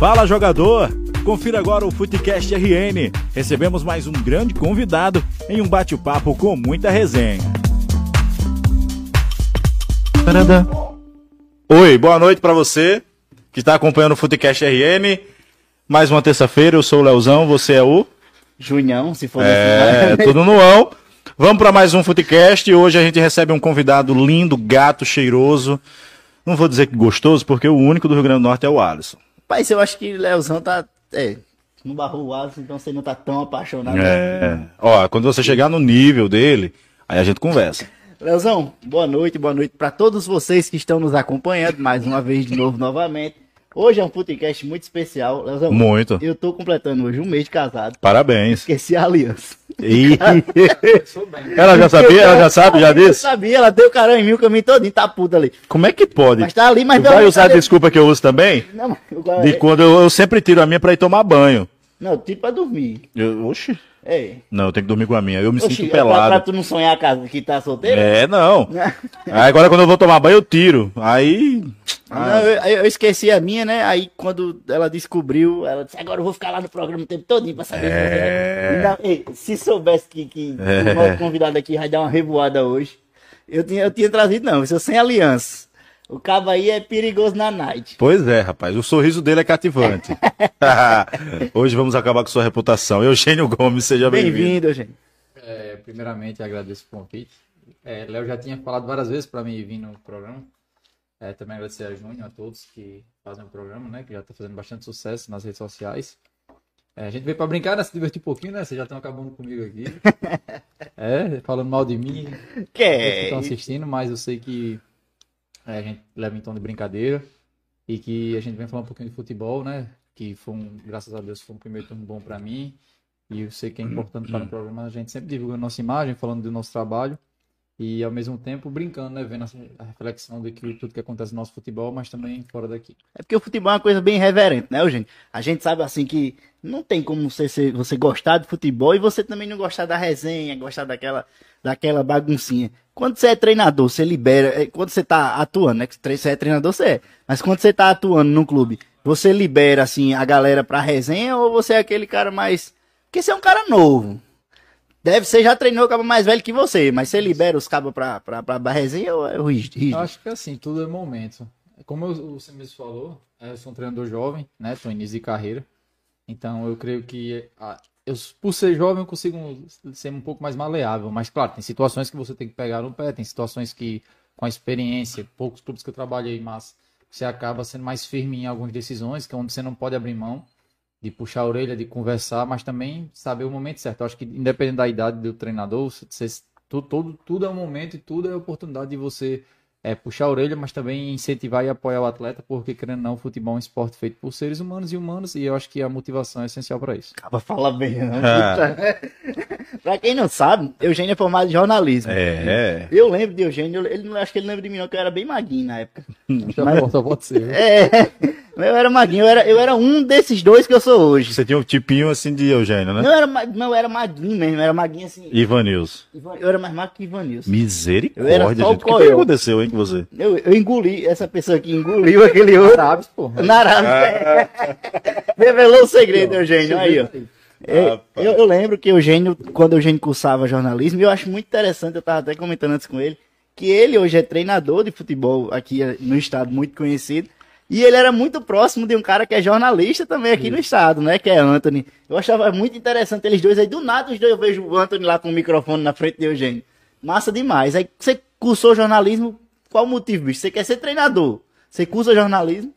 Fala jogador! Confira agora o Futecast RN. Recebemos mais um grande convidado em um bate-papo com muita resenha. Oi, boa noite para você que está acompanhando o Futecast RN. Mais uma terça-feira, eu sou o Leozão, você é o Junhão, se for É, tudo no ão. Vamos para mais um Futecast. Hoje a gente recebe um convidado lindo, gato, cheiroso. Não vou dizer que gostoso, porque o único do Rio Grande do Norte é o Alisson. Pai, eu acho que Leozão tá. É, não barrou o Alisson, então você não tá tão apaixonado. É. Ó, quando você chegar no nível dele, aí a gente conversa. Leozão, boa noite, boa noite para todos vocês que estão nos acompanhando mais uma vez de novo, novamente. Hoje é um podcast muito especial, Leozão. Muito. Eu tô completando hoje um mês de casado. Parabéns. Esqueci a aliança. Ih. ela já sabia? Ela já sabe, já Eu disse? sabia, ela deu carão em mim o caminho todinho, tá puta ali. Como é que pode? Mas tá ali, mas Tu vai usar a desculpa que eu uso também? Não, mas eu, De quando eu, eu sempre tiro a minha pra ir tomar banho. não, tipo pra dormir. Eu, oxi. É. Não, eu tenho que dormir com a minha. Eu me Oxi, sinto é pra, pra pelado. tu não sonhar a casa que tá solteiro? É, não. Aí agora quando eu vou tomar banho, eu tiro. Aí. Não, eu, eu esqueci a minha, né? Aí quando ela descobriu, ela disse, agora eu vou ficar lá no programa o tempo todo pra saber. É. Ainda- ei, se soubesse que, que É. o nosso convidado aqui vai dar uma revoada hoje, eu tinha, eu tinha trazido, não, isso sem aliança. O cabo aí é perigoso na night. Pois é, rapaz. O sorriso dele é cativante. Hoje vamos acabar com sua reputação. Eugênio Gomes, seja bem-vindo. Bem-vindo, gente. É, primeiramente, agradeço o convite. É, Léo já tinha falado várias vezes para mim vir no programa. É, também agradecer a Júnior, a todos que fazem o programa, né? Que já está fazendo bastante sucesso nas redes sociais. É, a gente veio para brincar, né? Se divertir um pouquinho, né? Vocês já estão acabando comigo aqui. É, falando mal de mim. Que é? estão assistindo, mas eu sei que é, a gente leva em tom de brincadeira. E que a gente vem falar um pouquinho de futebol, né? Que foi um, graças a Deus, foi um primeiro turno bom para mim. E eu sei que é importante para o programa a gente sempre divulga a nossa imagem, falando do nosso trabalho. E ao mesmo tempo brincando, né? Vendo a reflexão de que tudo que acontece no nosso futebol, mas também fora daqui. É porque o futebol é uma coisa bem irreverente, né, gente? A gente sabe assim que não tem como você, você gostar de futebol e você também não gostar da resenha, gostar daquela, daquela baguncinha. Quando você é treinador, você libera. é, Quando você tá atuando, né? que Você é treinador, você é. Mas quando você tá atuando num clube, você libera assim a galera pra resenha ou você é aquele cara mais. Porque você é um cara novo. Deve ser, já treinou o cabo mais velho que você, mas você libera os cabos pra, pra, pra, resenha ou é o rígido? acho que assim, tudo é momento. Como você mesmo falou, é, eu sou um treinador jovem, né? Tô início de carreira. Então eu creio que ah, eu, por ser jovem eu consigo ser um pouco mais maleável. Mas claro, tem situações que você tem que pegar no pé, tem situações que, com a experiência, poucos clubes que eu trabalhei, mas você acaba sendo mais firme em algumas decisões, que é onde você não pode abrir mão de puxar a orelha, de conversar, mas também saber o momento certo. Eu acho que independente da idade do treinador, você, tudo, tudo, tudo é um momento e tudo é oportunidade de você é, puxar a orelha, mas também incentivar e apoiar o atleta, porque querendo ou não, o futebol é um esporte feito por seres humanos e humanos, e eu acho que a motivação é essencial para isso. Acaba fala bem, não. Ah. pra quem não sabe, Eugênio é formado em jornalismo. É. Eu lembro de Eugênio, ele não acho que ele lembra de mim, não, que eu era bem maguinho na época. Já só pode ser. É, eu era maguinho, eu era, eu era um desses dois que eu sou hoje. Você tinha um tipinho assim de Eugênio, né? Não, eu era, não, eu era maguinho mesmo, eu era maguinho assim. Ivanilson. Ivan- Eu era mais magro que Ivanilson. Misericórdia, Eu gente. O que, que aconteceu, hein, com você? Eu, eu engoli, essa pessoa que engoliu aquele outro. Arábios, porra. Na Arábia. Revelou o segredo, Eugênio. Aí, ó. Eu, Rapaz. eu, eu lembro que Eugênio, quando Eugênio cursava jornalismo, eu acho muito interessante, eu tava até comentando antes com ele, que ele hoje é treinador de futebol aqui no estado, muito conhecido, e ele era muito próximo de um cara que é jornalista também aqui no estado, né, que é Anthony. Eu achava muito interessante eles dois, aí do nada os dois eu vejo o Anthony lá com o microfone na frente de Eugênio. Massa demais. Aí você cursou jornalismo, qual o motivo, bicho? Você quer ser treinador, você cursa jornalismo,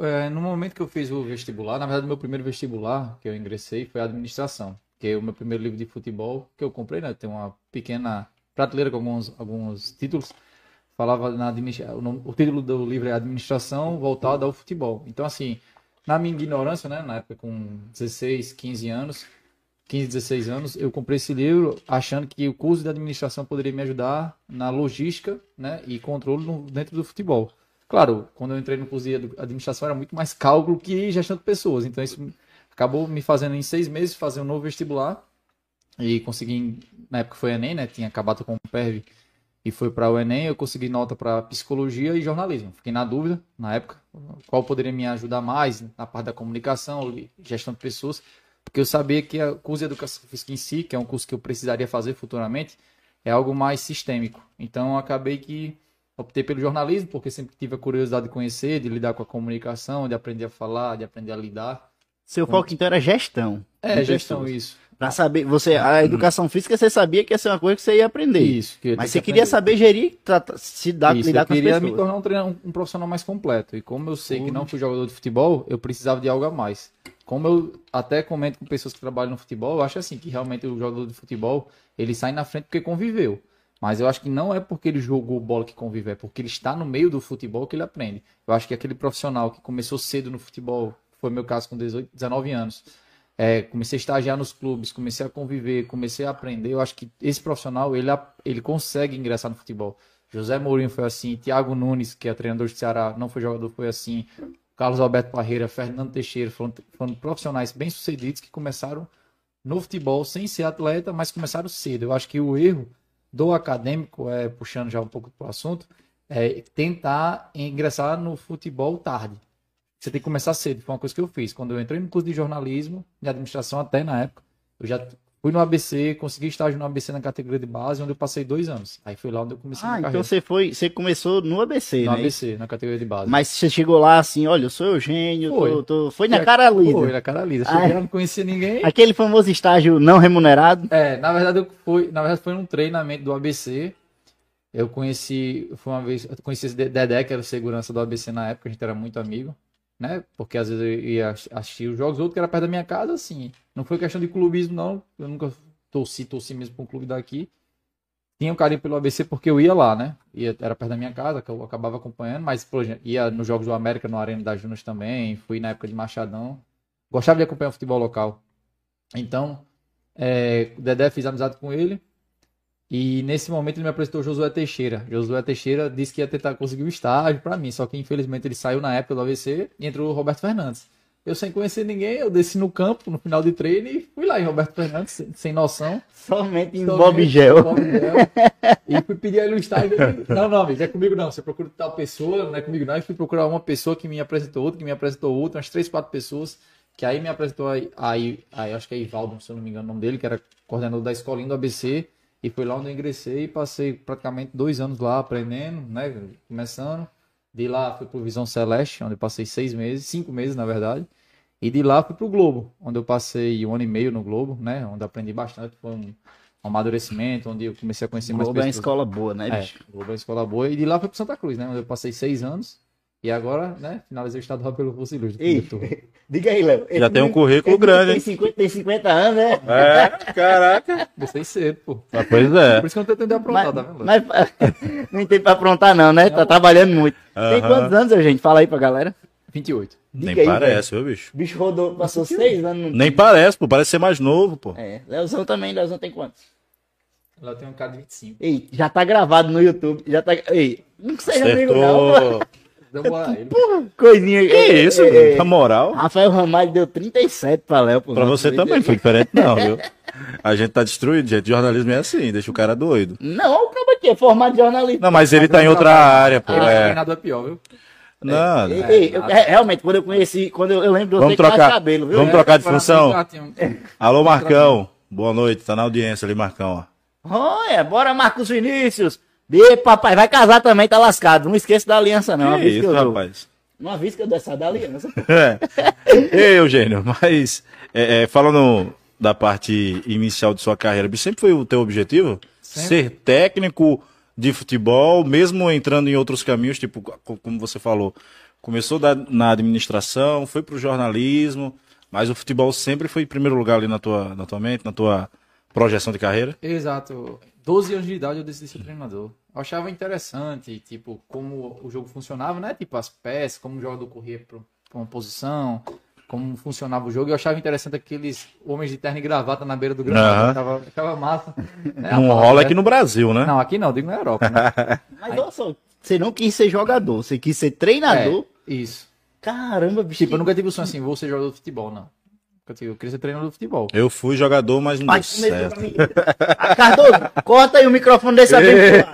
É, no momento que eu fiz o vestibular, na verdade, o meu primeiro vestibular que eu ingressei foi administração, que é o meu primeiro livro de futebol que eu comprei, né? Tem uma pequena prateleira com alguns, alguns títulos. Falava na o, nome- o título do livro é Administração voltada ao futebol. Então, assim, na minha ignorância, né? Na época com 16, 15 anos, 15, 16 anos, eu comprei esse livro achando que o curso de administração poderia me ajudar na logística, né? E controle no- dentro do futebol. Claro, quando eu entrei no curso de administração era muito mais cálculo que gestão de pessoas. Então isso acabou me fazendo em seis meses fazer um novo vestibular e consegui, na época foi Enem, né? Tinha acabado com o PERV e foi para o Enem, eu consegui nota para psicologia e jornalismo. Fiquei na dúvida, na época, qual poderia me ajudar mais na parte da comunicação, gestão de pessoas, porque eu sabia que o curso de educação física em si, que é um curso que eu precisaria fazer futuramente, é algo mais sistêmico. Então, acabei que optei pelo jornalismo, porque sempre tive a curiosidade de conhecer, de lidar com a comunicação, de aprender a falar, de aprender a lidar. Seu foco, então, era gestão. É, gestão, isso. Pra saber, você, a educação física, você sabia que ia ser uma coisa que você ia aprender. Isso. Que mas você queria aprender. saber gerir, tratar, se dar, Isso, lidar com as pessoas. Eu queria me tornar um, treinador, um, profissional mais completo. E como eu sei que não fui jogador de futebol, eu precisava de algo a mais. Como eu até comento com pessoas que trabalham no futebol, eu acho assim, que realmente o jogador de futebol, ele sai na frente porque conviveu. Mas eu acho que não é porque ele jogou bola que convive, é porque ele está no meio do futebol que ele aprende. Eu acho que aquele profissional que começou cedo no futebol, foi meu caso com 18, 19 anos, é, comecei a estagiar nos clubes, comecei a conviver, comecei a aprender. Eu acho que esse profissional ele, ele consegue ingressar no futebol. José Mourinho foi assim, Thiago Nunes, que é treinador de Ceará, não foi jogador, foi assim. Carlos Alberto Parreira, Fernando Teixeira, foram, foram profissionais bem-sucedidos que começaram no futebol sem ser atleta, mas começaram cedo. Eu acho que o erro do acadêmico, é, puxando já um pouco para o assunto, é tentar ingressar no futebol tarde. Você tem que começar cedo. Foi uma coisa que eu fiz. Quando eu entrei no curso de jornalismo, de administração até na época, eu já fui no ABC, consegui estágio no ABC na categoria de base, onde eu passei dois anos. Aí foi lá onde eu comecei ah, então você foi, você começou no ABC, no né? No ABC, na categoria de base. Mas você chegou lá assim, olha, eu sou Eugênio, foi, tô, tô... foi na cara lisa. Foi na cara. Cheguei ah, não conhecia ninguém. Aquele famoso estágio não remunerado? É, na verdade eu fui, na verdade foi um treinamento do ABC. Eu conheci, foi uma vez, eu conheci esse Dedé, que era o segurança do ABC na época, a gente era muito amigo né? Porque às vezes eu ia assistir os jogos, outro que era perto da minha casa, assim. Não foi questão de clubismo, não. Eu nunca torci, torci mesmo para um clube daqui. Tinha um carinho pelo ABC porque eu ia lá, né? Ia, era perto da minha casa, que eu acabava acompanhando, mas, por exemplo, ia nos Jogos do América, no Arena das Junas também, fui na época de Machadão. Gostava de acompanhar o futebol local. Então, é, o Dedé fiz amizade com ele. E nesse momento ele me apresentou Josué Teixeira. Josué Teixeira disse que ia tentar conseguir o estágio para mim, só que infelizmente ele saiu na época do AVC e entrou o Roberto Fernandes. Eu sem conhecer ninguém, eu desci no campo no final de treino e fui lá em Roberto Fernandes, sem, sem noção. Somente em Bob Gel. Bob Gel. e fui pedir ele o estágio. Não, não, amigo, é comigo não. Você procura tal pessoa, não é comigo não. E fui procurar uma pessoa que me apresentou outra, que me apresentou outra, umas três, quatro pessoas. Que aí me apresentou aí, aí, aí acho que é Ivaldo, se eu não me engano o nome dele, que era coordenador da escolinha do ABC. E foi lá onde eu ingressei e passei praticamente dois anos lá aprendendo, né? Começando. De lá fui pro Visão Celeste, onde eu passei seis meses, cinco meses na verdade. E de lá fui pro Globo, onde eu passei um ano e meio no Globo, né? Onde aprendi bastante, foi um, um amadurecimento, onde eu comecei a conhecer Globo mais pessoas. Globo é uma escola boa, né, é, bicho? É, Globo é uma escola boa. E de lá fui pro Santa Cruz, né? Onde eu passei seis anos. E agora, né, finalizei o estadual pelo Força Luz. Diga aí, Léo. Já tem um currículo grande, tem 50, tem 50 anos, né? É, caraca. Comecei cedo, pô. Ah, pois é. Por isso que eu não tô tentando aprontar, mas, tá vendo? Mas, não tem pra aprontar não, né? Tá não. Tá trabalhando muito. Uhum. Tem quantos anos, gente? Fala aí pra galera. 28. Diga Nem aí, parece, viu, bicho? O bicho rodou, passou seis anos. Nem tem... parece, pô. Parece ser mais novo, pô. É. Leozão também, Leozão tem quantos? Lá tem um cara de 25. Ei, já tá gravado no YouTube. Já tá... Ei, não seja amigo não, pô. Porra, coisinha. Que é, isso, é, a moral. Rafael Ramalho deu 37 pra Léo. Pra você também, foi diferente não, viu? A gente tá destruído, gente. Jornalismo é assim, deixa o cara doido. Não, o cara aqui é formado de jornalismo. Não, mas ele tá em outra área, pô. É. nada pior, viu? Não, é, é, eu, realmente, quando eu conheci, quando eu, eu lembro de você vamos trocar, cabelo, viu? Vamos trocar de função? Alô, Marcão. Boa noite, tá na audiência ali, Marcão, ó. Olha, bora, Marcos Vinícius. E papai, vai casar também, tá lascado. Não esqueça da aliança, não. Que isso, que rapaz. Uma vez que eu dessa da aliança. é. Ei, Eugênio, mas é, é, falando da parte inicial de sua carreira, sempre foi o teu objetivo? Sempre. Ser técnico de futebol, mesmo entrando em outros caminhos, tipo, como você falou, começou da, na administração, foi pro jornalismo, mas o futebol sempre foi em primeiro lugar ali na tua, na tua mente, na tua projeção de carreira? Exato. 12 anos de idade eu decidi ser treinador. Eu achava interessante, tipo, como o jogo funcionava, né? Tipo, as peças, como o jogador corria para uma posição, como funcionava o jogo. Eu achava interessante aqueles homens de terno e gravata na beira do gramado. Uhum. Tava, ficava massa. Né? Não rola aqui no Brasil, né? Não, aqui não, digo na Europa. Né? Mas, olha só, você não quis ser jogador, você quis ser treinador. É, isso. Caramba, bicho. Tipo, eu nunca tive o sonho assim, vou ser jogador de futebol, não. Eu digo, Eu queria ser treinador de futebol. Eu fui jogador, mas não deu Mas começou certo. com a mentira. Ah, Cardoso, corta aí o microfone desse abençoado.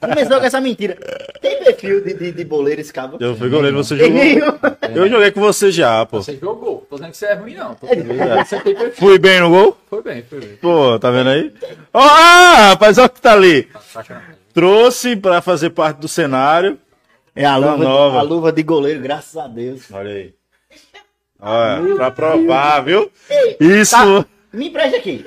Começou com essa mentira. Tem perfil de, de, de boleiro esse cabo? Eu fui goleiro, você Tem jogou. nenhum. Eu joguei com você já, pô. Você jogou. Tô dizendo que você é ruim, não. Que você tem perfil. Fui bem no gol? Foi bem, foi bem. Pô, tá vendo aí? Ó, ah, rapaz, olha o que tá ali. Tá? Trouxe pra fazer parte do cenário. É a luva, nova. a luva de goleiro, graças a Deus. Olha aí. Olha, pra provar, viu? Ei, Isso. tá, me empreste aqui.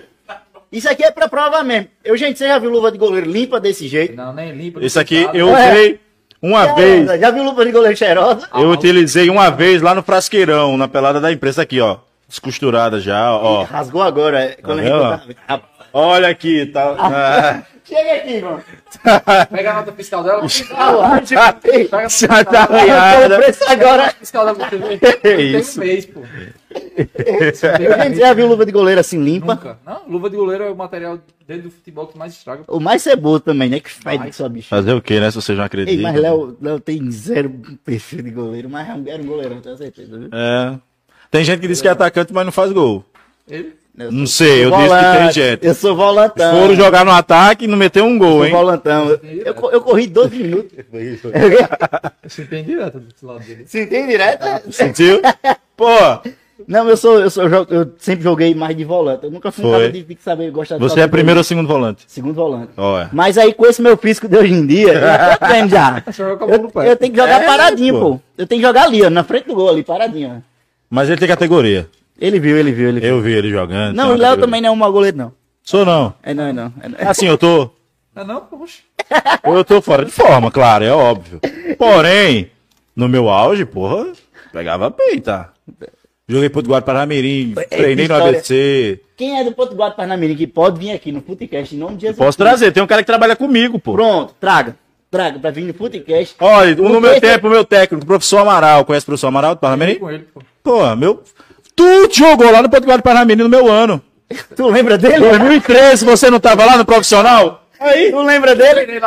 Isso aqui é pra prova mesmo. Eu, gente, você já viu luva de goleiro limpa desse jeito? Não, nem limpa. Isso aqui eu É. usei uma Já- vez. Já viu luva de goleiro cheirosa? Eu utilizei uma vez lá no frasqueirão, na pelada da imprensa aqui, ó. Descosturada já, ó. Rasgou agora. é, Quando a gente tá- Olha aqui, tá. Ah, Chega aqui, mano. Pega a nota fiscal dela. Ah, já, Ei, Pega a nota já fiscal tá dela. arranhada. preço agora. fiscal você ver. Que Tem isso? um mês, pô. Gente, já viu luva de goleiro assim limpa? Nunca. Não, luva de goleiro é o material dentro do futebol que mais estraga. O mais ceboso também, né? Que fede que sua bicha. Fazer o quê, né? Se vocês não Ei, acreditam. mas Léo, Léo tem zero perfil de goleiro, mas é um- era um goleirão, tenho certeza, viu? É. Tem gente que diz que é atacante, mas não faz gol. Ele? Eu Não sou- sei, eu sou disse que tem volante, gente. Eu sou volantão. Foram jogar no ataque e não meteu um gol, Sou hein? volantão. Eu, eu, co- eu corri 12 minutos. Você tem direto desse lado dele. Direto? né? Sentiu? Pô, Não, eu sou, eu sou, eu, eu sempre joguei mais de volante. Eu nunca fui um Foi. cara de, de saber gostar de você é primeiro ou segundo volante? Segundo volante. Olha. Mas aí com esse meu físico de hoje em dia, eu já. Eu, eu tenho que jogar É, paradinho, pô. pô. Eu tenho que jogar ali, ó, na frente do gol ali, paradinho. ó. Mas ele tem categoria. Ele viu, ele viu, ele viu. Eu vi ele jogando. Não, o Léo também não é um mau goleiro, não. Sou não. É não, é não. É não. Assim, eu tô. Ah, não? Poxa. Eu tô fora de forma, claro, é óbvio. Porém, no meu auge, porra, pegava bem, tá? Joguei Potiguar Paramirim, É, treinei no. ABC. Quem é do Porto Guarda Parnamirim que pode vir aqui no Futecast em nome de Jesus. Posso trazer, tem um cara que trabalha comigo, pô. Pronto, traga. Traga pra vir no Futecast. Olha, no meu tempo, o meu técnico, o professor Amaral, conhece o professor Amaral do Parnamirim? com ele, pô. Pô, meu. Tu jogou lá no Potiguar Parnamirim no meu ano. Tu lembra dele? 2013, você não tava lá no profissional? Aí. Tu lembra dele?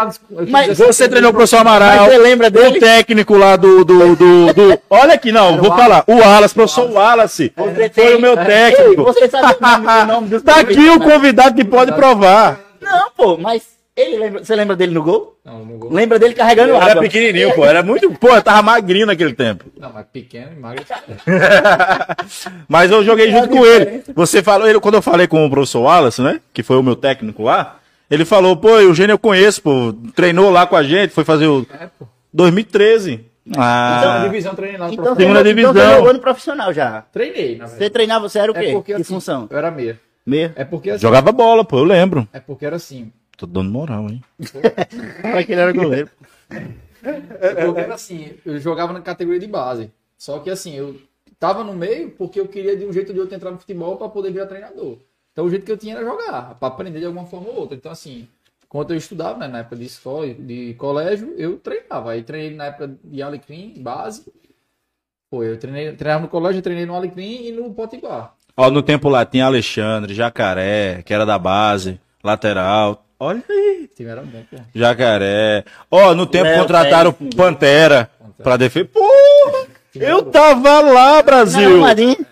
Mas Você treinou o professor Amaral. Mas você lembra dele? O técnico lá do. do, do, do- Olha aqui, não, vou falar. O Wallace, professor Wallace. Você Foi tem- o meu Ei, técnico. você sabe o nome, o nome dos Tá aqui o convidado que pode provar. Não, pô, mas ele lembra. Você lembra dele no gol? Não, no gol. Lembra dele carregando Eu era água? pequenininho, pô. Era muito. Pô, eu tava magrinho naquele tempo. Não, mas pequeno e magro. Mas eu joguei junto com ele. Você falou, ele, quando eu falei com o professor Wallace, né? Que foi o meu técnico lá, ele falou, pô, o Eugênio eu conheço, pô. Treinou lá com a gente, foi fazer o É, pô. 2013. Então, Ah, divisão treinei lá no Então, profissional. Segunda você, então divisão. você jogou no profissional já. Treinei, na Você treinava, você era o quê? É porque que assim, função? Eu era meia. Meia. É porque assim. jogava bola, pô, eu lembro. É porque era assim. Tô dando moral, hein? Para que ele era goleiro. Porque era assim. Eu jogava na categoria de base. Só que assim, eu tava no meio porque eu queria de um jeito ou de outro entrar no futebol pra poder virar treinador. Então o jeito que eu tinha era jogar, pra aprender de alguma forma ou outra. Então assim, quando eu estudava, né, na época de escola, de colégio, eu treinava. Aí treinei na época de Alecrim, base. Pô, eu treinei, treinava no colégio, eu treinei no Alecrim e no Potiguar. Ó, no tempo lá tinha Alexandre, Jacaré, que era da base, lateral. Olha aí. O time era bom, pô. Jacaré. Ó, no tempo Léo contrataram Pérez. Pantera pra defender. Porra! Eu tava lá, Brasil!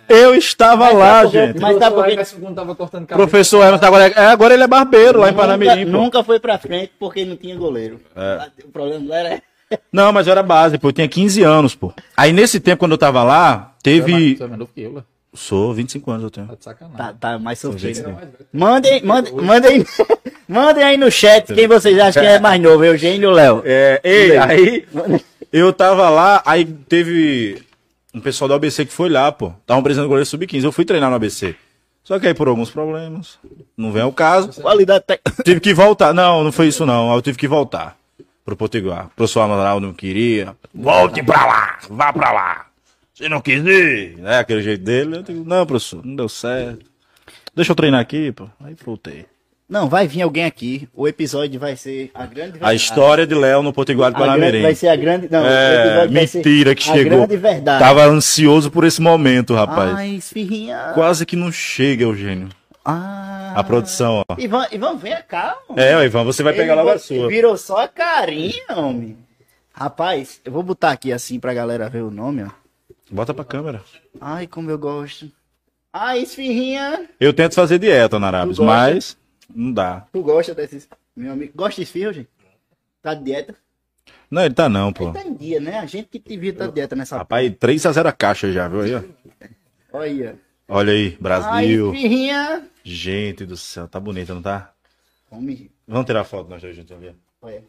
Eu estava lá, porque- gente. Mas tá porque- Emerson, quando tava cortando cabelo. Professor Emerson agora é, agora ele é barbeiro lá em Nunca, Panamirim, pô. nunca foi pra frente porque não tinha goleiro. É. O problema lá era. Não, mas eu era base, pô. Eu tinha 15 anos, pô. Aí nesse tempo, quando eu tava lá, teve. tu é mais novo que eu. Sou 25 anos eu tenho. Tá de sacanagem. Tá, tá mais sofrido. Você. Mandem, mandem, mandem, mandem aí no chat quem vocês acham que é mais novo, Eugênio ou Léo. É, ei, aí eu tava lá, aí teve um pessoal do ABC que foi lá, pô. Estavam precisando goleiro sub-15. Eu fui treinar no ABC. Só que aí por alguns problemas, não vem ao caso, Qualidade técnica. tive que voltar. Não, não foi isso não. Aí eu tive que voltar pro Potiguar. O professor Amaral não queria. Volte pra lá, vá pra lá. Se não quiser, né? Aquele jeito dele. Eu digo, não, professor, não deu certo. Deixa eu treinar aqui, pô. Aí voltei. Não, vai vir alguém aqui. O episódio vai ser a grande A história de Léo no Potiguar de a grande, Panamirim. vai ser a grande. Não, É, mentira que a chegou. grande verdade. Tava ansioso por esse momento, rapaz. Ai, esfirrinha. Quase que não chega, Eugênio. Ah. A produção, ó. Ivan, Ivan, vem cá. homem. É, Ivan, você vai pegar logo a sua. Virou só a carinha, homem. Rapaz, eu vou botar aqui assim pra galera ver o nome, ó. Bota pra câmera. Ai, como eu gosto. A esfirrinha. Eu tento fazer dieta, Narabes, mas não dá. Tu gosta desses. Meu amigo. Gosta de esfirra, gente? Tá de dieta? Não, ele tá não, pô. Tá em dia, né? A gente que devia estar de dieta nessa Rapaz, 3 a 0 a caixa já, viu aí, ó. Olha. Olha aí, Brasil. esfirrinha. Gente do céu, tá bonita, não tá? Come. Vamos tirar foto nós dois juntos ali. Olha.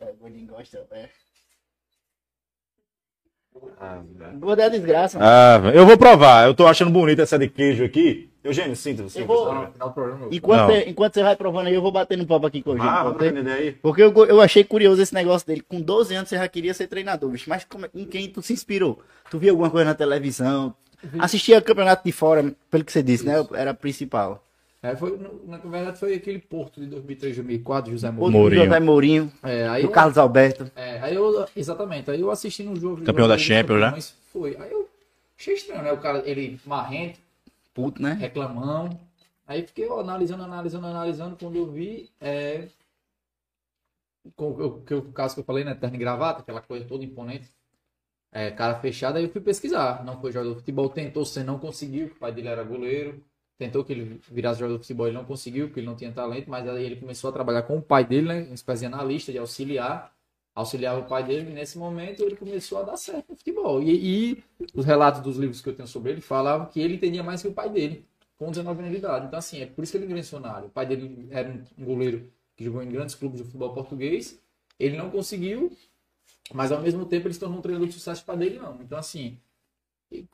É, gordinho gosta. É. Ah, é a desgraça. Ah, eu vou provar. Eu tô achando bonita essa de queijo aqui. Eugênio, sinta você. Eu vou- Tá Enquanto você, enquanto você vai provando aí, eu vou bater no papo aqui com o Eugênio, Ah, ser? entender aí. Porque eu, eu achei curioso esse negócio dele. Com 12 anos você já queria ser treinador, bicho. Mas como é- em quem tu se inspirou? Tu viu alguma coisa na televisão? Assistia campeonato de fora, pelo que você disse, né? Era a principal. É, foi, na verdade, foi aquele Porto de 2003, 2004, José O Mourinho. Mourinho. José Mourinho, É, aí o eu- Carlos Alberto. É, aí eu, exatamente, aí eu assisti no jogo. Campeão da Champions, né? Foi. Aí eu achei estranho, né? O cara, ele marrento, Puto, né? reclamão. Aí fiquei ó, analisando, analisando, analisando. Quando eu vi, é. Com, o que o caso que eu falei, né? Terno e gravata, aquela coisa toda imponente. É, cara fechado, aí eu fui pesquisar. Não foi jogador de futebol, tentou ser, não conseguiu, o pai dele era goleiro. Tentou que ele virasse jogador de futebol, ele não conseguiu, porque ele não tinha talento, mas aí ele começou a trabalhar com o pai dele, né? Uma espécie de analista, de auxiliar. Auxiliava o pai dele, e nesse momento ele começou a dar certo no futebol. E, e os relatos dos livros que eu tenho sobre ele falavam que ele entendia mais que o pai dele, com 19 anos de idade. Então, assim, é por isso que ele é mencionário. O pai dele era um goleiro que jogou em grandes clubes de futebol português. Ele não conseguiu, mas ao mesmo tempo ele se tornou um treinador de sucesso para dele, não. Então, assim,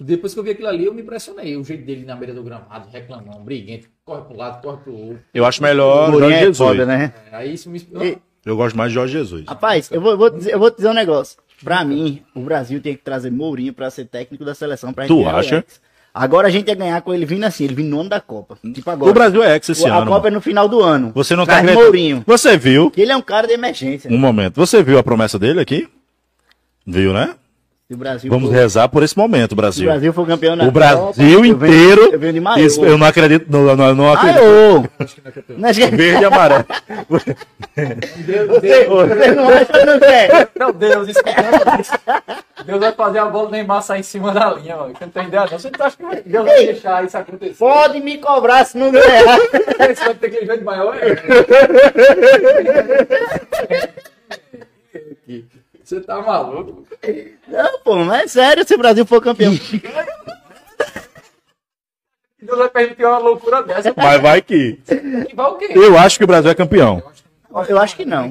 depois que eu vi aquilo ali, eu me impressionei. O jeito dele na beira do gramado, reclamando, briguento, corre pro lado, corre pro outro. Eu acho melhor Mourinho Jorge é foda, né? É, aí isso me. E- Eu gosto mais de Jorge Jesus. Rapaz, eu vou, eu vou dizer, eu vou te dizer um negócio. Pra mim, o Brasil tinha que trazer Mourinho pra ser técnico da seleção. Pra Tu acha? Hexa. Agora a gente ia ganhar com ele vindo assim, ele vindo no ano da Copa. Tipo agora. O Brasil é ex esse a ano. Copa é mano. no final do ano. Você não tá Traz acreditando. Mourinho. Você viu? Que ele é um cara de emergência. Um momento. Você viu a promessa dele aqui? Viu, né? O Brasil Vamos for, rezar por esse momento, se o Brasil. Brasil for campeão na O Brasil Copa, eu venho- inteiro. Eu venho de. Isso, eu não acredito. Não, não, não acredito. ô! Acho que não é é que- Verde e amarelo. Deus, Você, Deus, você não não quer? meu Deus, isso que Deus vai fazer a bola do Neymar sair em cima da linha, mano. Você não tem ideia, não. Você não acha que Deus vai deixar isso acontecer? Pode me cobrar se não ganhar. Você vai ter aquele jeito maior, é? Você tá maluco? Não, pô, mas é sério, se o Brasil for campeão. Deus vai permitir uma loucura dessa. Mas vai que. Que vai o quê? Eu acho que o Brasil é campeão. Eu acho que não.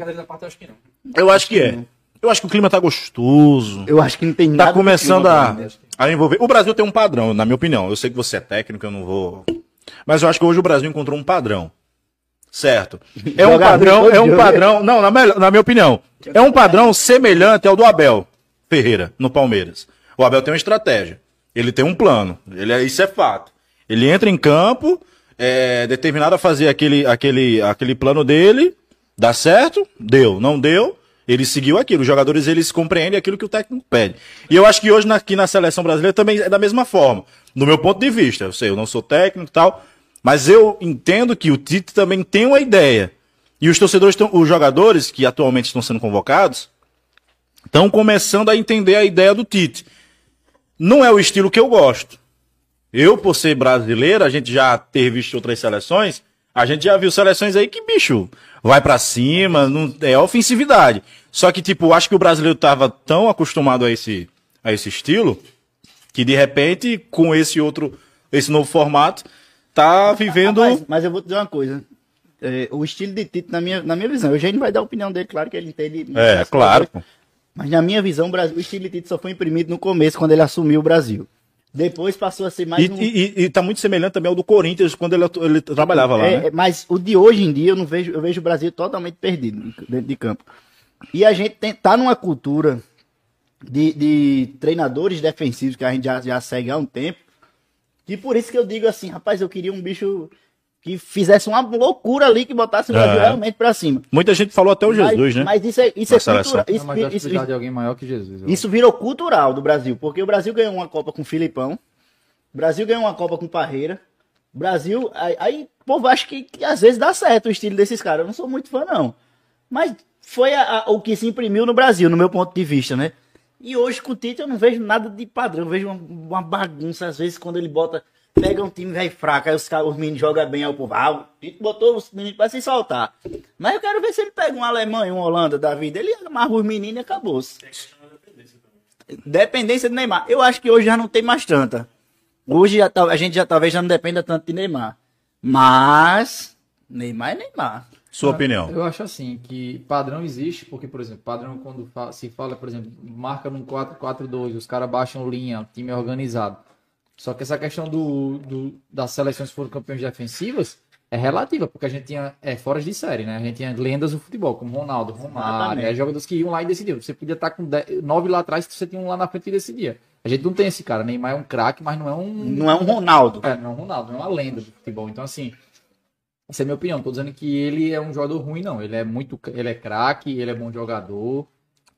Eu acho que é. Eu acho que o clima tá gostoso. Eu acho que não tem nada. Tá começando a, né? a envolver. O Brasil tem um padrão, na minha opinião. Eu sei que você é técnico, eu não vou. Mas eu acho que hoje o Brasil encontrou um padrão. Certo. É um padrão, é um padrão. Não, na, na minha opinião. É um padrão semelhante ao do Abel Ferreira, no Palmeiras. O Abel tem uma estratégia. Ele tem um plano. Ele é, isso é fato. Ele entra em campo, é determinado a fazer aquele, aquele, aquele plano dele. Dá certo? Deu. Não deu? Ele seguiu aquilo. Os jogadores eles compreendem aquilo que o técnico pede. E eu acho que hoje aqui na seleção brasileira também é da mesma forma. Do meu ponto de vista. Eu sei, eu não sou técnico e tal. Mas eu entendo que o Tite também tem uma ideia. E os torcedores, tão, os jogadores que atualmente estão sendo convocados, estão começando a entender a ideia do Tite. Não é o estilo que eu gosto. Eu, por ser brasileiro, a gente já ter visto outras seleções, a gente já viu seleções aí que, bicho, vai pra cima, não, é ofensividade. Só que, tipo, acho que o brasileiro tava tão acostumado a esse, a esse estilo, que de repente, com esse outro, esse novo formato, tá vivendo. Rapaz, mas eu vou te dizer uma coisa. É, o estilo de Tito, na minha, na minha visão, o Eugênio vai dar a opinião dele, claro que ele entende. É, claro. coisas, Mas na minha visão, o, Brasil, o estilo de Tito só foi imprimido no começo, quando ele assumiu o Brasil. Depois passou a ser mais E, um... e, e tá muito semelhante também ao do Corinthians quando ele, ele trabalhava lá, É, né? Mas o de hoje em dia, eu não vejo, eu vejo o Brasil totalmente perdido dentro de campo. E a gente tem, tá numa cultura de, de treinadores defensivos que a gente já, já segue há um tempo. E por isso que eu digo assim, rapaz, eu queria um bicho que fizesse uma loucura ali, que botasse o Brasil É. realmente pra cima. Muita gente falou até o Jesus, mas, né? Mas isso é, isso é cultural. Não, Isso, que isso- precisar de alguém maior que Jesus. isso virou cultural do Brasil, porque o Brasil ganhou uma Copa com o Filipão, o Brasil ganhou uma Copa com o Parreira, o Brasil, aí, aí povo, acho que, que às vezes dá certo o estilo desses caras, eu não sou muito fã não, mas foi a- a- o que se imprimiu no Brasil, no meu ponto de vista, né? E hoje com o Tite eu não vejo nada de padrão, eu vejo uma, uma bagunça às vezes quando ele bota pega um time velho fraco, aí os, os meninos jogam bem, aí o povo, ah, o Tite botou os meninos pra se soltar. Mas eu quero ver se ele pega um Alemanha, um Holanda da vida, ele amarra os meninos e acabou-se. Dependência do Neymar. Eu acho que hoje já não tem mais tanta. Hoje já a gente já talvez já não dependa tanto de Neymar. Mas, Neymar é Neymar. Sua opinião. Eu acho assim, que padrão existe, porque, por exemplo, padrão quando se fala, por exemplo, marca num 4-4-2, os caras baixam linha, time organizado. Só que essa questão do, do- das seleções que foram campeões defensivas é relativa, porque a gente tinha é, fora de série, né? A gente tinha lendas do futebol, como Ronaldo, Romário, é, jogadores que iam lá e decidiam. Você podia estar com 10 nove lá atrás, você tinha um lá na frente e decidia. A gente não tem esse cara. Neymar é um craque, mas não é um. Não é um Ronaldo. É, não é um Ronaldo, não é uma lenda do futebol. Então, assim, essa é a minha opinião. Não tô dizendo que ele é um jogador ruim, não. Ele é muito. Ele é craque, ele é bom jogador.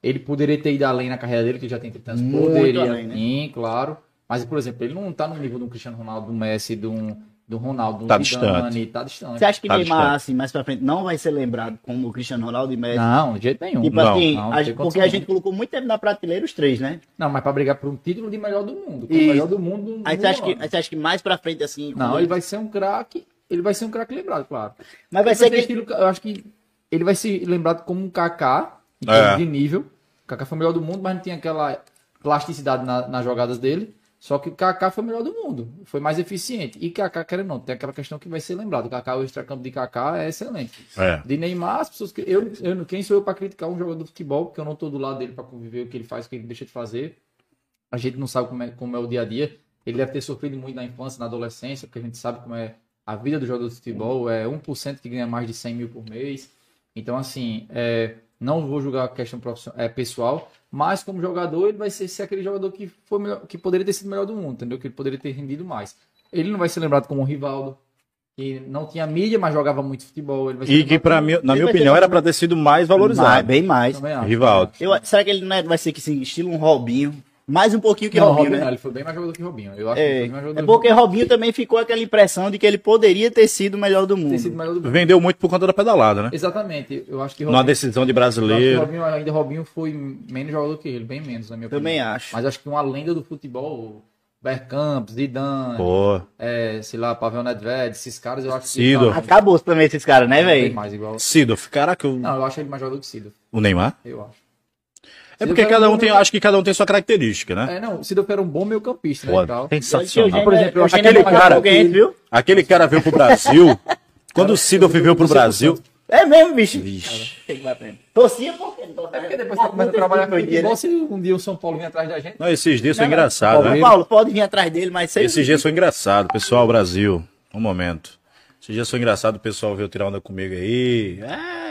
Ele poderia ter ido além na carreira dele, que já tem 30 anos. Muito Poderia, além, né? sim, claro. Mas, por exemplo, ele não tá no nível do Cristiano Ronaldo, do Messi, do, do Ronaldo, do Tá Zidane, distante. tá distante. Você acha que Tá Neymar, distante. assim, mais pra frente, não vai ser lembrado como o Cristiano Ronaldo e Messi? Não, de jeito nenhum. Tipo Não, assim, não, a gente- porque a gente colocou muito tempo na prateleira os três, né? Não, mas pra brigar por um título de melhor do mundo. O melhor do mundo. Aí você acha que, aí você acha que mais pra frente, assim. Não, ele vai ser um craque. Ele vai ser um craque lembrado, claro. Mas vai Ele ser que. estilo- eu acho que ele vai ser lembrado como um Kaká, É. de nível. O Kaká foi o melhor do mundo, mas não tinha aquela plasticidade na- nas jogadas dele. Só que o Kaká foi o melhor do mundo. Foi mais eficiente. E Kaká, querendo ou não, tem aquela questão que vai ser lembrado. O Kaká, o extracampo de Kaká é excelente. É. De Neymar, as pessoas que. Eu, eu, quem sou eu para criticar um jogador de futebol? Porque eu não tô do lado dele para conviver o que ele faz, o que ele deixa de fazer. A gente não sabe como é, como é o dia a dia. Ele deve ter sofrido muito na infância, na adolescência, porque a gente sabe como é a vida do jogador de futebol. É 1% que ganha mais de 100 mil por mês. Então, assim, é, não vou julgar a questão profissional, é, pessoal, mas como jogador, ele vai ser, ser aquele jogador que, foi melhor, que poderia ter sido o melhor do mundo, entendeu? Que ele poderia ter rendido mais. Ele não vai ser lembrado como o Rivaldo, que não tinha mídia, mas jogava muito futebol. Ele vai ser E que, pra como- mim, na Ele minha opinião, era mais- pra ter sido mais Mais, valorizado. bem mais. Também acho. Rivaldo. Eu, será que ele não é- vai ser que assim, estilo um Robinho? Mais um pouquinho que Não, Robinho, Robinho, né? não, ele foi bem mais jogador que Robinho. Eu acho que ele É, foi mais jogador é que porque Robinho. Robinho também ficou aquela impressão de que ele poderia ter sido o melhor do mundo. Ter sido melhor do mundo. Vendeu muito por conta da pedalada, né? Exatamente. Eu acho que Numa decisão de eu acho que brasileiro. Robinho, ainda Robinho foi menos jogador que ele, bem menos, na minha opinião. Também acho. Mas acho que uma lenda do futebol, Bergkamp, Zidane, Pô, é, sei lá, Pavel Nedved, esses caras eu acho que... Sidorf. Acabou também esses caras, né, tem velho? mais igual. Sidorf, caraca, o, Não, eu acho ele mais jogador que Sidorf, o Neymar. eu acho. É porque cada um tem, acho que cada um tem sua característica, né? É, não, o Sidorf era um bom meio campista, né, Pô, tal. sensacional. por exemplo, eu acho aquele cara viu? Aquele cara veio pro Brasil. Quando o Sidorf veio pro Brasil. É mesmo, bicho. Vixe. Tem. Torcia por quê? Não torcia. É porque depois você começa a trabalhar com dia, né? se um dia o São Paulo vir atrás da gente... Não, esses dias foi Não, não. engraçado, Ô, né? Paulo, pode vir atrás dele, mas. Esses dias foi engraçado, pessoal, Brasil. Um momento. Esses dias foi engraçado, o pessoal veio tirar onda comigo aí.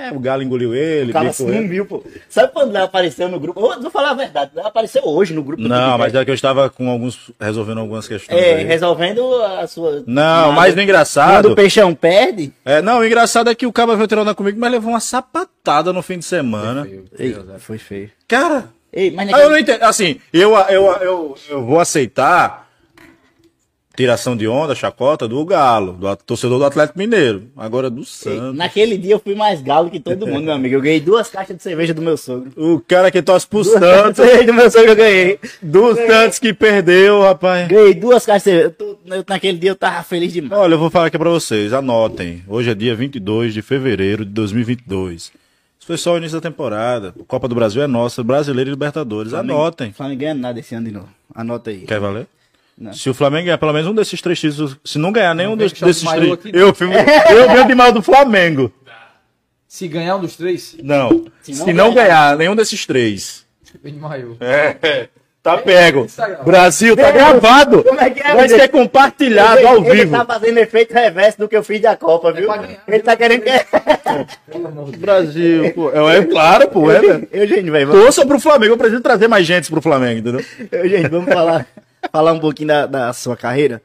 É, o Galo engoliu ele, O cara sumiu, pô. Sabe quando apareceu no grupo? Vou, vou falar a verdade, apareceu hoje no grupo. do Não, mas é que eu estava com alguns. resolvendo algumas questões. É, aí. resolvendo a sua... Não, mas no Quando engraçado. o peixão perde... É, não, o engraçado é que o cara veio tirar onda comigo, mas levou uma sapatada no fim de semana. Meu Ei, Deus, é. foi feio. Cara, Ei, mas Ah, naquele... eu não entendo. Assim, eu, eu, eu, eu vou aceitar tiração de onda, chacota do Galo, do torcedor do Atlético Mineiro. Agora do Santos. naquele dia eu fui mais galo que todo mundo, meu amigo. Eu ganhei duas caixas de cerveja do meu sogro. O cara que torce pro Duas caixas de Santos, cerveja do meu sogro eu ganhei. do Santos que perdeu, rapaz. Ganhei duas caixas de cerveja. Eu naquele dia eu tava feliz demais. Olha, eu vou falar aqui pra vocês, anotem. Hoje é dia 22 de fevereiro de 2022. Isso foi só o início da temporada. Copa do Brasil é nossa, Brasileiro e Libertadores. Anotem. Flamengo ganha nada esse ano de novo. Anota aí. Quer valer? Não. Se o Flamengo ganhar pelo menos um desses três títulos, se não ganhar nenhum Não desses de maiô três, aqui, eu, fico- eu venho de mal do Flamengo. Se ganhar um dos três, Não. Se Se não não, ganhar nenhum desses três. É, tá pego. Brasil, tá gravado. Como é que é, Vai ser compartilhado ele, ao ele vivo. tá fazendo efeito reverso do que eu fiz da Copa, viu? pra ganhar. ele tá querendo que. Brasil, pô. É, é claro, pô. É, velho. Eugênio, velho. Torça pro Flamengo. Eu preciso trazer mais gente pro Flamengo, entendeu? Eugênio, vamos falar, falar um pouquinho da, da sua carreira.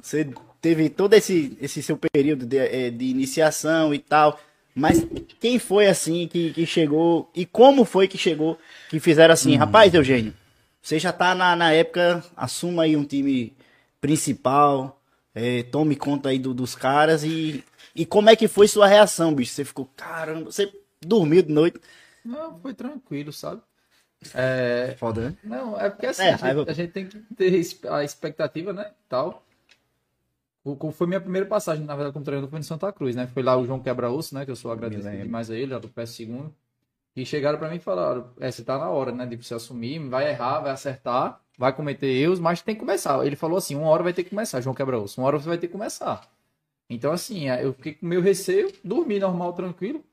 Você teve todo esse, esse seu período de, eh, de iniciação e tal. Mas quem foi assim que, que chegou e como foi que chegou que fizeram assim? Rapaz, Eugênio, você já tá na, na época, assuma aí um time principal, eh, tome conta aí do- dos caras e, e como é que foi sua reação, bicho? Você ficou, caramba, você dormiu de noite? Não, foi tranquilo, sabe? É, Foda, né? não, é porque assim, É, a, gente, a gente tem que ter a expectativa, né? Tal. o- o- foi minha primeira passagem, na verdade, como treinador foi em Santa Cruz, né? Foi lá o João Quebra-Osso, né? Que eu sou agradecido demais a ele, lá do PS2. E chegaram pra mim e falaram, é, você tá na hora, né? De você assumir, vai errar, vai acertar, vai cometer erros, mas tem que começar. Ele falou assim, uma hora vai ter que começar, João Quebra-Osso, uma hora você vai ter que começar. Então, assim, é, eu fiquei com meu receio, dormi normal, tranquilo.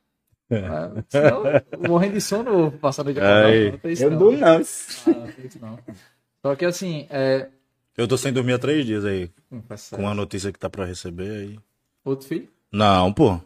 É, senão, morrendo de sono, vou passar noite Aí. Não tem isso Eu não. não. Ah, não. Só que assim, é... Eu tô sem dormir há três dias aí, hum, com a notícia que tá pra receber aí. Outro filho? Não, pô.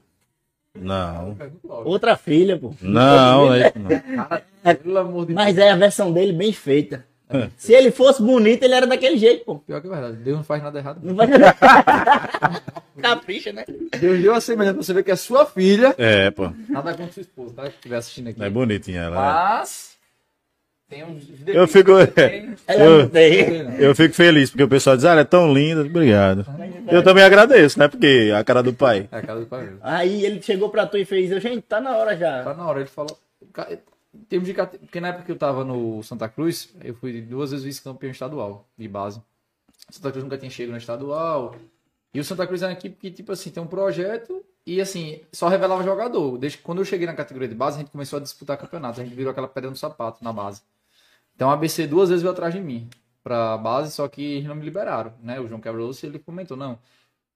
Não. Outra filha, pô. Não, é isso não. Cara, pelo amor de Mas é a versão dele bem feita. É. Se ele fosse bonito, ele era daquele jeito, pô. Pior que é verdade. Deus não faz nada errado. Não vai. Capricha, né? Deus deu a semelhança pra você ver que é sua filha. É, pô. Nada contra sua esposa, tá? Que estiver assistindo aqui. É bonitinha ela. Mas. Tem uns. Eu fico- Tem- Ela Eu-. Eu fico feliz, porque o pessoal diz, ah, ela é tão linda. Obrigado. Eu também agradeço, né? Porque a cara do pai. É a casa do pai. mesmo. Aí ele chegou pra tu e fez, eu, gente, tá na hora já. Tá na hora, ele falou. Em termos de Porque na época que eu tava no Santa Cruz, eu fui duas vezes vice-campeão estadual de base. Santa Cruz nunca tinha chegado na estadual. E o Santa Cruz é uma equipe que, tipo assim, tem um projeto e, assim, só revelava jogador. Desde quando eu cheguei na categoria de base, a gente começou a disputar campeonatos. A gente virou aquela pedra no sapato na base. Então a ABC duas vezes veio atrás de mim pra base, só que eles não me liberaram, né? O João Quebra-Osso, ele comentou, não,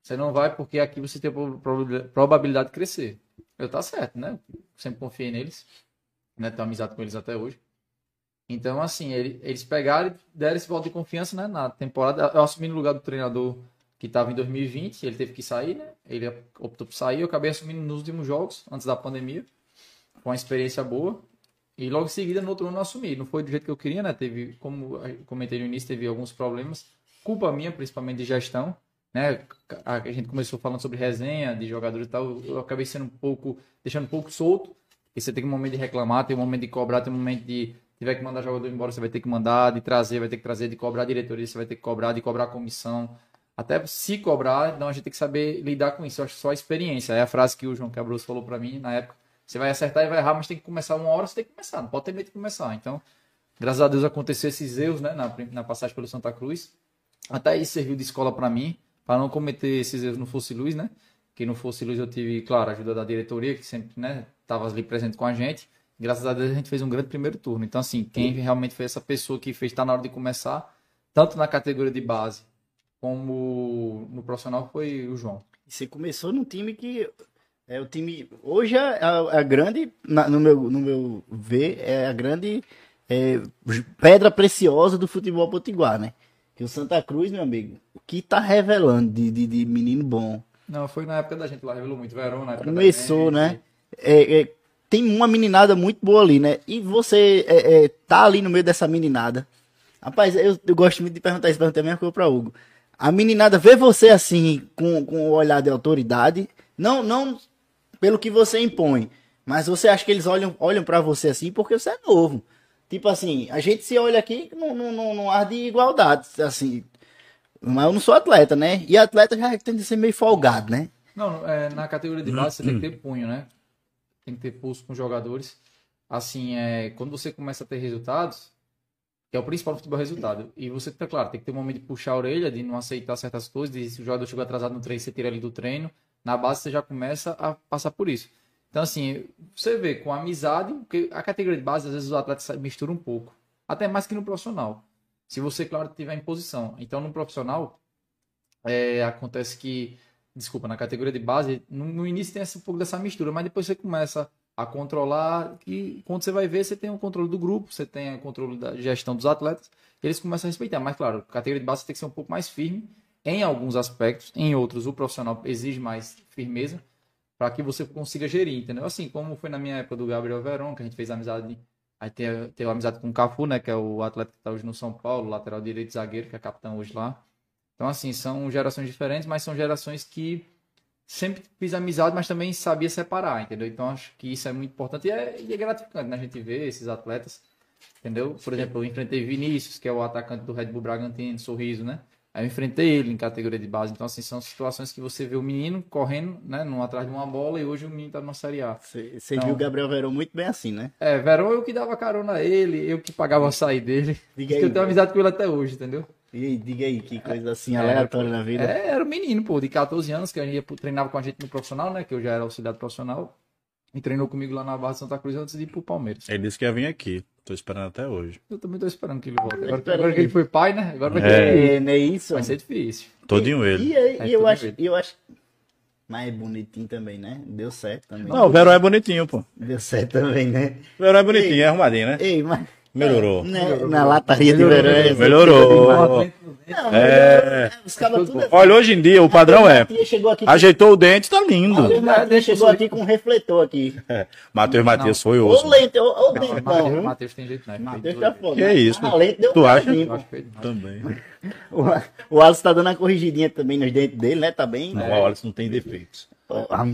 você não vai porque aqui você tem prob- prob- probabilidade de crescer. Eu, tá certo, né? Sempre confiei neles, né? Tenho amizade com eles até hoje. Então, assim, ele- eles pegaram e deram esse voto de confiança, né? Na temporada, eu assumi no lugar do treinador que estava em 2020, ele teve que sair, né? Ele optou por sair, eu acabei assumindo nos últimos jogos, antes da pandemia. Foi uma experiência boa. E logo em seguida, no outro ano, eu assumi. Não foi do jeito que eu queria, né? Teve, como comentei no início, teve alguns problemas. Culpa minha, principalmente de gestão. Né? A gente começou falando sobre resenha de jogadores e tal. Eu acabei sendo um pouco, deixando um pouco solto. E você tem um momento de reclamar, tem um momento de cobrar, tem um momento de tiver que mandar jogador embora, você vai ter que mandar, de trazer, vai ter que trazer, de cobrar a diretoria, você vai ter que cobrar, de cobrar comissão. Até se cobrar, então a gente tem que saber lidar com isso. Eu acho só a experiência. É a frase que o João Cabroso falou pra mim na época. Você vai acertar e vai errar, mas tem que começar uma hora, você tem que começar. Não pode ter medo de começar. Então, graças a Deus aconteceu esses erros, né, na, na passagem pelo Santa Cruz. Até isso serviu de escola pra mim, para não cometer esses erros no Fosse Luz, né? Que no Fosse Luz eu tive, claro, a ajuda da diretoria, que sempre, né, tava ali presente com a gente. Graças a Deus a gente fez um grande primeiro turno. Então, assim, quem realmente foi essa pessoa que fez, tá na hora de começar, tanto na categoria de base como no profissional, foi o João. Você começou num time que é o time hoje é a, a grande na- no meu no meu ver é a grande é, pedra preciosa do futebol potiguar, né? Que o Santa Cruz, meu amigo, o que tá revelando de, de, de menino bom. Não, foi na época da gente lá, revelou muito. Verão, na época da Começou, gente. né? É, é, tem uma meninada muito boa ali, né? E você é, é, tá ali no meio dessa meninada. Rapaz, eu, eu gosto muito de perguntar isso, perguntei a mesma coisa pra Hugo. A meninada vê você assim, com, com o olhar de autoridade, não, não pelo que você impõe, mas você acha que eles olham, olham para você assim porque você é novo. Tipo assim, a gente se olha aqui num, num, num, num ar de igualdade, assim. Mas eu não sou atleta, né? E atleta já tem de ser meio folgado, né? Não, é, na categoria de base você tem que ter punho, né? Tem que ter pulso com os jogadores. Assim, é, quando você começa a ter resultados, que é o principal do futebol é resultado. E você, tá claro, tem que ter um momento de puxar a orelha, de não aceitar certas coisas, de se o jogador chegou atrasado no treino, você tira ele do treino. Na base você já começa a passar por isso. Então, assim, você vê com amizade, porque a categoria de base, às vezes, os atletas misturam um pouco. Até mais que no profissional. Se você, claro, tiver em posição. Então, no profissional, é, acontece que, desculpa, na categoria de base, no, no início tem esse, um pouco dessa mistura, mas depois você começa a controlar e quando você vai ver, você tem o controle do grupo, você tem o controle da gestão dos atletas, eles começam a respeitar. Mas, claro, categoria de base tem que ser um pouco mais firme em alguns aspectos, em outros o profissional exige mais firmeza para que você consiga gerir, entendeu? Assim, como foi na minha época do Gabriel Verón, que a gente fez amizade, aí teve, teve amizade com o Cafu, né, que é o atleta que está hoje no São Paulo, lateral direito zagueiro, que é capitão hoje lá. Então, assim, são gerações diferentes, mas são gerações que sempre fiz amizade, mas também sabia separar, entendeu? Então, acho que isso é muito importante e é, e é gratificante, né? A gente ver esses atletas, entendeu? Por exemplo, eu enfrentei Vinícius, que é o atacante do Red Bull Bragantino, Sorriso, né? Aí eu enfrentei ele em categoria de base. Então, assim, são situações que você vê o menino correndo, né? Num, atrás de uma bola e hoje o menino tá numa Série A. Você Não. viu o Gabriel Verão muito bem assim, né? É, Verão eu que dava carona a ele, eu que pagava o açaí dele. Diga que eu tenho amizade com ele até hoje, entendeu? E aí, diga aí, que coisa assim É, aleatória na vida. É, era um menino, pô, de 14 anos, que a gente treinava com a gente no profissional, né? Que eu já era auxiliar profissional. E treinou comigo lá na Barra de Santa Cruz antes de ir pro Palmeiras. Ele disse que ia vir aqui. Tô esperando até hoje. Eu também tô esperando que ele volte. Agora, Espera agora que ele foi pai, né? Agora vai, É. É, não é isso? vai ser difícil. Todinho ele. E, aí, É e eu acho, e eu acho. Mas é bonitinho também, né? Deu certo também. Não, o Verão é bonitinho, pô. Deu certo também, né? O Verão é bonitinho, é arrumadinho, né? Ei, mas. Melhorou. Né, na lataria de verão. é- Melhorou. Não, mas É. Os caras tudo é. Olha, hoje em dia o padrão é. Tia chegou aqui. Ajeitou o dente, tá lindo. O Matheus chegou aqui com um refletor aqui. É. Matheus Matias foi osso. lente, ô, ô, Não, dente, Matheus, não. Matheus tem jeito, né? Matheus tá foda. Que é isso? A lente deu Tu um acha? Também. O, o Alisson tá dando uma corrigidinha também nos dentes dele, né? Tá bem. Não, olha, isso não tem defeitos. Ah.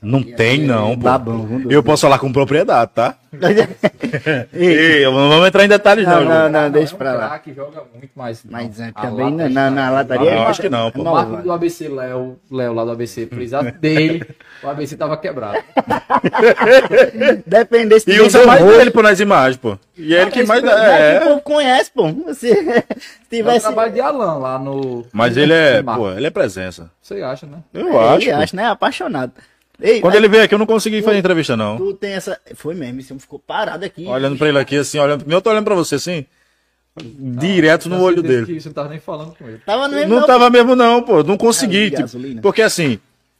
Não tem, não, pô. Babão, vamos Eu posso falar com propriedade, tá? Ei, não vamos entrar em detalhes, Não, não. não, não, deixa é um pra lá. craque, joga muito mais. Mas é, A também na, na, na lataria. Não, ele- acho que não, pô. O Marco do ABC, Léo, Léo lá do ABC, precisava dele, o ABC tava quebrado. Dependesse E usa mais rosto, dele, pô, nas imagens, pô. E ele que mais. mas que o É. povo conhece, pô. Se, É tivesse. trabalho de Alan lá no. Mas ele é, pô, ele é presença. Você acha, né? Eu acho. pô. acha, né? Apaixonado. Ei, Quando mas ele veio aqui, eu não consegui fazer entrevista, não. tu tem essa. Foi mesmo, esse homem ficou parado aqui. Olhando pra ele aqui, assim, olhando. Eu tô olhando pra você, assim. Direto no Tenho olho dele. Que você não tava nem falando com ele. Tava no mesmo. Não tava mesmo, não, pô. Não consegui. Ah, tipo, porque assim,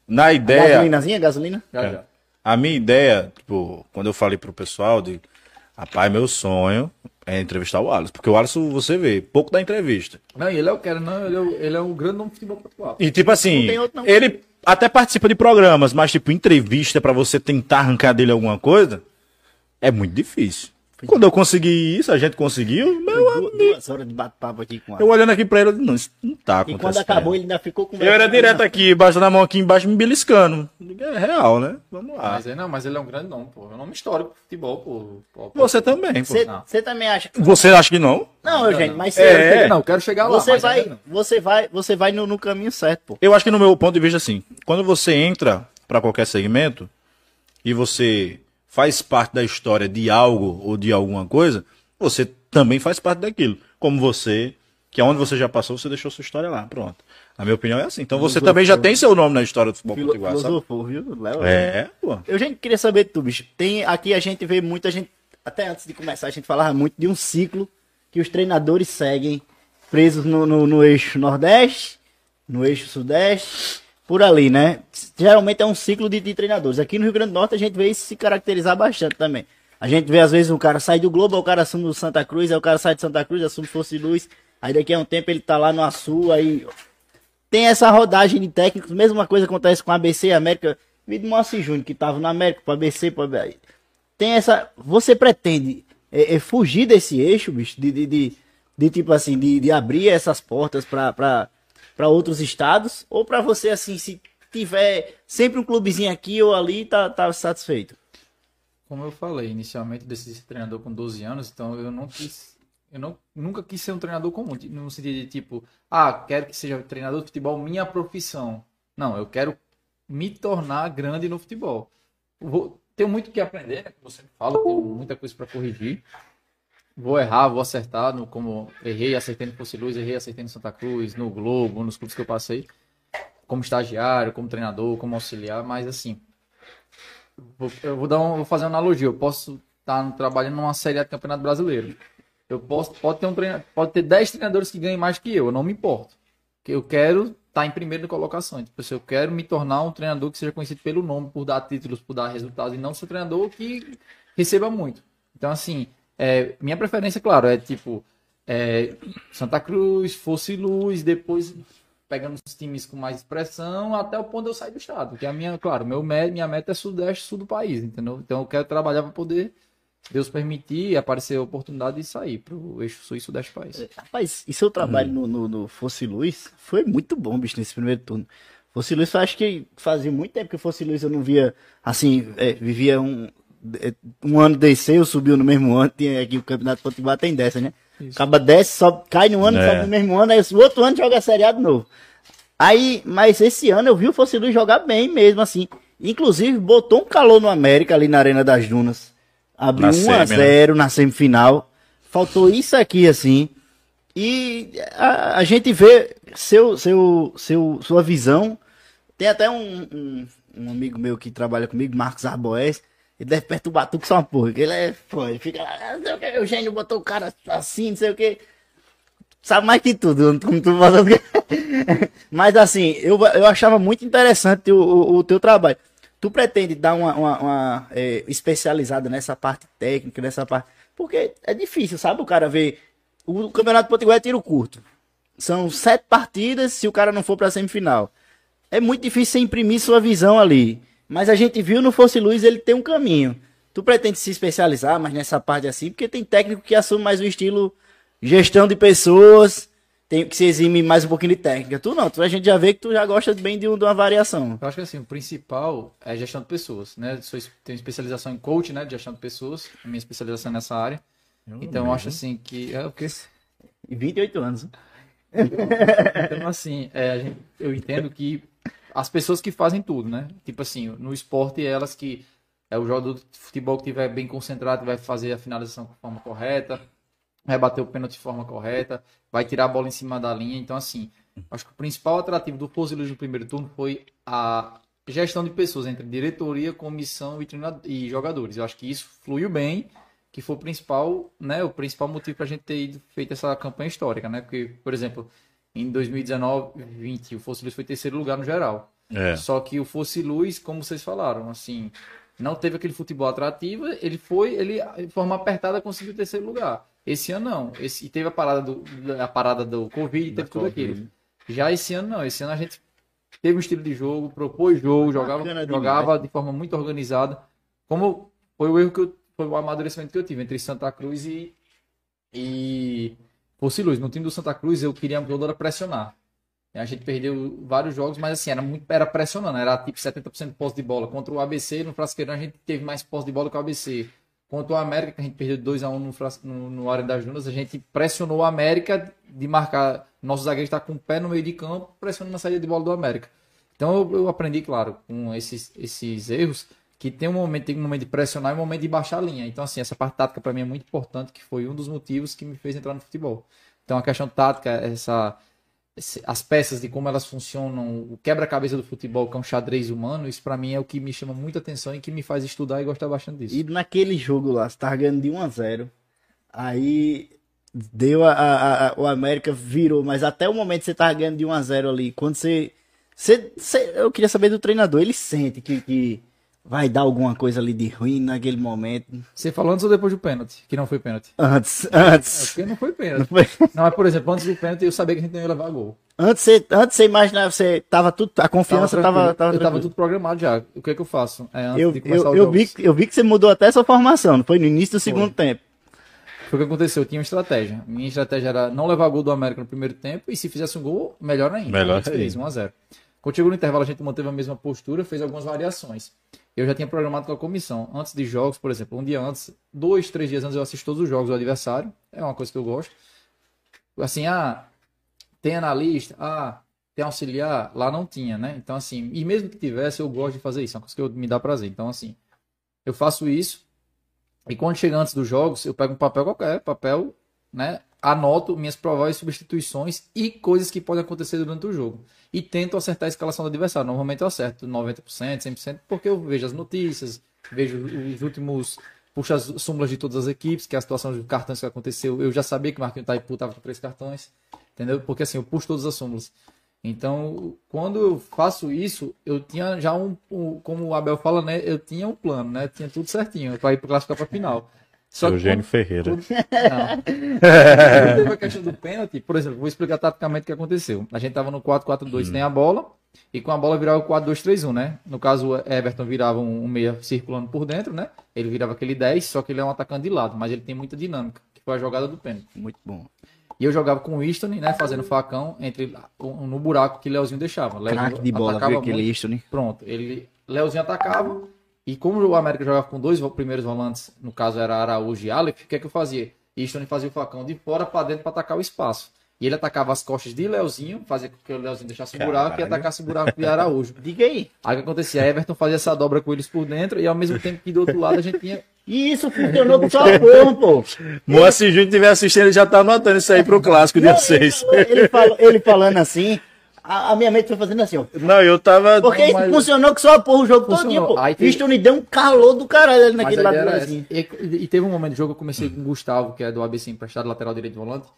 na ideia. Gasolinazinha, gasolina? Já, É. já. A minha ideia, tipo, quando eu falei pro pessoal, de rapaz, meu sonho é entrevistar o Alisson. Porque o Alisson, você vê, pouco da entrevista. Não, e ele é o cara, não, ele é, o- ele é um grande nome do futebol atual. E tipo assim, Não tem outro, não. ele até participa de programas, mas tipo, entrevista pra você tentar arrancar dele alguma coisa, é muito difícil. Quando eu consegui isso, a gente conseguiu, meu Duas, duas horas de bate-papo aqui com Eu ela. olhando aqui pra ele, eu disse, não, isso não tá E acontecendo. quando acabou, ele ainda ficou com Eu era direto aqui, baixando a mão aqui embaixo, me beliscando. É real, né? Vamos lá. Mas, é, não, mas ele é um grande nome, pô. É um nome histórico pro futebol, pô. Pô, pô. Você também, pô. Você, Não. também acha. Você acha que não? Não, Eugênio, mas Quero você, chegar- Não, eu quero chegar lá. você vai, não. você vai, você vai no, no caminho certo, pô. Eu acho que no meu ponto de vista, assim, quando você entra pra qualquer segmento e você faz parte da história de algo ou de alguma coisa, você também faz parte daquilo. Como você, que é onde você já passou, você deixou sua história lá. Pronto. Na minha opinião é assim. Então você também já tem seu nome na história do futebol Filo- potiguar, viu, Léo? É, pô. Eu gente queria saber de tu, bicho. Tem aqui a gente vê muita gente, até antes de começar, a gente falava muito de um ciclo que os treinadores seguem presos no, no, no eixo Nordeste, no eixo Sudeste, por ali, né? Geralmente é um ciclo de, de treinadores. Aqui no Rio Grande do Norte a gente vê isso se caracterizar bastante também. A gente vê às vezes o cara sai do Globo, o cara assume o Santa Cruz, aí o cara sai de Santa Cruz, assume Fosse Luz, aí daqui a um tempo ele tá lá no Açu, aí tem essa rodagem de técnicos, mesma coisa acontece com a ABC e América. Vido Moacir Júnior, que tava na América, pro ABC, ABC. Tem essa. Você pretende é, é, fugir desse eixo, bicho? De, de, de, de tipo assim, de, de abrir essas portas pra, pra outros estados? Ou pra você, assim, se tiver sempre um clubezinho aqui ou ali, tá, tá satisfeito? Como eu falei, inicialmente eu decidi ser treinador com 12 anos, então eu não quis. Eu não, nunca quis ser um treinador comum, no sentido de tipo, ah, quero que seja treinador de futebol minha profissão. Não, eu quero me tornar grande no futebol. Vou, tenho muito que aprender, né? Você fala, tenho muita coisa para corrigir. Vou errar, vou acertar, no, como errei, acertei no Fosse Luz, errei, acertei no Santa Cruz, no Globo, nos clubes que eu passei, como estagiário, como treinador, como auxiliar, mas assim, Vou, eu vou, dar um, vou fazer uma analogia. Eu posso estar trabalhando numa série de Campeonato Brasileiro. Eu posso, pode ter um treina, pode ter 10 treinadores que ganhem mais que eu, eu não me importo. Porque eu quero estar em primeira colocação. Tipo, se eu quero me tornar um treinador que seja conhecido pelo nome, por dar títulos, por dar resultados, e não ser um treinador que receba muito. Então, assim, é, minha preferência, claro, é tipo é, Santa Cruz, Fosse Luz, depois pegando os times com mais expressão até o ponto eu sair do estado. Que a minha, claro, meu, me- minha meta é sudeste, sul do país, entendeu? Então eu quero trabalhar para poder, Deus permitir, aparecer a oportunidade de sair para o eixo sul e sudeste do país. Rapaz, e seu trabalho no, no, no Fosse Luz foi muito bom, bicho, nesse primeiro turno. Fosse Luz, eu acho que fazia muito tempo que Fosse Luz eu não via, assim, é, vivia um, é, um ano descer, eu subiu no mesmo ano, tinha aqui o Campeonato Potiguar tem dessa, né? Isso. Acaba desce, sobe, cai no ano, É. sobe no mesmo ano, aí o outro ano joga seriado novo. Aí, mas esse ano eu vi o Fosse Luz jogar bem mesmo, assim. Inclusive, botou um calor no América ali na Arena das Dunas. Abriu Na 1 a semi, né? 0 na semifinal. Faltou isso aqui, assim. E a, a gente vê seu, seu, seu, sua visão. Tem até um, um, um amigo meu que trabalha comigo, Marcos Arboés. Ele deve perturbar tudo que só uma porra. que Ele é foda. Ele fica lá, "Ah, não sei o que, o Eugênio botou o cara assim, não sei o que. Sabe mais que tudo, como tu fala. Mas assim, eu, eu achava muito interessante o, o, o teu trabalho. Tu pretende dar uma, uma, uma, é, especializada nessa parte técnica, nessa parte. Porque é difícil, sabe? O cara ver. O Campeonato Potiguar é tiro curto. São sete partidas se o cara não for pra semifinal. É muito difícil você imprimir sua visão ali. Mas a gente viu no Fosse Luz ele tem um caminho. Tu pretende se especializar mais nessa parte assim? Porque tem técnico que assume mais o estilo gestão de pessoas, tem que se exime mais um pouquinho de técnica. Tu não, tu, a gente já vê que tu já gosta bem de, um- de uma variação. Eu acho que assim, o principal é gestão de pessoas, né? Sou, tenho especialização em coach, né? De gestão de pessoas, a minha especialização é nessa área. Então eu acho assim que. É o quê? E 28 anos. Então, assim, é, a gente- eu entendo que as pessoas que fazem tudo, né? Tipo assim, no esporte, elas que. É o jogador de futebol que estiver bem concentrado, vai fazer a finalização de forma correta, vai bater o pênalti de forma correta, vai tirar a bola em cima da linha. Então, assim, acho que o principal atrativo do Pouso Luz no primeiro turno foi a gestão de pessoas entre diretoria, comissão e, e jogadores. Eu acho que isso fluiu bem, que foi o principal, né, o principal motivo para a gente ter feito essa campanha histórica, né? Porque, por exemplo, em 2019, 20, o Fosse Luz foi terceiro lugar no geral. É. Só que o Fosse Luz, como vocês falaram, assim, não teve aquele futebol atrativo, ele foi, ele de forma apertada conseguiu o terceiro lugar. Esse ano não. Esse, e teve a parada do, a parada do Covid, teve tudo aquilo. Já esse ano não. Esse ano a gente teve um estilo de jogo, propôs jogo, jogava, Bacana demais. jogava de forma muito organizada. Como foi o erro que eu, foi o amadurecimento que eu tive entre Santa Cruz e e Fosse Luz. No time do Santa Cruz eu queria toda hora pressionar. A gente perdeu vários jogos, mas assim, era muito era pressionando, era tipo 70% de posse de bola. Contra o ABC, no Frasqueirão, a gente teve mais posse de bola que o ABC. Contra o América, que a gente perdeu 2x1 no, no, no Área das Dunas, a gente pressionou o América de marcar. Nosso zagueiro está com o pé no meio de campo, pressionando a saída de bola do América. Então eu, eu aprendi, claro, com esses, esses erros, que tem um momento, tem um momento de pressionar e um momento de baixar a linha. Então, assim, essa parte tática para mim é muito importante, que foi um dos motivos que me fez entrar no futebol. Então, a questão tática, essa, esse- as peças de como elas funcionam, o quebra-cabeça do futebol, que é um xadrez humano, isso para mim é o que me chama muita atenção e que me faz estudar e gostar bastante disso. E naquele jogo lá, você tava ganhando de 1 a 0 Aí deu a, a- a- o América virou, mas até o momento você tava ganhando de 1 a 0 ali, quando você, você, você- eu queria saber do treinador, ele sente que, que vai dar alguma coisa ali de ruim naquele momento. Você falou antes ou depois do pênalti? Que não foi pênalti. Antes, É, antes. porque não foi pênalti. Foi- Não, mas por exemplo, antes do pênalti eu sabia que a gente não ia levar gol. Antes você, antes você imaginava, você tava tudo, a confiança tava, tranquilo. tava, eu tava tudo programado já. O que é que eu faço? É, antes eu, de começar eu, o eu, vi, eu vi que você mudou até sua formação, não foi no início do segundo tempo. Foi o que aconteceu, eu tinha uma estratégia. Minha estratégia era não levar gol do América no primeiro tempo e se fizesse um gol, melhor ainda. Melhor A gente fez, 1 a 0 Quando chegou no intervalo, a gente manteve a mesma postura, fez algumas variações. Eu já tinha programado com a comissão. Antes de jogos, por exemplo, um dia antes, dois, três dias antes, eu assisto todos os jogos do adversário. É uma coisa que eu gosto. Assim, ah, tem analista, ah, tem auxiliar, lá não tinha, né? Então, assim, e mesmo que tivesse, eu gosto de fazer isso, é uma coisa que eu- me dá prazer. Então, assim, eu faço isso, e quando chega antes dos jogos, eu pego um papel qualquer, papel, né? Anoto minhas prováveis substituições e coisas que podem acontecer durante o jogo. E tento acertar a escalação do adversário. Normalmente eu acerto 90%, 100%, porque eu vejo as notícias, vejo os últimos. Puxo as súmulas de todas as equipes, que é a situação dos cartões que aconteceu. Eu já sabia que o Marquinhos Taipu estava com três cartões, entendeu? Porque assim, eu puxo todas as súmulas. Então, quando eu faço isso, eu tinha já um, um- como o Abel fala, né? Eu tinha um plano, né? Tinha tudo certinho para ir para classificar para final. Só Eugênio quando- Ferreira. Não. Teve a questão do pênalti, por exemplo, vou explicar taticamente o que aconteceu. A gente tava no 4-4-2 sem a bola, e com a bola virava o 4-2-3-1, né? No caso, o Everton virava um, um meia circulando por dentro, né? Ele virava aquele 10, só que ele é um atacante de lado, mas ele tem muita dinâmica, que foi a jogada do pênalti. Muito bom. E eu jogava com o Easton, né? Fazendo facão entre no buraco que Leozinho deixava. Leozinho Craque de bola, viu aquele. Easton, Pronto, ele Leozinho atacava e como o América jogava com dois primeiros volantes, no caso era Araújo e Aleph, o que é que eu fazia? Easton fazia o facão de fora para dentro para atacar o espaço. E ele atacava as costas de Leozinho, fazia com que o Leozinho deixasse um Caralho. buraco e atacasse o buraco de Araújo. Diga aí. Aí o que acontecia? Everton fazia essa dobra com eles por dentro e ao mesmo tempo que do outro lado a gente tinha. E isso funcionou com sua porra, pô. Moacir Júnior estiver assistindo, ele já tá anotando isso aí pro clássico dia 6. Ele, falou- ele falando assim, a, a minha mente foi fazendo assim, ó. Não, eu tava. Porque isso mas- funcionou com sua porra o jogo Funcionou. todo, pô. Aí teve- Visto me deu um calor do caralho ali naquele lado. E, e teve um momento do jogo que eu comecei com o Gustavo, que é do ABC emprestado, lateral direito volante,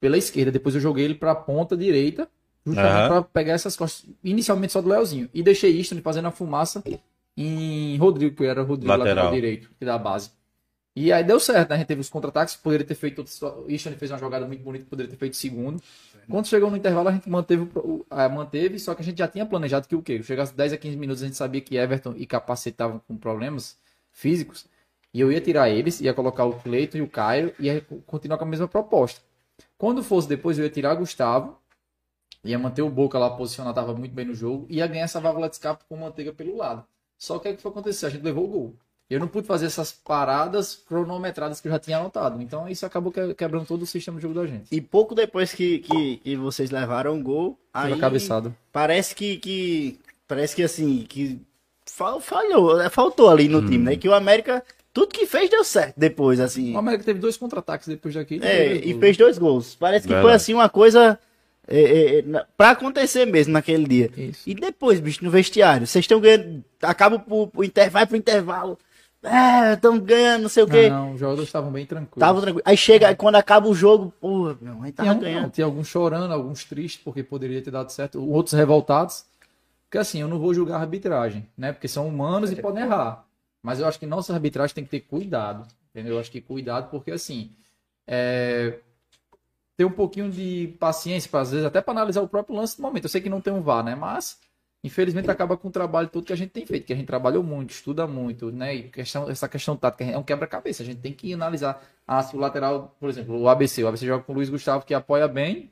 pela esquerda. Depois eu joguei ele pra ponta direita, justamente Aham. pra pegar essas costas, inicialmente só do Leozinho. E deixei Easton fazendo a fumaça em Rodrigo, que era o Rodrigo Lateral. lateral, direito, que da base. E aí deu certo, né? A gente teve os contra-ataques, poderia ter feito. O Easton fez uma jogada muito bonita, poderia ter feito segundo. Quando chegou no intervalo, a gente manteve, manteve, só que a gente já tinha planejado que o quê? Chegasse 10 a 15 minutos, a gente sabia que Everton e Capacete estavam com problemas físicos. E eu ia tirar eles, ia colocar o Cleiton e o Caio, e ia co- continuar com a mesma proposta. Quando fosse depois, eu ia tirar Gustavo, ia manter o Boca lá posicionado, estava muito bem no jogo, e ia ganhar essa válvula de escape com Manteiga pelo lado. Só que o que foi acontecer? A gente levou o gol. Eu não pude fazer essas paradas cronometradas que eu já tinha anotado. Então isso acabou que- quebrando todo o sistema de jogo da gente. E pouco depois que, que, que vocês levaram o gol, Teve aí a cabeçada. parece que, que parece que assim, que fa- falhou, né? faltou ali no time, né? Que o América, tudo que fez deu certo depois, assim. O América teve dois contra-ataques depois daqui. É, dois e gols. fez dois gols. Parece que foi assim uma coisa é, é, é, pra acontecer mesmo naquele dia. Isso. E depois, bicho, no vestiário, vocês estão ganhando, acaba pro, pro inter, vai pro intervalo. É, estão ganhando, não sei o quê. Não, não, os jogadores estavam bem tranquilos. Tava tranquilo. Aí chega, aí quando acaba o jogo, porra, meu, aí tava Tinha, ganhando. não, tinha alguns chorando, alguns tristes, porque poderia ter dado certo, outros revoltados. Porque assim, eu não vou julgar a arbitragem, né? Porque são humanos e podem errar. Mas eu acho que nossa arbitragem tem que ter cuidado, entendeu? Eu acho que cuidado, porque assim, é, ter um pouquinho de paciência, pra, às vezes, até para analisar o próprio lance do momento. Eu sei que não tem um VAR, né? Mas, infelizmente, acaba com o trabalho todo que a gente tem feito, que a gente trabalhou muito, estuda muito, né? E questão, essa questão tática é um quebra-cabeça. A gente tem que analisar. Ah, se o lateral, por exemplo, o ABC, o ABC joga com o Luiz Gustavo, que apoia bem,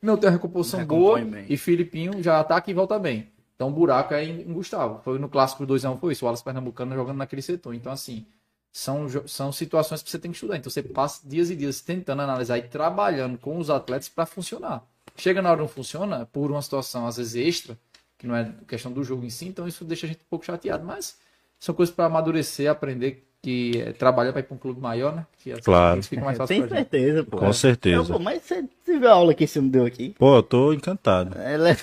não tem uma recomposição boa, bem. e Filipinho já ataca e volta bem. Então o buraco é em, Gustavo. Foi no clássico 2x1, foi isso, o Alas Pernambucano jogando naquele setor. Então, assim, são, são situações que você tem que estudar. Então você passa dias e dias tentando analisar e trabalhando com os atletas para funcionar. Chega na hora não funciona, por uma situação às vezes extra, que não é questão do jogo em si, então isso deixa a gente um pouco chateado. Mas são coisas para amadurecer, aprender que é, trabalhar para ir para um clube maior, né? Que assim, Claro. fica mais fácil Tem gente. certeza, pô. Com certeza. Não, pô, mas você, você viu a aula que esse homem deu aqui? Pô, eu tô encantado. Ela, é-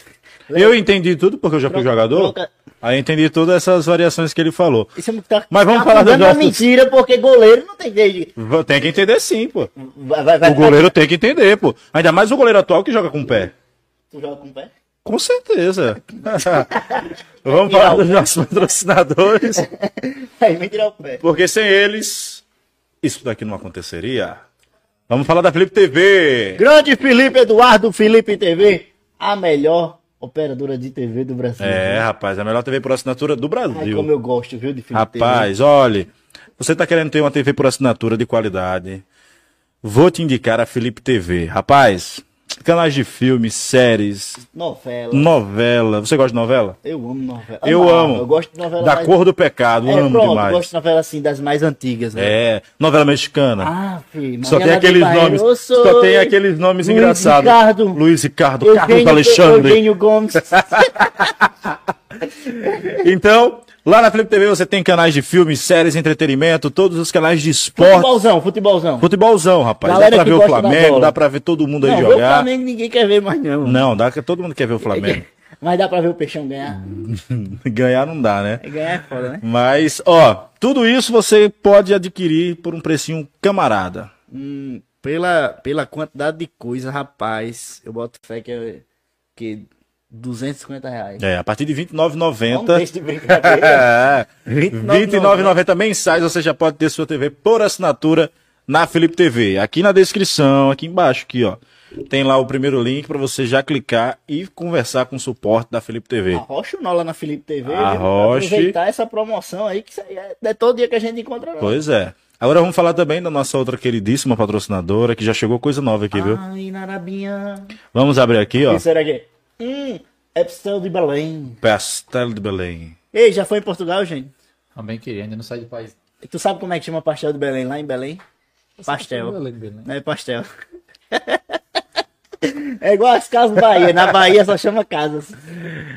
Eu entendi tudo, porque eu já fui jogador. troca- Aí entendi todas essas variações que ele falou. Tá, Mas vamos tá falar uma nossos- mentira, porque goleiro não tem jeito. Tem que entender sim, pô. Vai, vai, vai, O goleiro tem que entender, pô. Ainda mais o goleiro atual que joga com o pé. Tu joga com o pé? Com certeza. Vamos falar dos nossos patrocinadores. Aí vem tirar o pé. Porque sem eles, isso daqui não aconteceria. Vamos falar da Felipe TV. Grande Felipe Eduardo, Felipe TV, a melhor operadora de TV do Brasil. É, rapaz, a melhor TV por assinatura do Ai, Brasil. como eu gosto, viu, de Felipe Rapaz, olhe, você tá querendo ter uma TV por assinatura de qualidade? Vou te indicar a Felipe TV. Rapaz, canais de filmes, séries. Novela. novela. Você gosta de novela? Eu amo novela. Eu Amava, amo. Eu gosto de novela Da mais... Cor do Pecado, é, amo pronto, demais. eu gosto de novela assim, das mais antigas, né? É, novela mexicana. Ah, filho. só tem aqueles nomes, sou só tem aqueles nomes Luiz engraçados. Ricardo. Luiz Ricardo, Eugênio, Carlos Alexandre. Eugênio Gomes. Então, lá na Felipe TV você tem canais de filmes, séries, entretenimento, todos os canais de esporte. futebolzão, futebolzão. Futebolzão, rapaz. Galera dá pra ver o Flamengo, dá pra ver todo mundo aí Não, o jogar. Flamengo ninguém quer ver mais não. Não, dá que todo mundo quer ver o Flamengo. Mas dá pra ver o Peixão ganhar. Ganhar não dá, né? Ganhar é foda, né? Mas, ó, tudo isso você pode adquirir por um precinho camarada. Hum, pela, pela quantidade de coisa, rapaz, eu boto fé que é que 250 reais. É, a partir de R$ Vamos 29,90. deixar de brincadeira. É, R$ 29,90 29,90 mensais você já pode ter sua TV por assinatura na Felipe TV. Aqui na descrição, aqui embaixo, aqui, ó. Tem lá o primeiro link para você já clicar e conversar com o suporte da Felipe TV. Arrocha o nó lá na Felipe TV. Arroche. Aproveitar essa promoção aí, que isso aí é, é todo dia que a gente encontra. Pois é. Agora vamos falar também da nossa outra queridíssima patrocinadora, que já chegou coisa nova aqui, viu? Ai, Narabinha. Vamos abrir aqui, ó. O que será que? Hum, é Pastel de Belém. Pastel de Belém. Ei, já foi em Portugal, gente? Também queria, ainda não sai do país. E Tu sabe como é que chama pastel de Belém lá em Belém? Pastel. Belém, Belém. Não é pastel. É igual as casas Bahia. Na Bahia só chama casas.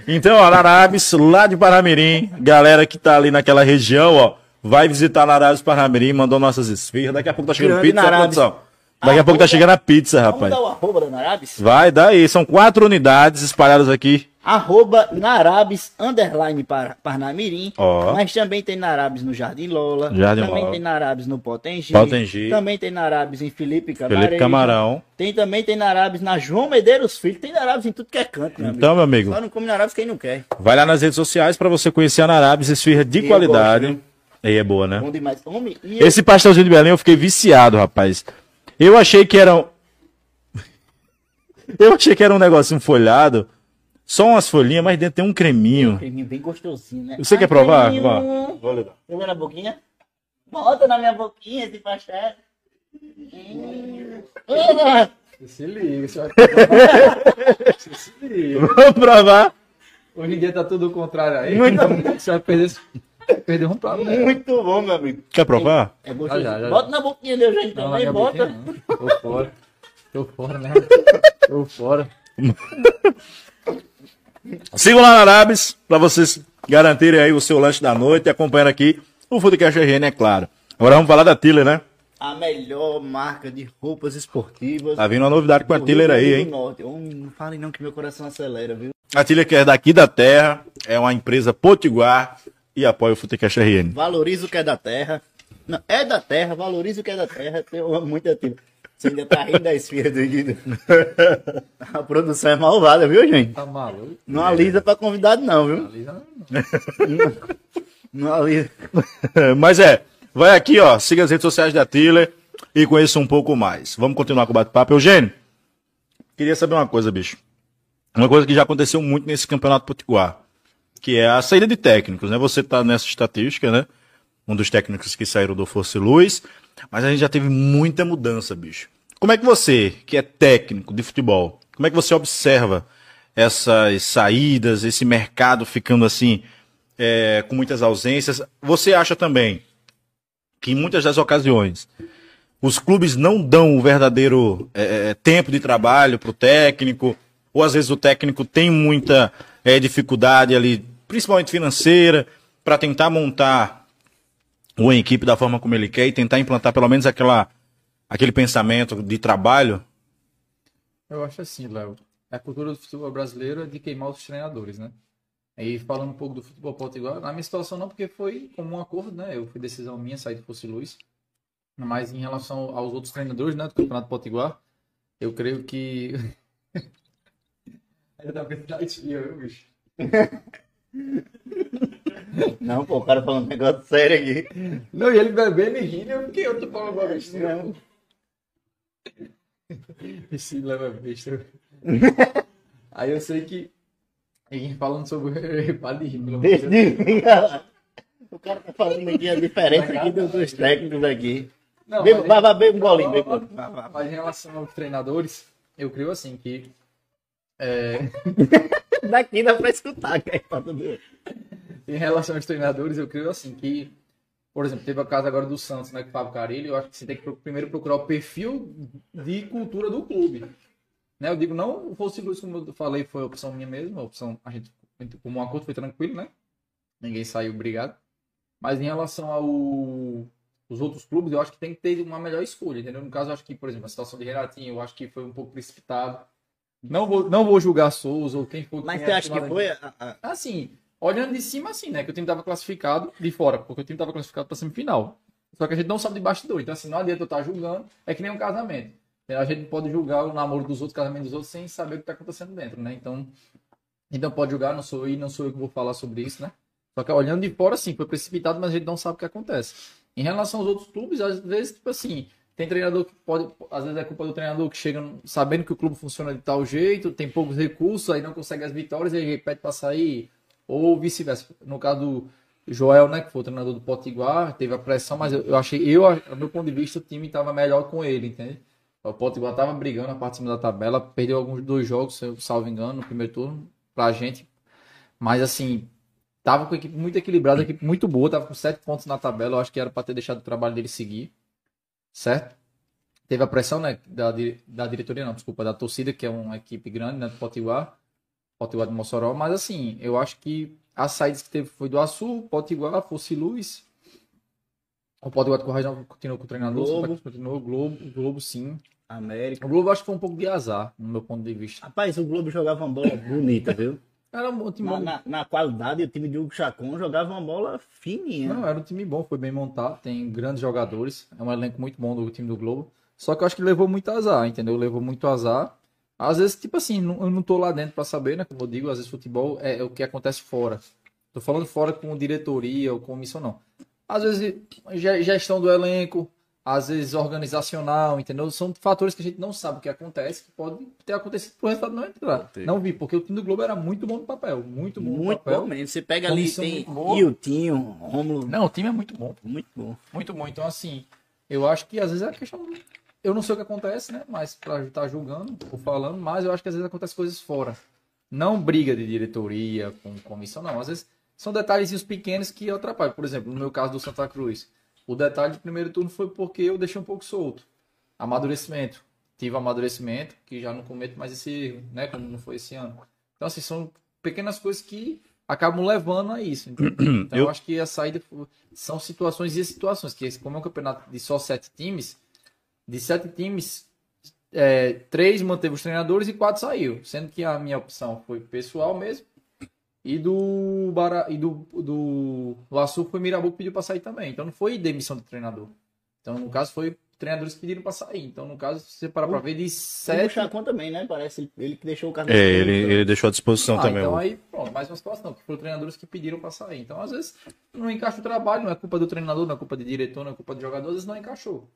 Então, ó, Narabes, lá de Paramirim, galera que tá ali naquela região, ó, vai visitar Narabes Paramirim, mandou nossas esfirras. Daqui a pouco tá chegando Grande pizza, produção. Daqui a pouco tá chegando a pizza, Vamos rapaz. dar o arroba da Narabes? Vai, daí. São quatro unidades espalhadas aqui. Arroba Narabes, underline Par- Parnamirim. Ó. Mas também tem Narabes no Jardim Lola. Jardim também Lola. tem Narabes no Potengi. Potengi. Também tem Narabes em Felipe Camarão. Felipe Camarão. Tem também tem Narabes na João Medeiros Filho. Tem Narabes em tudo que é canto, meu Então, meu amigo, Só não come Narabes quem não quer. vai lá nas redes sociais pra você conhecer a Narabes, esfirra de Eu qualidade. gosto, Aí é boa, né? Bom demais. Homem, e eu- Esse pastelzinho de Belém eu fiquei viciado, rapaz. Eu achei que era. um- Eu achei que era um negocinho folhado. Só umas folhinhas, mas dentro tem um creminho. creminho bem gostosinho, né? Você Ai, quer provar? creminho. Vá. Você vê na boquinha? Bota na minha boquinha esse pastel. Hum. Ah, Você se liga, você vai Você se liga. Vamos provar. Hoje em dia tá tudo o contrário aí. Muito. Você vai perder, vai perder um prato. né? Muito bom, meu amigo. Quer provar? É gostoso. Já, já, já. Bota na boquinha dele, gente, também, minha bota. boquinha. Tô fora. Tô fora, né? Tô fora. Sigam lá na Arabes pra vocês garantirem aí o seu lanche da noite e acompanhando aqui o Foodcast RN, é claro. Agora vamos falar da Tiller, né? A melhor marca de roupas esportivas. Tá vindo uma novidade com a Tiller aí, hein? Norte. Não falem não que meu coração acelera, viu? A Tiller que é daqui da terra, é uma empresa potiguar e apoia o Foodcast RN. Valoriza o que é da terra. Não, é da terra, valoriza o que é da terra. Eu amo muito a Tiller. Você ainda tá rindo da esfirra do Guido. A produção é malvada, viu, gente? Tá maluco? Não alisa pra convidado, não, viu? Alisa não. Não alisa. Mas é, vai aqui, ó, siga as redes sociais da Tiller e conheça um pouco mais. Vamos continuar com o bate-papo. Eugênio, queria saber uma coisa, bicho. Uma coisa que já aconteceu muito nesse campeonato potiguar, que é a saída de técnicos, né? Você tá nessa estatística, né? Um dos técnicos que saíram do Força e Luz, mas a gente já teve muita mudança, bicho. Como é que você, que é técnico de futebol, como é que você observa essas saídas, esse mercado ficando assim, é, com muitas ausências? Você acha também que em muitas das ocasiões os clubes não dão o verdadeiro é, é, tempo de trabalho para o técnico, ou às vezes o técnico tem muita é, dificuldade ali, principalmente financeira, para tentar montar uma equipe da forma como ele quer e tentar implantar pelo menos aquela, aquele pensamento de trabalho. Eu acho assim, Léo. A cultura do futebol brasileiro é de queimar os treinadores, né? Aí falando um pouco do futebol potiguar, na minha situação não, porque foi como um acordo, né? Eu fui decisão minha sair do Fosse Luz. Mas em relação aos outros treinadores, né, do Campeonato Potiguar, eu creio que. Dar esfia, viu, bicho? Não, pô, o cara falando um negócio sério aqui. Não, e ele bebendo e rindo, eu fiquei outro falando uma besteira. Não. Esse leva besta. Aí eu sei que. Falando sobre o para de rir, pelo amor de Deus. Desde- O cara tá falando aqui a diferença aqui dos, dos técnicos aqui. Não, Beba- mas- Vai, vai, bebe um golinho, vai. Mas em relação aos treinadores, eu creio assim que. é, Daqui dá pra escutar, que é em relação aos treinadores, eu creio assim que. Por exemplo, teve a casa agora do Santos, né, com o Fábio Carilli, eu acho que você tem que primeiro procurar o perfil de cultura do clube. Né, eu digo, não Fosse Luz, como eu falei, foi opção minha mesmo, a opção, a gente, como um acordo foi tranquilo, né? Ninguém saiu, obrigado. Mas em relação ao os outros clubes, eu acho que tem que ter uma melhor escolha, entendeu? No caso, eu acho que, por exemplo, a situação de Renatinho, eu acho que foi um pouco precipitado. Não vou, não vou julgar Souza ou quem for. Mas quem você é acha que foi? a- Assim, olhando de cima, assim, né? Que o time tava classificado de fora, porque o time tava classificado pra semifinal. Só que a gente não sabe de bastidor. Então, assim, não adianta eu estar julgando. É que nem um casamento. A gente não pode julgar o namoro dos outros, o casamento dos outros, sem saber o que tá acontecendo dentro, né? Então, então pode julgar, não sou eu e não sou eu que vou falar sobre isso, né? Só que olhando de fora, sim, foi precipitado, mas a gente não sabe o que acontece. Em relação aos outros clubes, às vezes, tipo assim, tem treinador que pode. Às vezes é culpa do treinador que chega sabendo que o clube funciona de tal jeito, tem poucos recursos, aí não consegue as vitórias e aí repete pra sair. Ou vice-versa. No caso do Joel, né, que foi o treinador do Potiguar, teve a pressão, mas eu, eu achei, eu, a meu ponto de vista, o time estava melhor com ele, entende? O Potiguar estava brigando na parte de cima da tabela, perdeu alguns dois jogos, se eu salvo engano, no primeiro turno, pra gente. Mas assim, tava com a equipe muito equilibrada, a equipe muito boa, tava com sete pontos na tabela, eu acho que era para ter deixado o trabalho dele seguir, certo? teve a pressão né, da, da diretoria, não, desculpa, da torcida, que é uma equipe grande, né, do Potiguar, Potiguar de Mossoró, mas assim, eu acho que as saídas que teve foi do Açu, Potiguar, Fosse Luz, o Potiguar de Corrais não continuou com o treinador, Globo. Globo. continuou, Globo, Globo sim. América. O Globo acho que foi um pouco de azar, no meu ponto de vista. Rapaz, o Globo jogava uma bola bonita, viu? Era um time Na, bom. na, na qualidade, o time de Hugo Chacon jogava uma bola fininha. Não, era um time bom, foi bem montado, tem grandes jogadores, é um elenco muito bom do time do Globo. Só que eu acho que levou muito azar, entendeu? Levou muito azar. Às vezes, tipo assim, não- eu não tô lá dentro pra saber, né? Como eu digo, às vezes futebol é, é o que acontece fora. Tô falando fora com diretoria ou comissão, não. Às vezes, ge- gestão do elenco, às vezes organizacional, entendeu? São fatores que a gente não sabe o que acontece, que pode ter acontecido pro resultado não entrar. Não vi, porque o time do Globo era muito bom no papel, muito bom no Muito papel. bom mesmo. Você pega ali, tem. Hiltinho, Rômulo. Não, o time é muito bom. Muito bom. Muito bom. Então, assim, eu acho que às vezes é a questão. do- Eu não sei o que acontece, né? Mas pra estar julgando ou falando, mas eu acho que às vezes acontece coisas fora. Não briga de diretoria com comissão, não. Às vezes são detalhezinhos pequenos que atrapalham. Por exemplo, no meu caso do Santa Cruz, o detalhe do primeiro turno foi porque eu deixei um pouco solto. Amadurecimento. Tive amadurecimento, que já não cometo mais esse erro, né? Como não foi esse ano. Então, assim, são pequenas coisas que acabam levando a isso. Então, eu Eu- acho que a saída são situações e situações. Que como é um campeonato de só sete times, de sete times, é, três manteve os treinadores e quatro saiu. Sendo que a minha opção foi pessoal mesmo. E do Bara, e do, do, do Açu foi Mirabu que pediu para sair também. Então não foi demissão de treinador. Então, no caso, foi treinadores que pediram para sair. Então, no caso, se você parar para ver, de O sete. Chacon também, né? Parece ele- ele que deixou o cargo É, ele, ele deixou à disposição Ah, também. então o- aí, pronto, mais uma situação, que foram treinadores que pediram para sair. Então, às vezes, não encaixa o trabalho, não é culpa do treinador, não é culpa de diretor, não é culpa do jogador, às vezes não encaixou.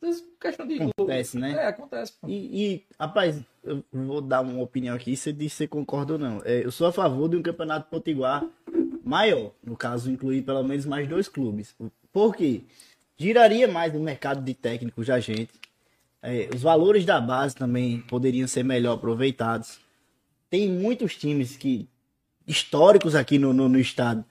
Vezes, questão de. Acontece, né? É, acontece. E, e, rapaz, eu vou dar uma opinião aqui, você diz se você concorda ou não. É, eu sou a favor de um campeonato potiguar maior, no caso, incluir pelo menos mais dois clubes. Por quê? Giraria mais o mercado de técnicos da gente. É, os valores da base também poderiam ser melhor aproveitados. Tem muitos times que históricos aqui no, no, no estado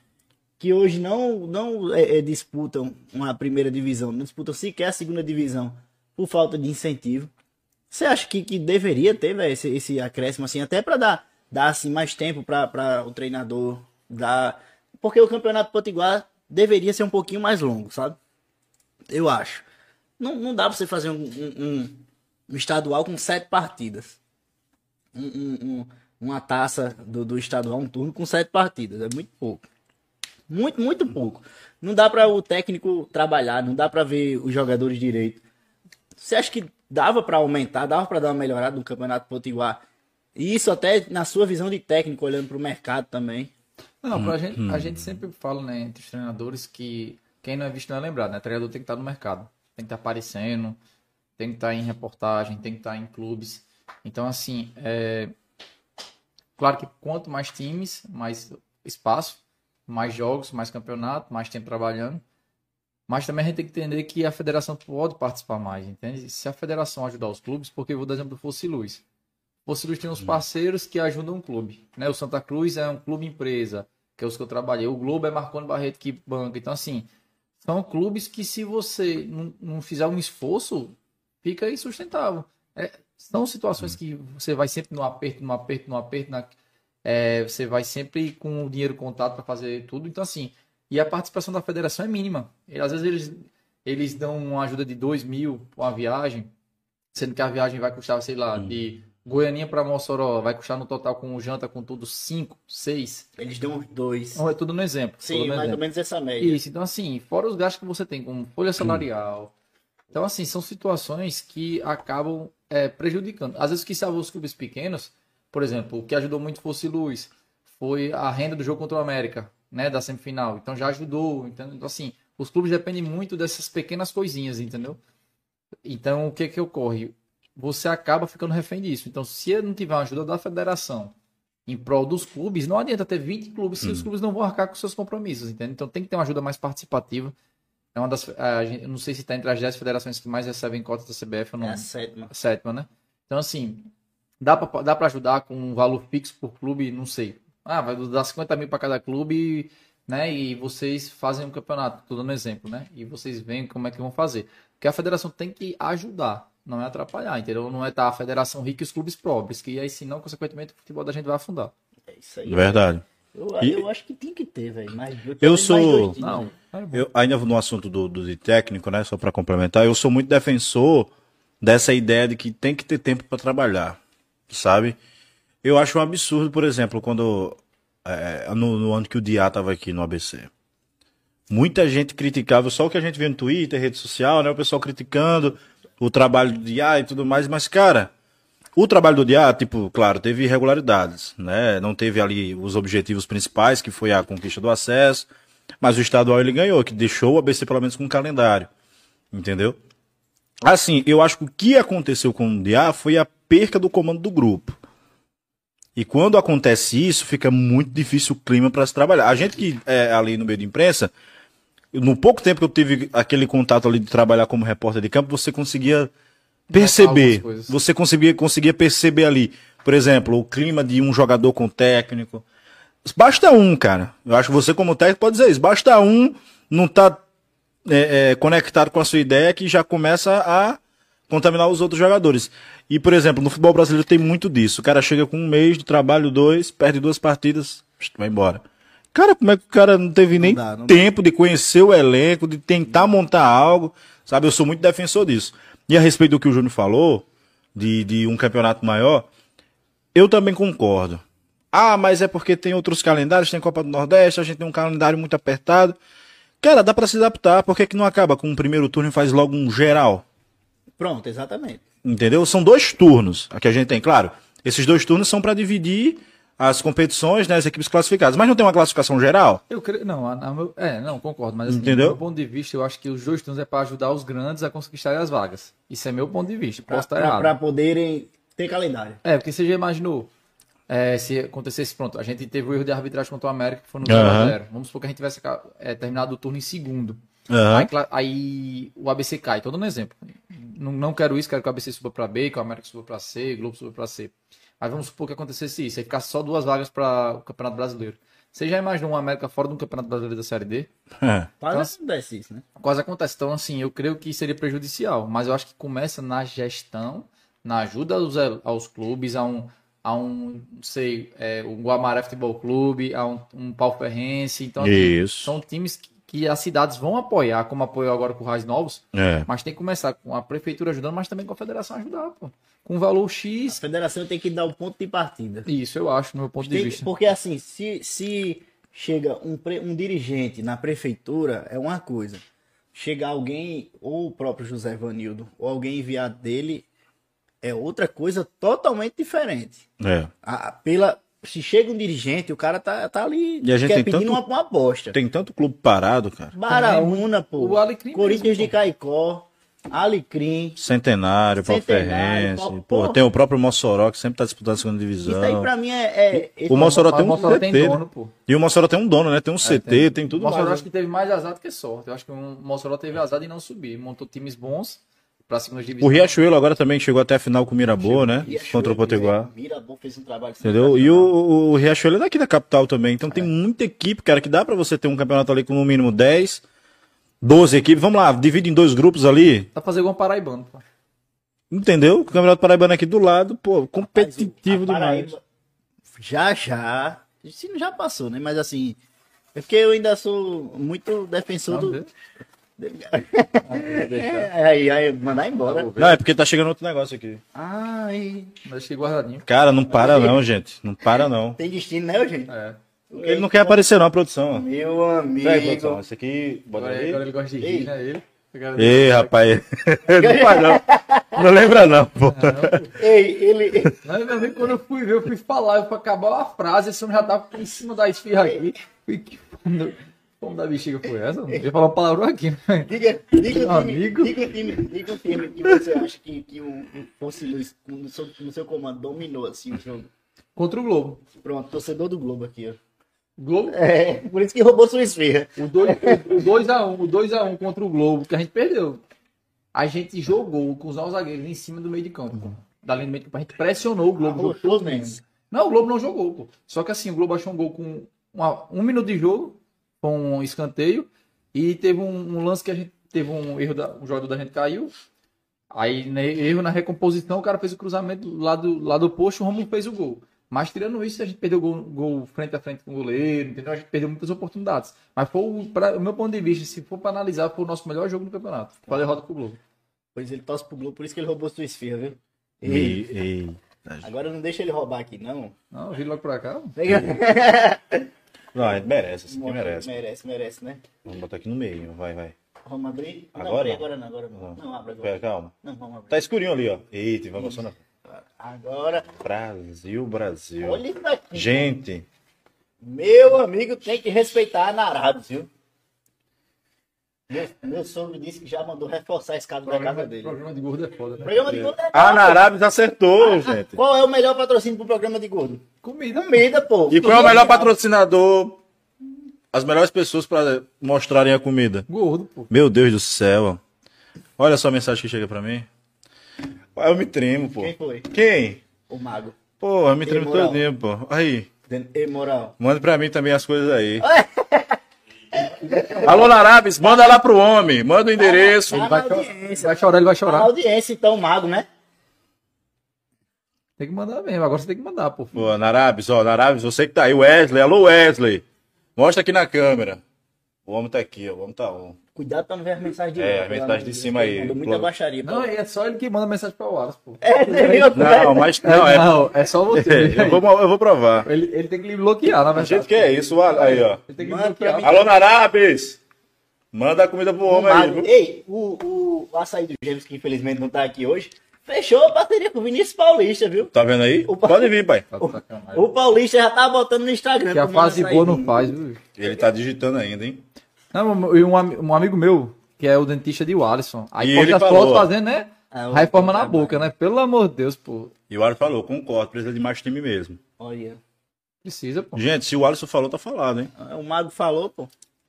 que hoje não, não é, é, disputam uma primeira divisão, não disputam sequer a segunda divisão por falta de incentivo. Você acha que, que deveria ter véio, esse, esse acréscimo assim, até para dar, dar assim, mais tempo para o treinador dar. Porque o campeonato potiguar deveria ser um pouquinho mais longo, sabe? Eu acho. Não, não dá para você fazer um, um, um- estadual com sete partidas. Um- uma taça do, do estadual, um turno com sete partidas. É muito pouco. Muito, muito pouco. Não dá para o técnico trabalhar, não dá para ver os jogadores direito. Você acha que dava para aumentar, dava para dar uma melhorada no Campeonato Potiguar? E isso até na sua visão de técnico, olhando para o mercado também. Não, pra gente, a gente sempre fala, né, entre os treinadores que quem não é visto não é lembrado, né? Treinador tem que estar no mercado, tem que estar aparecendo, tem que estar em reportagem, tem que estar em clubes. Então, assim, é... claro que quanto mais times, mais espaço, mais jogos, mais campeonato, mais tempo trabalhando. Mas também a gente tem que entender que a federação pode participar mais, entende? Se a federação ajudar os clubes, porque eu vou dar exemplo do Fosse Luz. Fosse Luz tem uns parceiros que ajudam o clube, né? O Santa Cruz é um clube empresa, que é os que eu trabalhei. O Globo é Marconi Barreto que banca. Então, assim, são clubes que se você não, não fizer um esforço, fica insustentável. É, são situações que você vai sempre no aperto, no aperto, no aperto, na- é, você vai sempre com o dinheiro contado para fazer tudo. Então, assim, e a participação da federação é mínima. E, às vezes eles, eles dão uma ajuda de 2 mil com a viagem, sendo que a viagem vai custar, sei lá, de Goianinha para Mossoró, vai custar no total com janta, com tudo, 5, 6. Eles dão os dois. Não, é tudo no exemplo. Sim, no mais exemplo. ou menos essa média. Isso, então assim, fora os gastos que você tem com folha salarial. Então, assim, são situações que acabam é, prejudicando. Às vezes, o que salvou os clubes pequenos, por exemplo, o que ajudou muito fosse Luz, foi a renda do jogo contra o América, né, da semifinal. Então, já ajudou. Então, então, assim, os clubes dependem muito dessas pequenas coisinhas, entendeu? Então, o que que ocorre? Você acaba ficando refém disso. Então, se não tiver uma ajuda da federação em prol dos clubes, não adianta ter 20 clubes se os clubes não vão arcar com seus compromissos, entende? Então, tem que ter uma ajuda mais participativa. É uma das, a eu não sei se está entre as 10 federações que mais recebem cotas da CBF ou não É a sétima. sétima, né? Então, assim, dá pra, dá pra ajudar com um valor fixo por clube, não sei. Ah, vai dar 50 mil para cada clube, né? E vocês fazem um campeonato, tô dando um exemplo, né? E vocês veem como é que vão fazer. Porque a federação tem que ajudar. não é atrapalhar, entendeu? Não é estar a federação rica e os clubes pobres, que aí senão, consequentemente, o futebol da gente vai afundar. É isso aí. Verdade. Eu, E- eu acho que tem que ter, velho. Mas eu, Eu sou- dois times, Não, né? é. Eu, ainda no assunto do, do de técnico, né? Só para complementar, eu sou muito defensor dessa ideia de que tem que ter tempo para trabalhar, sabe? Eu acho um absurdo, por exemplo, quando é, no, no ano que o Diá tava aqui no ABC. Muita gente criticava só o que a gente vê no Twitter, rede social, né? O pessoal criticando o trabalho do Diá e tudo mais, mas, cara, o trabalho do Diá, tipo, claro, teve irregularidades, né? Não teve ali os objetivos principais, que foi a conquista do acesso, mas o estadual ele ganhou, que deixou o ABC pelo menos com um calendário, entendeu? Assim, eu acho que o que aconteceu com o Diá foi a perca do comando do grupo. E quando acontece isso, fica muito difícil o clima para se trabalhar. A gente que é ali no meio de imprensa, no pouco tempo que eu tive aquele contato ali de trabalhar como repórter de campo, você conseguia perceber, você conseguia, conseguia perceber ali, por exemplo, o clima de um jogador com o técnico. Basta um, cara. Eu acho que você como técnico pode dizer isso. Basta um não tá é, é, conectado com a sua ideia que já começa a contaminar os outros jogadores. E, por exemplo, no futebol brasileiro tem muito disso. O cara chega com um mês de trabalho, dois, perde duas partidas, vai embora. Cara, como é que o cara não teve nem dá, não tempo de conhecer o elenco, de tentar montar algo? Sabe, eu sou muito defensor disso. E a respeito do que o Júnior falou, de, de um campeonato maior, eu também concordo. Ah, mas é porque tem outros calendários, tem Copa do Nordeste, a gente tem um calendário muito apertado. Cara, dá pra se adaptar, por que, que não acaba com o primeiro turno e faz logo um geral? Pronto, exatamente. Entendeu? São dois turnos. Aqui a gente tem, claro, esses dois turnos são pra dividir as competições, né, as equipes classificadas, mas não tem uma classificação geral? Eu creio, não, a- a meu- é, não, concordo, mas assim, Entendeu? do meu ponto de vista, eu acho que os dois turnos é para ajudar os grandes a conquistarem as vagas. Isso é meu ponto de vista, Pra, posso estar pra- errado. pra poderem ter calendário. É, porque você já imaginou, é, se acontecesse, pronto, a gente teve o erro de arbitragem contra o América, que foi no Aham. 0x0. Vamos supor que a gente tivesse é, terminado o turno em segundo. Aham. Aí, aí o ABC cai, tô dando um exemplo. Não, não quero isso, quero que o ABC suba para B, que o América suba para C, o Globo suba para C. Mas vamos supor que acontecesse isso, aí ficasse só duas vagas para o Campeonato Brasileiro. Você já imaginou uma América fora do Campeonato Brasileiro da Série D? É. Quase acontece isso, né? Quase acontece. Então, assim, eu creio que seria prejudicial. Mas eu acho que começa na gestão, na ajuda aos, aos clubes, a um, a um não sei, é, o Guamaré Futebol Clube, a um, um Pau Ferrense. Então, assim, Isso. são times que, que as cidades vão apoiar, como apoiou agora com o Raiz Novos. É. Mas tem que começar com a prefeitura ajudando, mas também com a federação ajudar, pô. Com valor A X. federação tem que dar o ponto de partida. Isso, eu acho, no meu ponto de Tem- vista. porque assim, se, se chega um, um dirigente na prefeitura, é uma coisa. Chega alguém, ou o próprio José Vanildo, ou alguém enviado dele, é outra coisa totalmente diferente. É. A- a- pela, se chega um dirigente, o cara tá, tá ali E a gente quer tem pedindo tanto- uma, uma aposta. Tem tanto clube parado, cara. Baraúna, pô. O Alecrim Corinthians mesmo, de Caicó, Alecrim. Centenário, Pau Centenário, Ferrense. Pau- Pô, Porra. tem o próprio Mossoró, que sempre tá disputando a segunda Isso aí divisão. pra mim é. é- O Mossoró tem o um Mossoró tem CT, dono, pô. E o Mossoró tem um dono, né? Tem um CT, tem, O tudo Mossoró mais. acho que teve mais azar do que sorte. Eu acho que o Mossoró teve azar de não subir. Montou times bons pra segunda O. Riachuelo agora também chegou até a final com o Mirabô, né? Riachuelo, Contra o Potiguar. Mirabô fez um trabalho Entendeu? E o, o, Riachuelo é daqui da capital também. Então tem muita equipe, cara, que dá pra você ter um campeonato ali com no mínimo 10, 12 equipes. Vamos lá, divide em dois grupos ali. Dá pra fazer igual um paraibano, pô. Entendeu? O Campeonato Paraibano aqui do lado, pô, competitivo demais. Paraíba Já, já. Se não já passou, né? Mas assim. É porque eu ainda sou muito defensor Vamos do. É, aí, aí, mandar embora. Não, é porque tá chegando outro negócio aqui. Ai. Deixei guardadinho. Cara, não para não, gente. Não para não. Tem destino, né, gente? É. Ele não quer aparecer não, a produção. Meu amigo. Peraí, produção. Esse aqui, bota Agora, aí. agora ele gosta de Ei. rir, né? Ele. Ei, rapaz. não faz não. Não lembra não, pô. Ei, ele. Mas, meu amigo, quando eu fui ver, eu fui falar, eu fui acabar a frase, esse homem já tava em cima da esfirra aqui. Fui, que Como da bexiga foi essa? Eu ia falar uma palavrão aqui, né? Diga, diga, um time, amigo. diga um time, diga um time que você acha que, que o, o fosse Luiz, no, seu, no seu comando dominou assim o jogo. Contra o Globo. Pronto, torcedor do Globo aqui, ó. Globo, É, por isso que roubou sua esfirra. o 2x1, o 2x1 contra o Globo, que a gente perdeu. A gente jogou com os nossos zagueiros em cima do meio de campo. pô. Da linha do meio de campo. A gente pressionou o Globo. jogou mesmo. Não, o Globo não jogou, pô. Só que assim, o Globo achou um gol com uma- um minuto de jogo, com um escanteio, e teve um, um lance que a gente teve um erro, da, o jogador da gente caiu, Aí, né, erro na recomposição, o cara fez o cruzamento lá do, lá do posto, o Romulo fez o gol. Mas tirando isso, a gente perdeu gol, gol frente a frente com o goleiro, entendeu? A gente perdeu muitas oportunidades. Mas foi, o, pra, o meu ponto de vista, se for para analisar, foi o nosso melhor jogo no campeonato. Foi a derrota pro Globo. Pois ele torce pro Globo, por isso que ele roubou sua esfirra, viu? Ei, Ei, ei. agora não deixa ele roubar aqui, não. Não, vim logo pra cá. Não, merece, esse aqui merece. merece, merece, né? Vamos botar aqui no meio, vai, vai. Vamos abrir? Não, Agora não. agora não, agora não. Não, abre Pera, agora. calma. Não, vamos abrir. Tá escurinho ali, ó. Eita, vai passando. Agora, Brasil, Brasil. olha isso aqui. Gente, Meu amigo tem que respeitar a Narabes, viu? Meu, meu sogro disse que já mandou reforçar a escada da casa dele. programa de gordo é foda, né? Programa de gordo é a Narabes acertou, gente. Qual é o melhor patrocínio pro programa de gordo? Comida. Comida, pô. E qual é o melhor patrocinador? As melhores pessoas para mostrarem a comida. Gordo, pô. Meu Deus do céu. Olha só a mensagem que chega pra mim. Eu me tremo, pô. Quem foi? Quem? O mago. Pô, eu me tremo todinho, pô. Aí, Ei, moral. manda pra mim também as coisas aí. Alô, Narabes, manda lá pro homem. Manda o endereço. Na Vai, vai chorar, ele vai A chorar. audiência, então, mago, né? Tem que mandar mesmo. Agora você tem que mandar, pô. Pô, Narabes, ó, Narabes, você que tá aí, Wesley. Alô, Wesley. Mostra aqui na câmera. O homem tá aqui, ó. O homem tá on. Cuidado pra não ver as mensagens de É, baixo, a pelo mensagem amor de cima aí. Mandou muita Pô. baixaria. Não, é só ele que manda mensagem pra Wallace, pô. É, viu? Não, mas não, é. Não, é só você. eu, vou, eu vou provar. Ele, ele tem que lhe bloquear, na A verdade. gente que é isso, aí, ó. Ele tem que bloquear. Alô, Narabes! Manda a comida pro homem aí? Ei, o, o açaí do James, que infelizmente não tá aqui hoje, fechou a parceria com o Vinícius Paulista, viu? Tá vendo aí? O pa- Pode vir, pai. Sacanagem. O Paulista já tá botando no Instagram. Que a fase boa não faz, viu? Ele tá digitando ainda, hein? Não, e um, um amigo meu, que é o dentista de Alisson. Aí E ele as falou, fotos fazendo, né? Ah, o- Reforma na boca, né? Pelo amor de Deus, pô. E o Alisson falou, concordo, precisa de mais time mesmo. Olha. Precisa, pô. Gente, se o Alisson falou, tá falado, hein? O mago falou, pô.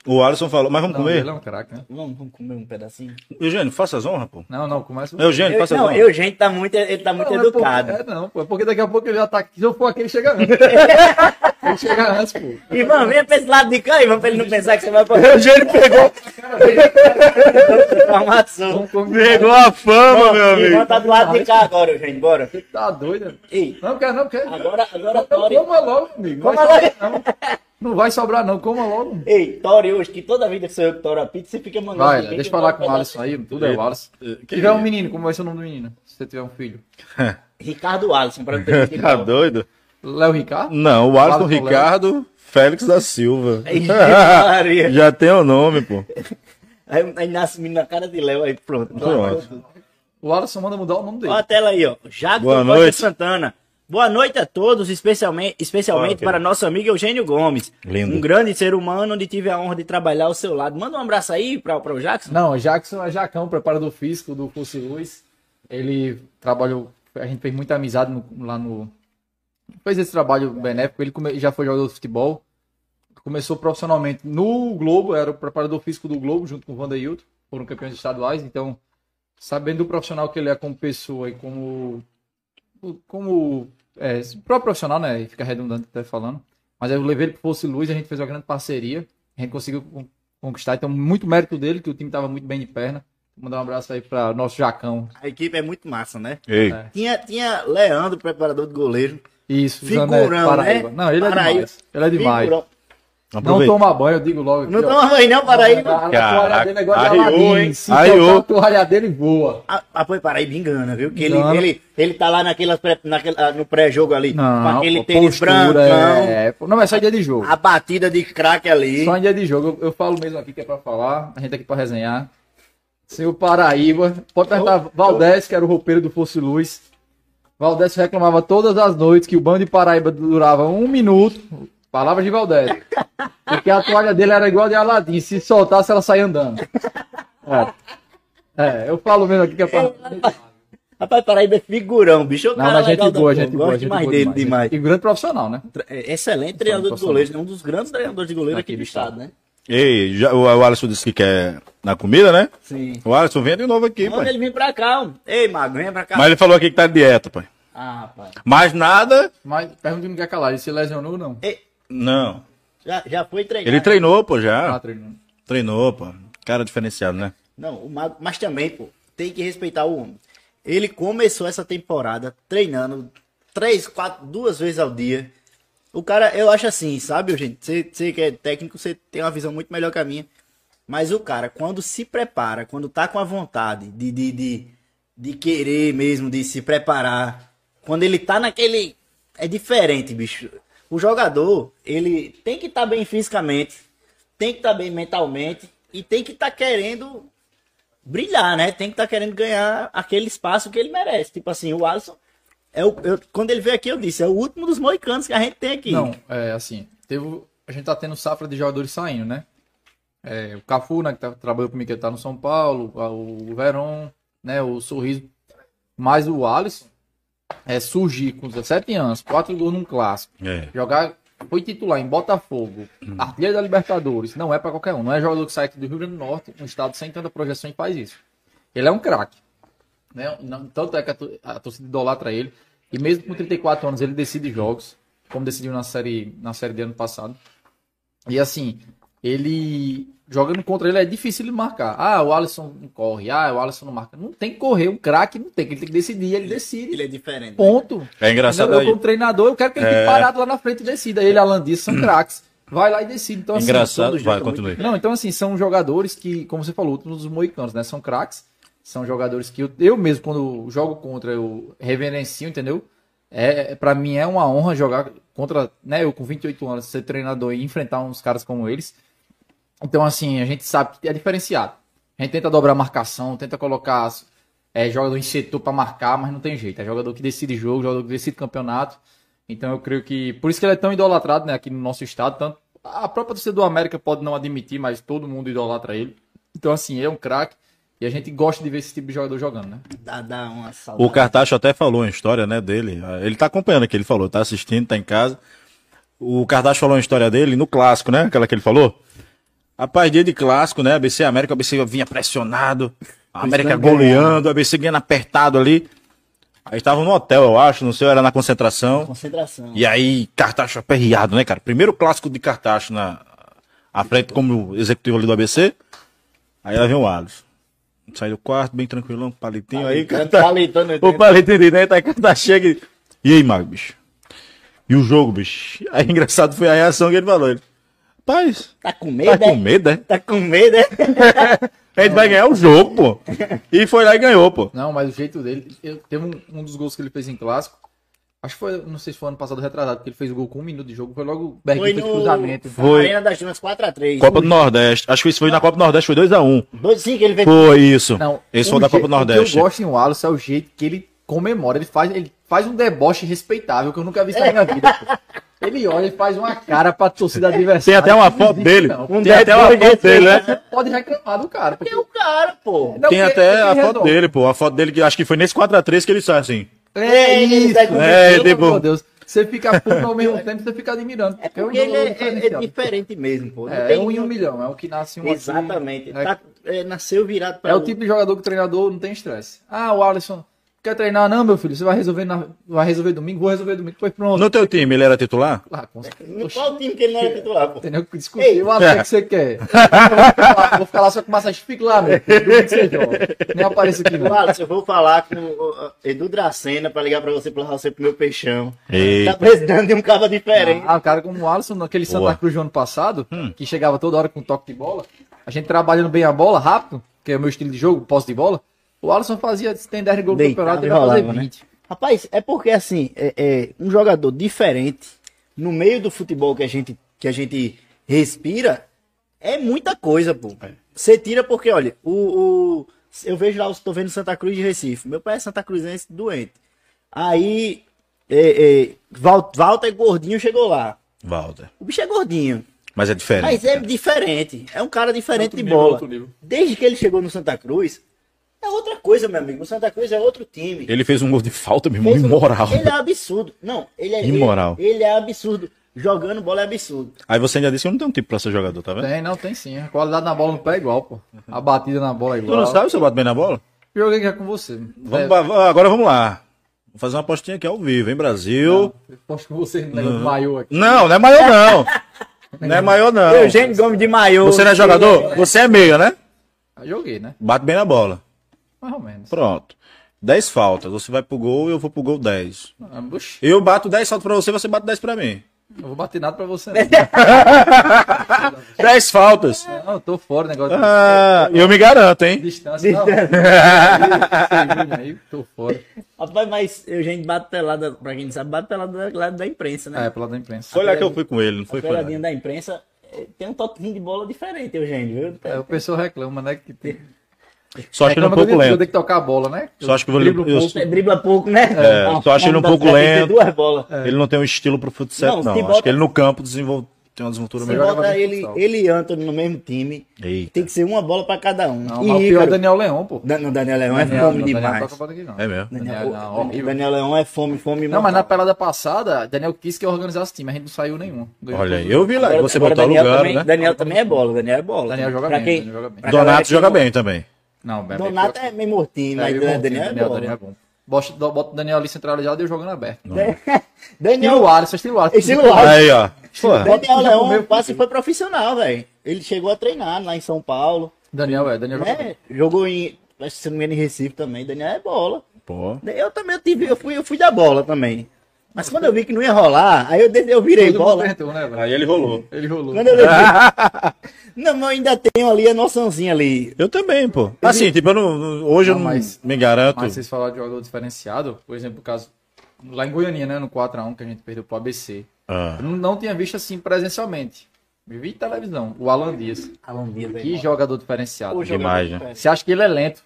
O Alisson falou, mas vamos Não, comer? ele é um craque, né? Vamos, vamos comer um pedacinho. Eugênio, faça as honras, pô. Não, não, começa. Eugênio, Eu, faça as não, honras. eu, gente, tá muito, ele tá muito Não, é educado. É, não, pô. É porque daqui a pouco ele já tá aqui. Se eu for aqui, ele chega antes. ele chega antes, pô. Irmão, vem pra esse lado de cá, Ivan, pra ele não pensar que você vai pra Eugênio pegou, informação. Pegou a fama, meu Ivan amigo. tá do lado de cá agora, gente, bora. Você tá doido, né? Ei, Não, quer não, quer. agora, agora, Tori. coma logo, amigo. Coma vai sobrar, não. Vai sobrar, não. Coma logo. Ei, Tori hoje, que toda vida que sou eu que toro a pizza, você fica mandando. Vai, deixa eu falar com o Alisson aí. Tudo é o Alisson. Que Se tiver um isso? menino, como vai ser o nome do menino? Se você tiver um filho. Ricardo Alisson, pra não ter que Tá doido? Léo Ricardo? Não, o Alisson Ricardo Félix da Silva. Já tem o nome, pô. Aí, aí nasce o menino na cara de Léo, aí pronto. Pronto. O Alisson manda mudar o nome dele. Olha a tela aí, ó. Noite. Santana. Boa noite a todos, especialmente, especialmente para nosso amigo Eugênio Gomes. Lindo. Um grande ser humano onde tive a honra de trabalhar ao seu lado. Manda um abraço aí para o Jackson. Não, o Jackson é Jacão, preparador físico do Curso Luz. Ele trabalhou, a gente fez muita amizade no- lá no. Fez esse trabalho benéfico. Ele come- já foi jogador de futebol. Começou profissionalmente no Globo, era o preparador físico do Globo, junto com o Vandeilton. Foram campeões estaduais. Então, sabendo do profissional que ele é como pessoa e como. Como. É, próprio profissional, né? Fica redundante até falando. Mas eu levei ele pro Fosse Luz, a gente fez uma grande parceria. A gente conseguiu con- conquistar. Então, muito mérito dele, que o time estava muito bem de perna. Vou mandar um abraço aí para nosso Jacão. A equipe é muito massa, né? Ei, É. Tinha, tinha Leandro, preparador de goleiro. Isso, Figurão, Zanetti, Paraíba. né? Não, ele é demais. Ele é demais. Figurão. Não aproveita. toma banho, eu digo logo. Não ó. toma banho não, Paraíba. A toalha dele é igual de Arriou, Aladim. hein? Se tocar a toalha dele, voa. Ah, ah, pô, Paraíba engana, viu? Que ele, ele, ele tá lá naquelas pré- naquele, ah, no pré-jogo ali. com Não, aquele pô, tênis brancão. é... Não, é só dia de jogo. A batida de craque ali. Só em dia de jogo. Eu, eu falo mesmo aqui que é pra falar. A gente tá aqui pra resenhar. Senhor Paraíba. Pode perguntar Valdés, que era o roupeiro do Fosse Luz. Valdés reclamava todas as noites que o bando de Paraíba durava um minuto. Palavras de Valdés. Porque a toalha dele era igual a de Aladim. Se soltasse, ela saía andando. É. É, eu falo mesmo aqui que é pra. Rapaz, Paraíba é figurão, bicho. É Não, mas gente boa, gente boa, Gosto gente demais boa dele demais. demais. E grande profissional, né? É Excelente treinador de goleiros, né? um dos grandes treinadores de goleiro aqui do estado, né? Ei, já, o, o Alisson disse que quer na comida, né? Sim. O Alisson vem de novo aqui, Manda pai. ele vir pra cá, ó. Ei, Mago, vem pra cá. Mas ele falou aqui que tá de dieta, pai. Ah, rapaz. Mais nada? Mas pergunta que não quer calar. Ele se lesionou ou não? Ei, Não. já, já foi treinar. Ele treinou, pô, Ah, já. treinando. Treinou, pô. Cara diferenciado, né? Não, o Mago, mas também, pô, tem que respeitar o homem. Ele começou essa temporada treinando três, quatro, duas vezes ao dia. O cara, eu acho assim, sabe, gente? Você, você que é técnico, você tem uma visão muito melhor que a minha. Mas o cara, quando se prepara, quando tá com a vontade de, de, de, de querer mesmo, de se preparar, quando ele tá naquele. É diferente, bicho. O jogador, ele tem que estar tá bem fisicamente, tem que estar tá bem mentalmente e tem que estar tá querendo brilhar, né? Tem que estar tá querendo ganhar aquele espaço que ele merece. Tipo assim, o Alisson. É o, eu, quando ele veio aqui, eu disse, é o último dos moicanos que a gente tem aqui. Não, é assim, teve, a gente tá tendo safra de jogadores saindo, né? É, o Cafu, né, que tá, trabalhou comigo, que tá no São Paulo, o Verón, né, o Sorriso. Mas o Alisson é, surgir com 17 anos, 4 gols num clássico, é. jogar foi titular em Botafogo, hum. artilheiro da Libertadores, não é para qualquer um. Não é jogador que sai do Rio Grande do Norte, um estado sem tanta projeção e faz isso. Ele é um craque. Né? Tanto é que a, a torcida idolatra ele. E mesmo com 34 anos, ele decide jogos, como decidiu na série, na série de ano passado. E assim, ele jogando contra ele é difícil de marcar. Ah, o Alisson não corre. Ah, o Alisson não marca. Não tem que correr. Um craque não tem. Ele tem que decidir. Ele decide. Ele é diferente. Ponto. É engraçado. Eu, como treinador, eu quero que ele é... fique parado lá na frente e decida. Ele e Alan Dias são craques. Vai lá e decide. Então, assim, engraçado. Vai, continue. Não, então assim, são jogadores que, como você falou, todos os moicanos, né? São craques. São jogadores que eu, eu mesmo, quando jogo contra, eu reverencio, entendeu? É, para mim é uma honra jogar contra, né, eu com 28 anos, ser treinador e enfrentar uns caras como eles. Então, assim, a gente sabe que é diferenciado. A gente tenta dobrar a marcação, tenta colocar é, jogador em setor para marcar, mas não tem jeito. É jogador que decide jogo, jogador que decide campeonato. Então eu creio que. Por isso que ele é tão idolatrado né, aqui no nosso estado. Tanto, a própria torcida do América pode não admitir, mas todo mundo idolatra ele. Então, assim, é um craque. E a gente gosta de ver esse tipo de jogador jogando, né? Dá, dá uma saudade. O Cartacho até falou a história né, dele. Ele tá acompanhando aqui, ele falou, tá assistindo, tá em casa. O Cartacho falou a história dele no clássico, né? Aquela que ele falou. Rapaz, dia de clássico, né? ABC América, ABC vinha pressionado, a América goleando, o ABC ganhando apertado ali. Aí estavam no hotel, eu acho, não sei, era na concentração. Concentração. E aí, Cartacho aperreado, né, cara? Primeiro clássico de Cartacho na à frente como executivo ali do ABC. Aí lá vem o Alisson. Sai do quarto, bem tranquilão, palitinho. aí, cara, palitando, o palitinho de dentro, aí Cartacho chega e... E aí, Mago, bicho? E o jogo, bicho? Aí, engraçado foi a reação que ele falou. Ele, Rapaz. Tá com medo, Tá com medo, é? Tá com medo, é? a gente vai ganhar o jogo, pô. E foi lá e ganhou, pô. Não, mas o jeito dele. Eu, teve um, um dos gols que ele fez em clássico. Acho que foi, não sei se foi ano passado retrasado, porque ele fez o gol com um minuto de jogo. Foi logo o foi no... cruzamento. Foi. Arena das Dunas 4x3. Copa do Nordeste. Acho que isso foi na Copa do Nordeste, foi 2x1. 2 sim que ele fez. Foi isso. Não, Esse foi da Copa do Nordeste. O que eu gosto em Wallace é o jeito que ele comemora. Ele faz, ele faz um deboche respeitável que eu nunca vi isso na minha vida. Ele olha e faz uma cara pra torcida adversária. Tem até uma foto dele. Um tem até uma foto dele, né? Você pode reclamar do cara. Porque... Tem o cara, pô. Não, tem até a foto dele, pô. A foto dele que acho que foi nesse 4x3 que ele sai assim. É isso. É, tipo... Meu Deus. Você fica puto ao mesmo tempo, você fica admirando. É porque ele é, é, é, diferente mesmo, pô. É, é um em um milhão, é o que nasce um Exatamente. Assim, tá, é, nasceu virado para É o tipo de jogador que o treinador não tem estresse. Ah, o Alisson Quer treinar? Não, meu filho, você vai resolver, na... vai resolver domingo, vou resolver domingo. Pois pronto. No teu time, ele era titular? Ah, com No qual time que ele não era titular, pô? Entendeu? Discutir, Ei, o é. que você quer. vou, ficar lá, só com massagem. Fique lá, meu. Que você joga. Nem apareça aqui, não. Alisson, eu vou falar com o Edu Dracena pra ligar pra você, pra você pro meu peixão. Eita. Tá precisando de um cara diferente. Ah, o cara como o Alisson, naquele Boa. Santa Cruz do ano passado, hum. que chegava toda hora com toque de bola. A gente trabalhando bem a bola, rápido, que é o meu estilo de jogo, posse de bola. O Alisson fazia, se tem 10 gols no campeonato, ele vai fazer 20. Né? Rapaz, é porque assim, é, é, um jogador diferente, no meio do futebol que a gente, que a gente respira, é muita coisa, pô. É. Você tira porque, olha, o, o eu vejo lá, estou vendo Santa Cruz de Recife. Meu pai é Santa Cruzense doente. Aí, é, é, Walter Gordinho chegou lá. Walter. O bicho é gordinho. Mas é diferente. Mas é diferente. É um cara diferente outro de bola. Desde que ele chegou no Santa Cruz, é outra coisa, meu amigo. O Santa Cruz é outro time. Ele fez um gol de falta, meu irmão, imoral. Ele é absurdo. Não, ele é imoral. Ele, ele, é absurdo. Jogando bola é absurdo. Aí você ainda disse que não tem um tipo pra ser jogador, tá vendo? Tem, não, tem sim. A qualidade na bola no pé é igual, pô. A batida na bola é igual. Tu não sabe se eu bato bem na bola? Joguei é com você. Vamos, é. Agora vamos lá. Vou fazer uma apostinha aqui ao vivo, hein, Brasil. Não, aposto com você no negócio maior aqui. Não, não é maior não. não é maior não. Eugênio Gomes de maior. Você não é jogador? Você é meia, né? Joguei, né? Bate bem na bola. Mais ou menos. Pronto. 10 faltas. Você vai pro gol, eu vou pro gol 10. Ah, Eu bato 10 faltas pra você, você bate 10 pra mim. eu vou bater nada pra você. Não, 10 faltas. Não, eu tô fora do negócio de Ah, eu me garanto, hein? distância. Não. Aí, aí, tô fora. Rapaz, mas eu, gente, bate pelada, pra quem não sabe, bate pelada do lado da imprensa, né? É, pela da imprensa. Foi lá que eu fui com ele, não foi a com ele. peladinha da imprensa eh, tem um toquinho de bola diferente, Eugênio, viu? É, o pessoal reclama, né? Que tem... Só acho ele um pouco lento. tenho que tocar a bola, né? Só acho que eu um eu- pouco. Dribla pouco, né? É, só acho ele um pouco tem lento. duas bolas. Ele não tem um estilo pro futsal, Não, não. se Acho bota- que ele no campo desenvolve, tem uma desenvoltura Se melhor. bota ele, futsal. ele e Antônio no mesmo time, Eita. tem que ser uma bola pra cada um. Não, e o pior é o Daniel Leão, pô. Dan- não, Daniel Leão é Daniel, fome não, demais. É mesmo. Daniel, horrível. Daniel Leão é fome, fome Não, mas na pelada passada, Daniel quis que eu organizasse time, a gente não saiu nenhum. Olha aí, eu vi lá. Você botou Daniel lugar, também, né? Daniel também é bola, Daniel é bola. Daniel joga bem, Donato joga bem também. Não, bem, Donato é meio mortinho, mas bem, Daniel, bom, Daniel é Daniel. Daniel é bom. Bota, bota o Daniel ali centralizado e eu jogando aberto. Daniel, Estilo Alisson, estilo Alisson. Estilo Alisson. Aí, ó. Pô, Daniel Leão quase foi profissional, velho. Ele chegou a treinar lá em São Paulo. Daniel, é, Daniel bem. né? Jogou em. Acho que se não me engano, em Recife também. Daniel é bola. pô. Eu também eu tive, eu fui, eu fui da bola também. Mas quando eu vi que não ia rolar, aí eu, eu virei Todo bola. tentou, né? Aí ele rolou. Ele rolou. Quando eu vi... não, mas eu ainda tenho ali a noçãozinha ali. Eu também, pô. Assim, tipo, eu não, não- hoje eu Não, não mas- me garanto. Mas vocês falaram de jogador diferenciado, por exemplo, o caso lá em Goiânia, né, no 4x1 que a gente perdeu pro ABC. Ah, Eu não, não tinha visto assim presencialmente. Vi televisão, o Alan Dias. Alan Dias, Que jogador diferenciado. Demais, né? Você acha que ele é lento?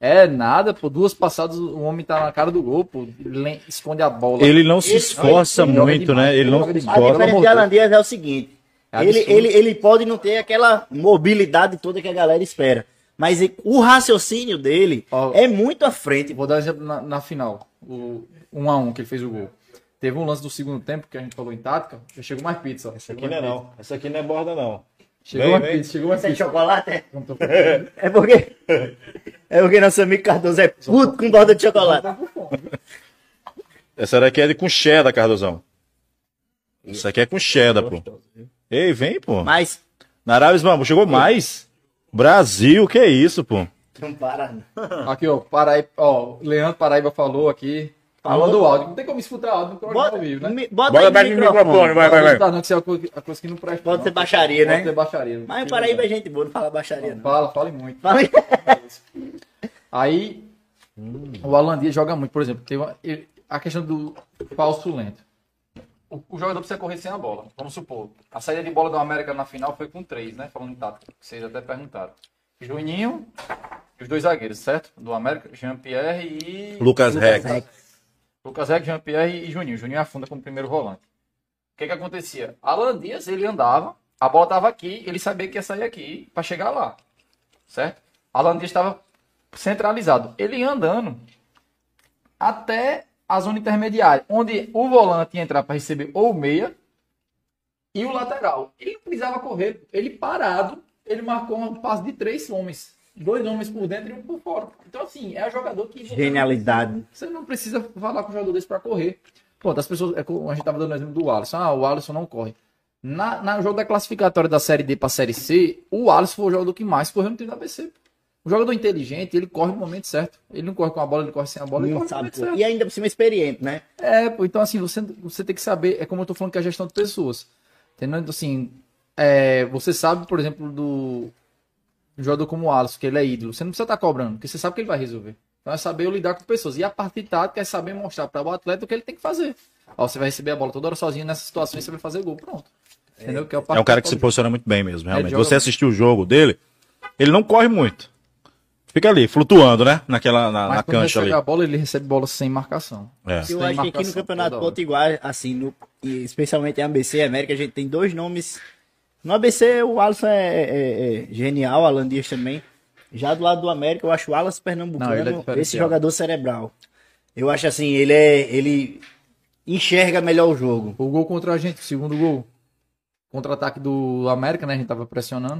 É nada, pô. Duas passadas, o homem tá na cara do gol, pô. len- Esconde a bola. ele não se Ele- esforça ele muito, demais, né? Ele ele não se demais. A esforça. diferença de Alan Dias é o seguinte: É ele, ele, ele pode não ter aquela mobilidade toda que a galera espera. Mas o raciocínio dele Ó. é muito à frente. Vou dar um exemplo na, na final. O 1x1 que ele fez o gol. Teve um lance do segundo tempo que a gente falou em tática. Já chegou mais pizza. Essa aqui não é não. Essa aqui não é borda, não. Chegou Vem, mais vem. pizza, chegou mais Você é pizza. chocolate? é? Não tô- É porque. É porque nosso amigo Cardoso é puto com borda de chocolate. Tá fome. Essa daqui é de com cheddar, Cardozão. Isso aqui é com cheddar, pô. Ei, vem, pô. Mas. Narabes, mano, chegou mais. Brasil, que é isso, pô? Não para, não. Aqui, ó. Paraíba, ó. Leandro Paraíba falou aqui. Falou do áudio. Não tem como escutar áudio o Bota, tá ao vivo, né? mi- bota, Bota aí mais no no microfone, vai, vai, vai. Não, não, que é a coisa que não presta. Pode não. ser baixaria, Pode né? ser baixaria. Mas o Paraíba é gente boa, não fala baixaria, não. Fala, fale muito. Fala aí. Aí, o Alan Dias joga muito, por exemplo, tem uma- ele- a questão do falso lento. O, o jogador precisa correr sem a bola. Vamos supor, a saída de bola do América na final foi com três, né? Falando em tática, que vocês até perguntaram. Juninho e os dois zagueiros, certo? Do América, Jean-Pierre e... Lucas Rex. Lucas Rex, Jean-Pierre e Juninho. Juninho afunda como primeiro volante. O que que acontecia? Alan Dias, ele andava, a bola estava aqui, ele sabia que ia sair aqui para chegar lá, certo? Alan Dias estava centralizado. Ele ia andando até a zona intermediária, onde o volante ia entrar para receber ou meia e o lateral. Ele precisava correr, ele parado, ele marcou um passe de três homens. Dois homens por dentro e um por fora. Então, assim, é jogador que. Genialidade. Você não precisa falar com o jogador desse para correr. Pô, das pessoas. É, a gente tava dando o exemplo do Alisson. Ah, o Alisson não corre. Na, na jogo da classificatória da Série D para Série C, o Alisson foi o jogador que mais correu no time da ABC. O jogador inteligente, ele corre no momento certo. Ele não corre com a bola, ele corre sem a bola, ele corre sabe. certo. E ainda por cima experiente, né? É, pô, então assim, você, você tem que saber, é como eu tô falando que é a gestão de pessoas. Entendeu? Então, assim, é, você sabe, por exemplo, do um jogador como o Alisson, que ele é ídolo, você não precisa estar cobrando, porque você sabe que ele vai resolver. Então é saber lidar com pessoas. E a parte tática é saber mostrar para o atleta o que ele tem que fazer. Ó, você vai receber a bola toda hora sozinho nessas situações, você vai fazer gol, pronto. Entendeu? Que é, o É um cara que se posiciona muito bem mesmo, realmente. joga Você assistiu o jogo dele, ele não corre muito. Fica ali, flutuando, né? Naquela, na, Mas na quando cancha ali. recebe a bola, ele recebe bola sem marcação. É. Eu acho que aqui no Campeonato. Potiguar, assim, no, e especialmente em ABC e América, a gente tem dois nomes. No ABC, o Alisson é, é- é genial, o Alan Dias também. Já do lado do América, eu acho o Alas Não, é Pernambucano diferenciado. esse jogador cerebral. Eu acho assim, ele é. ele enxerga melhor o jogo. O gol contra a gente, o segundo gol. Contra-ataque do América, né? A gente tava pressionando.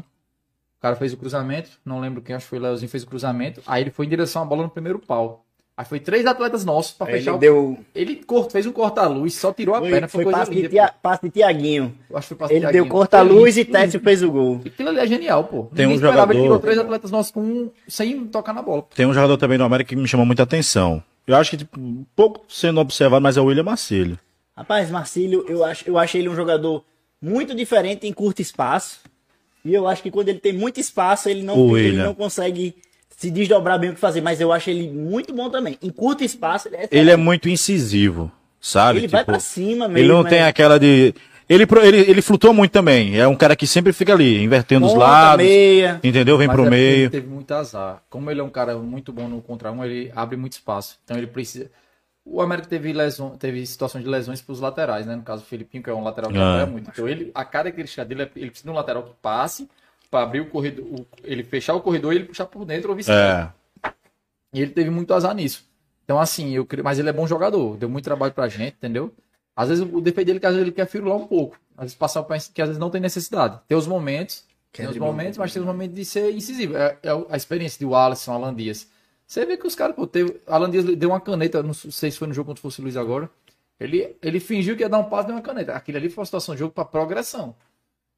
O cara fez o cruzamento. Não lembro quem, acho que foi o Leozinho, fez o cruzamento. Aí ele foi em direção à bola no primeiro pau. Aí foi três atletas nossos pra fechar Ele deu. Ele cort- fez um corta-luz, só tirou a Foi, perna, foi foi coisa passe, de linda. Tia, pô. passe de Tiaguinho. Acho que foi passe Ele de deu corta-luz e Técio fez o gol. Aquilo ali é genial, pô. Tem um esperava, Ele jogador- tirou três atletas nossos com um, sem tocar na bola. Tem um jogador também do América que me chamou muita atenção. Eu acho que, tipo, um pouco sendo observado, mas é o William Marcílio. Rapaz, Marcílio, eu acho, eu acho ele um jogador muito diferente em curto espaço. E eu acho que quando ele tem muito espaço, ele não, ele não consegue se desdobrar bem o que fazer. Mas eu acho ele muito bom também. Em curto espaço, ele é Ele é muito incisivo, sabe? Ele vai Tipo, pra cima mesmo. Ele não é. tem aquela de. Ele, ele, ele flutua muito também. É um cara que sempre fica ali, invertendo os Ponta, lados. meia. Entendeu? Vem Mas pro é meio. Ele teve muito azar. Como ele é um cara muito bom no contra um, ele abre muito espaço. Então ele precisa. O América teve, lesão, teve situações de lesões para os laterais, né? No caso, o Filipinho, que é um lateral que Ah. apoia muito. Então ele, a característica dele é ele precisa de um lateral que passe para abrir o corredor, o- ele fechar o corredor e ele puxar por dentro ou vice-versa. É. E ele teve muito azar nisso. Então, assim, eu mas ele é bom jogador, deu muito trabalho pra gente, entendeu? Às vezes o defeito dele é que às vezes ele quer firular um pouco. Às vezes passar que às vezes não tem necessidade. Tem os momentos, Quer tem os momentos, mas tem os momentos de ser incisivo. É, é a experiência de Wallace, Alan Dias. Você vê que os caras, pô, teve. Alan Dias deu uma caneta, não sei se foi no jogo contra o Fosse Luiz agora. Ele, ele fingiu que ia dar um passo e deu uma caneta. Aquilo ali foi uma situação de jogo pra progressão.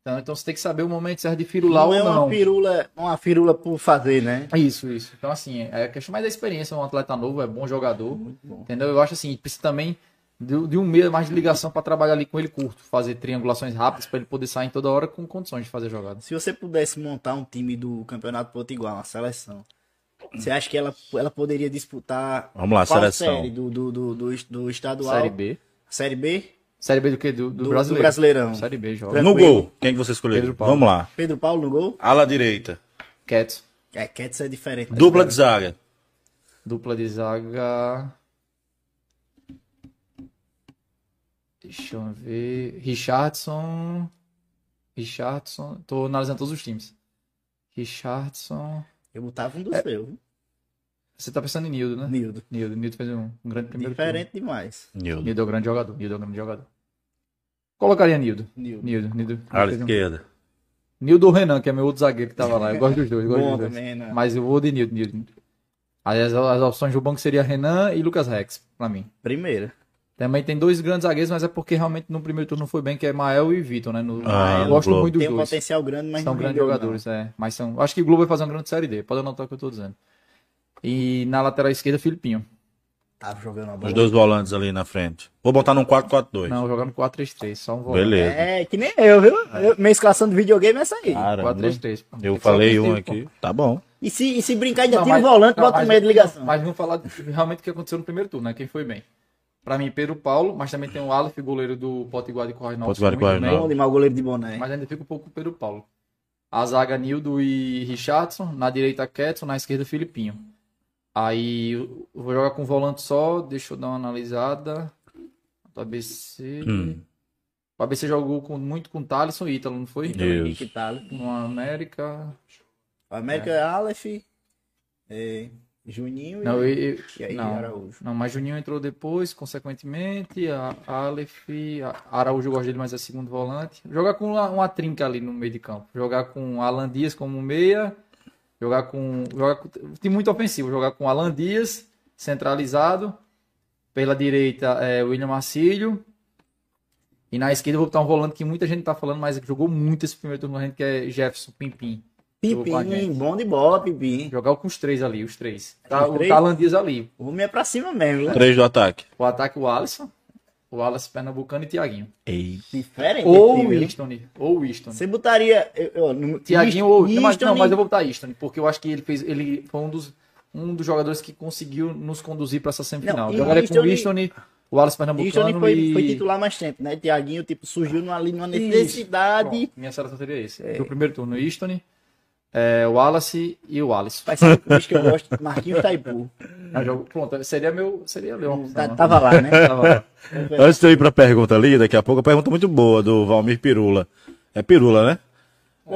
Então, então você tem que saber o momento certo de firular Não ou é não. uma firula, uma firula por fazer, né? Isso, isso. Então, assim, é a questão mais da experiência. Um atleta novo, é bom jogador. bom. Entendeu? Eu acho assim, precisa também de, de um meio mais de ligação para trabalhar ali com ele curto, fazer triangulações rápidas para ele poder sair em toda hora com condições de fazer jogada. Se você pudesse montar um time do Campeonato Potiguar, uma seleção, você acha que ela, ela poderia disputar Vamos lá, qual seleção. série do, do, do, do, do estadual? Série B. Série B? Série B do que? Do, do, Do- brasileiro. do Brasileirão. Série B, joga. No gol, quem que você escolheu? Pedro Paulo. Vamos lá. Pedro Paulo no gol? Ala direita. Cats. É, Cats é diferente. Dupla de zaga. Dupla de zaga. Deixa eu ver. Richardson. Richardson. Tô analisando todos os times. Richardson. Eu botava um dos É. meus, viu? Você tá pensando em Nildo, né? Nildo. Nildo. Nildo fez um, um grande primeiro Diferente demais. turno. Nildo. Nildo é um grande jogador. Nildo é um grande jogador. Colocaria Nildo. Nildo. Nildo. Nildo. Ala um- esquerda. Nildo ou Renan, que é meu outro zagueiro que tava lá. Eu gosto dos dois. eu gosto Bom dos dois. também, né? Mas eu vou de Nildo. Nildo. Aí as, opções do banco seria Renan e Lucas Rex, pra mim. Primeira. Também tem dois grandes zagueiros, mas é porque realmente no primeiro turno não foi bem, que é Mael e Vitor, né? No, Ah, eu gosto Globo. muito dos Tem um dois. potencial grande, mas São não grandes rendeu, não. jogadores, é. Mas são. Acho que o Globo vai fazer uma grande série D. Pode anotar o que eu tô dizendo. E na lateral esquerda, Filipinho. Tava jogando a bola. Os dois volantes ali na frente. Vou botar num 4-4-2. Não, jogando 4-3-3, só um volante. Beleza. É, que nem eu, viu? Eu- minha escalação de videogame é essa aí. Caramba. 4-3-3. pô. Tem Eu que falei um aqui. Tá bom. E se, e se brincar, ainda Não, tira o mas- volante, não, bota mas- no meio de ligação. Mas vamos falar realmente o que aconteceu no primeiro turno, né? Quem foi bem. Pra mim, Pedro Paulo, mas também tem o Aleph, goleiro do Potiguar de Corrinal. Potiguar de Corrinal. Bom demais o goleiro de boné. Mas ainda fica um pouco com o Pedro Paulo. A zaga Nildo e Richardson, na direita Ketson, na esquerda Filipinho. Aí eu vou jogar com volante só, deixa eu dar uma analisada. Do ABC. Hum. O ABC jogou com- muito com Thalisson e Ítalo, não foi? Isso. Henrique Thales. No América. O América é Aleph, é, Juninho Não, e, eu, eu- e aí não, Araújo. não, mas Juninho entrou depois, consequentemente. A Aleph, a Araújo eu gosto dele, mas é segundo volante. Jogar com uma, uma trinca ali no meio de campo. Jogar com Alan Dias como meia. Jogar com. Jogar com time muito ofensivo. Jogar com Alan Dias, centralizado. Pela direita, é, William Marcílio. E na esquerda eu vou botar um volante que muita gente tá falando, mas jogou muito esse primeiro turno, gente, que é Jefferson Pimpim. Gente. bom de bola, Pipim. Jogar com os três ali, os três. Tá, Os o três? Alan Dias ali. O homem é pra cima mesmo, né? Três do ataque. O ataque, o Alisson. O Wallace Pernambucano e Thiaguinho. Ei. Diferente. Ou o time, Easton. Ou o Easton. Você botaria. Thiaguinho ou. Não, mas, Easton não, mas eu vou botar Easton, porque eu acho que ele fez. Ele foi um dos, um dos jogadores que conseguiu nos conduzir para essa semifinal. Não, Jogaria com o Easton Easton, o Wallace Easton Pernambucano foi, e. foi titular mais tempo, né? Tiaguinho, tipo, surgiu numa- numa necessidade. Pronto, minha seleção seria esse. É. Do primeiro turno, Easton, é, o Wallace e o Alisson. Vai ser o bicho que eu gosto, Marquinhos Taipu. Eu jogo- Pronto, seria meu. Seria meu. opção, Tá-? Tava lá, né? Tava lá. Antes de eu ir pra pergunta ali, daqui a pouco, a pergunta muito boa do Valmir Pirula. É Pirula, né?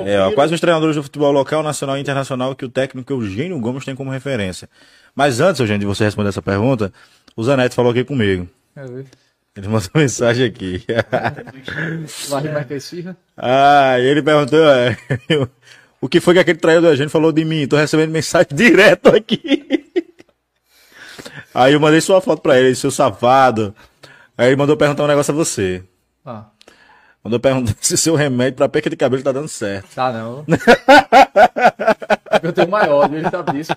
É, ó, quais os treinadores do futebol local, nacional e internacional que o técnico Eugênio Gomes tem como referência? Mas antes, Eugênio, de você responder essa pergunta, o Zanetti falou aqui comigo. Ele mandou mensagem aqui. Vai marcar esfirra? ah, e ele perguntou é, o que foi que aquele traidor do Eugênio falou de mim. Tô recebendo mensagem direto aqui. Aí eu mandei sua foto pra ele, seu safado. Aí ele mandou perguntar um negócio a você. Ah, Mandou perguntar se o seu remédio pra perca de cabelo tá dando certo. tá não. eu tenho maior, ele sabe disso.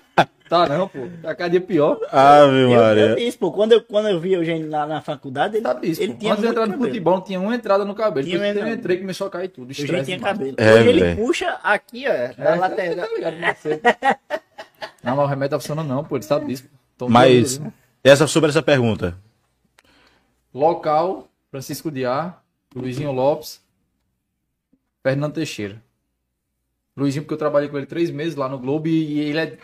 Tá não, pô. Tá cada dia pior. Ave Eu, eu Maria. disse, pô, quando eu, quando eu vi o Eugênio lá na faculdade, ele, Sabe isso, ele pô. tinha Antes de entrar no cabelo. futebol, tinha uma entrada no cabelo. Tinha Depois eu entrei, começou a cair tudo. O Eugênio tinha cabelo. É, Hoje ele puxa aqui, ó, É, na lateral. tá ligado com você. Não, mas o remédio tá funcionando não, pô. Ele sabe disso. Tô Mas, essa, sobre essa pergunta. Local, Francisco Diá, Luizinho Lopes, Fernando Teixeira. Luizinho, porque eu trabalhei com ele três meses lá no Globo e ele é.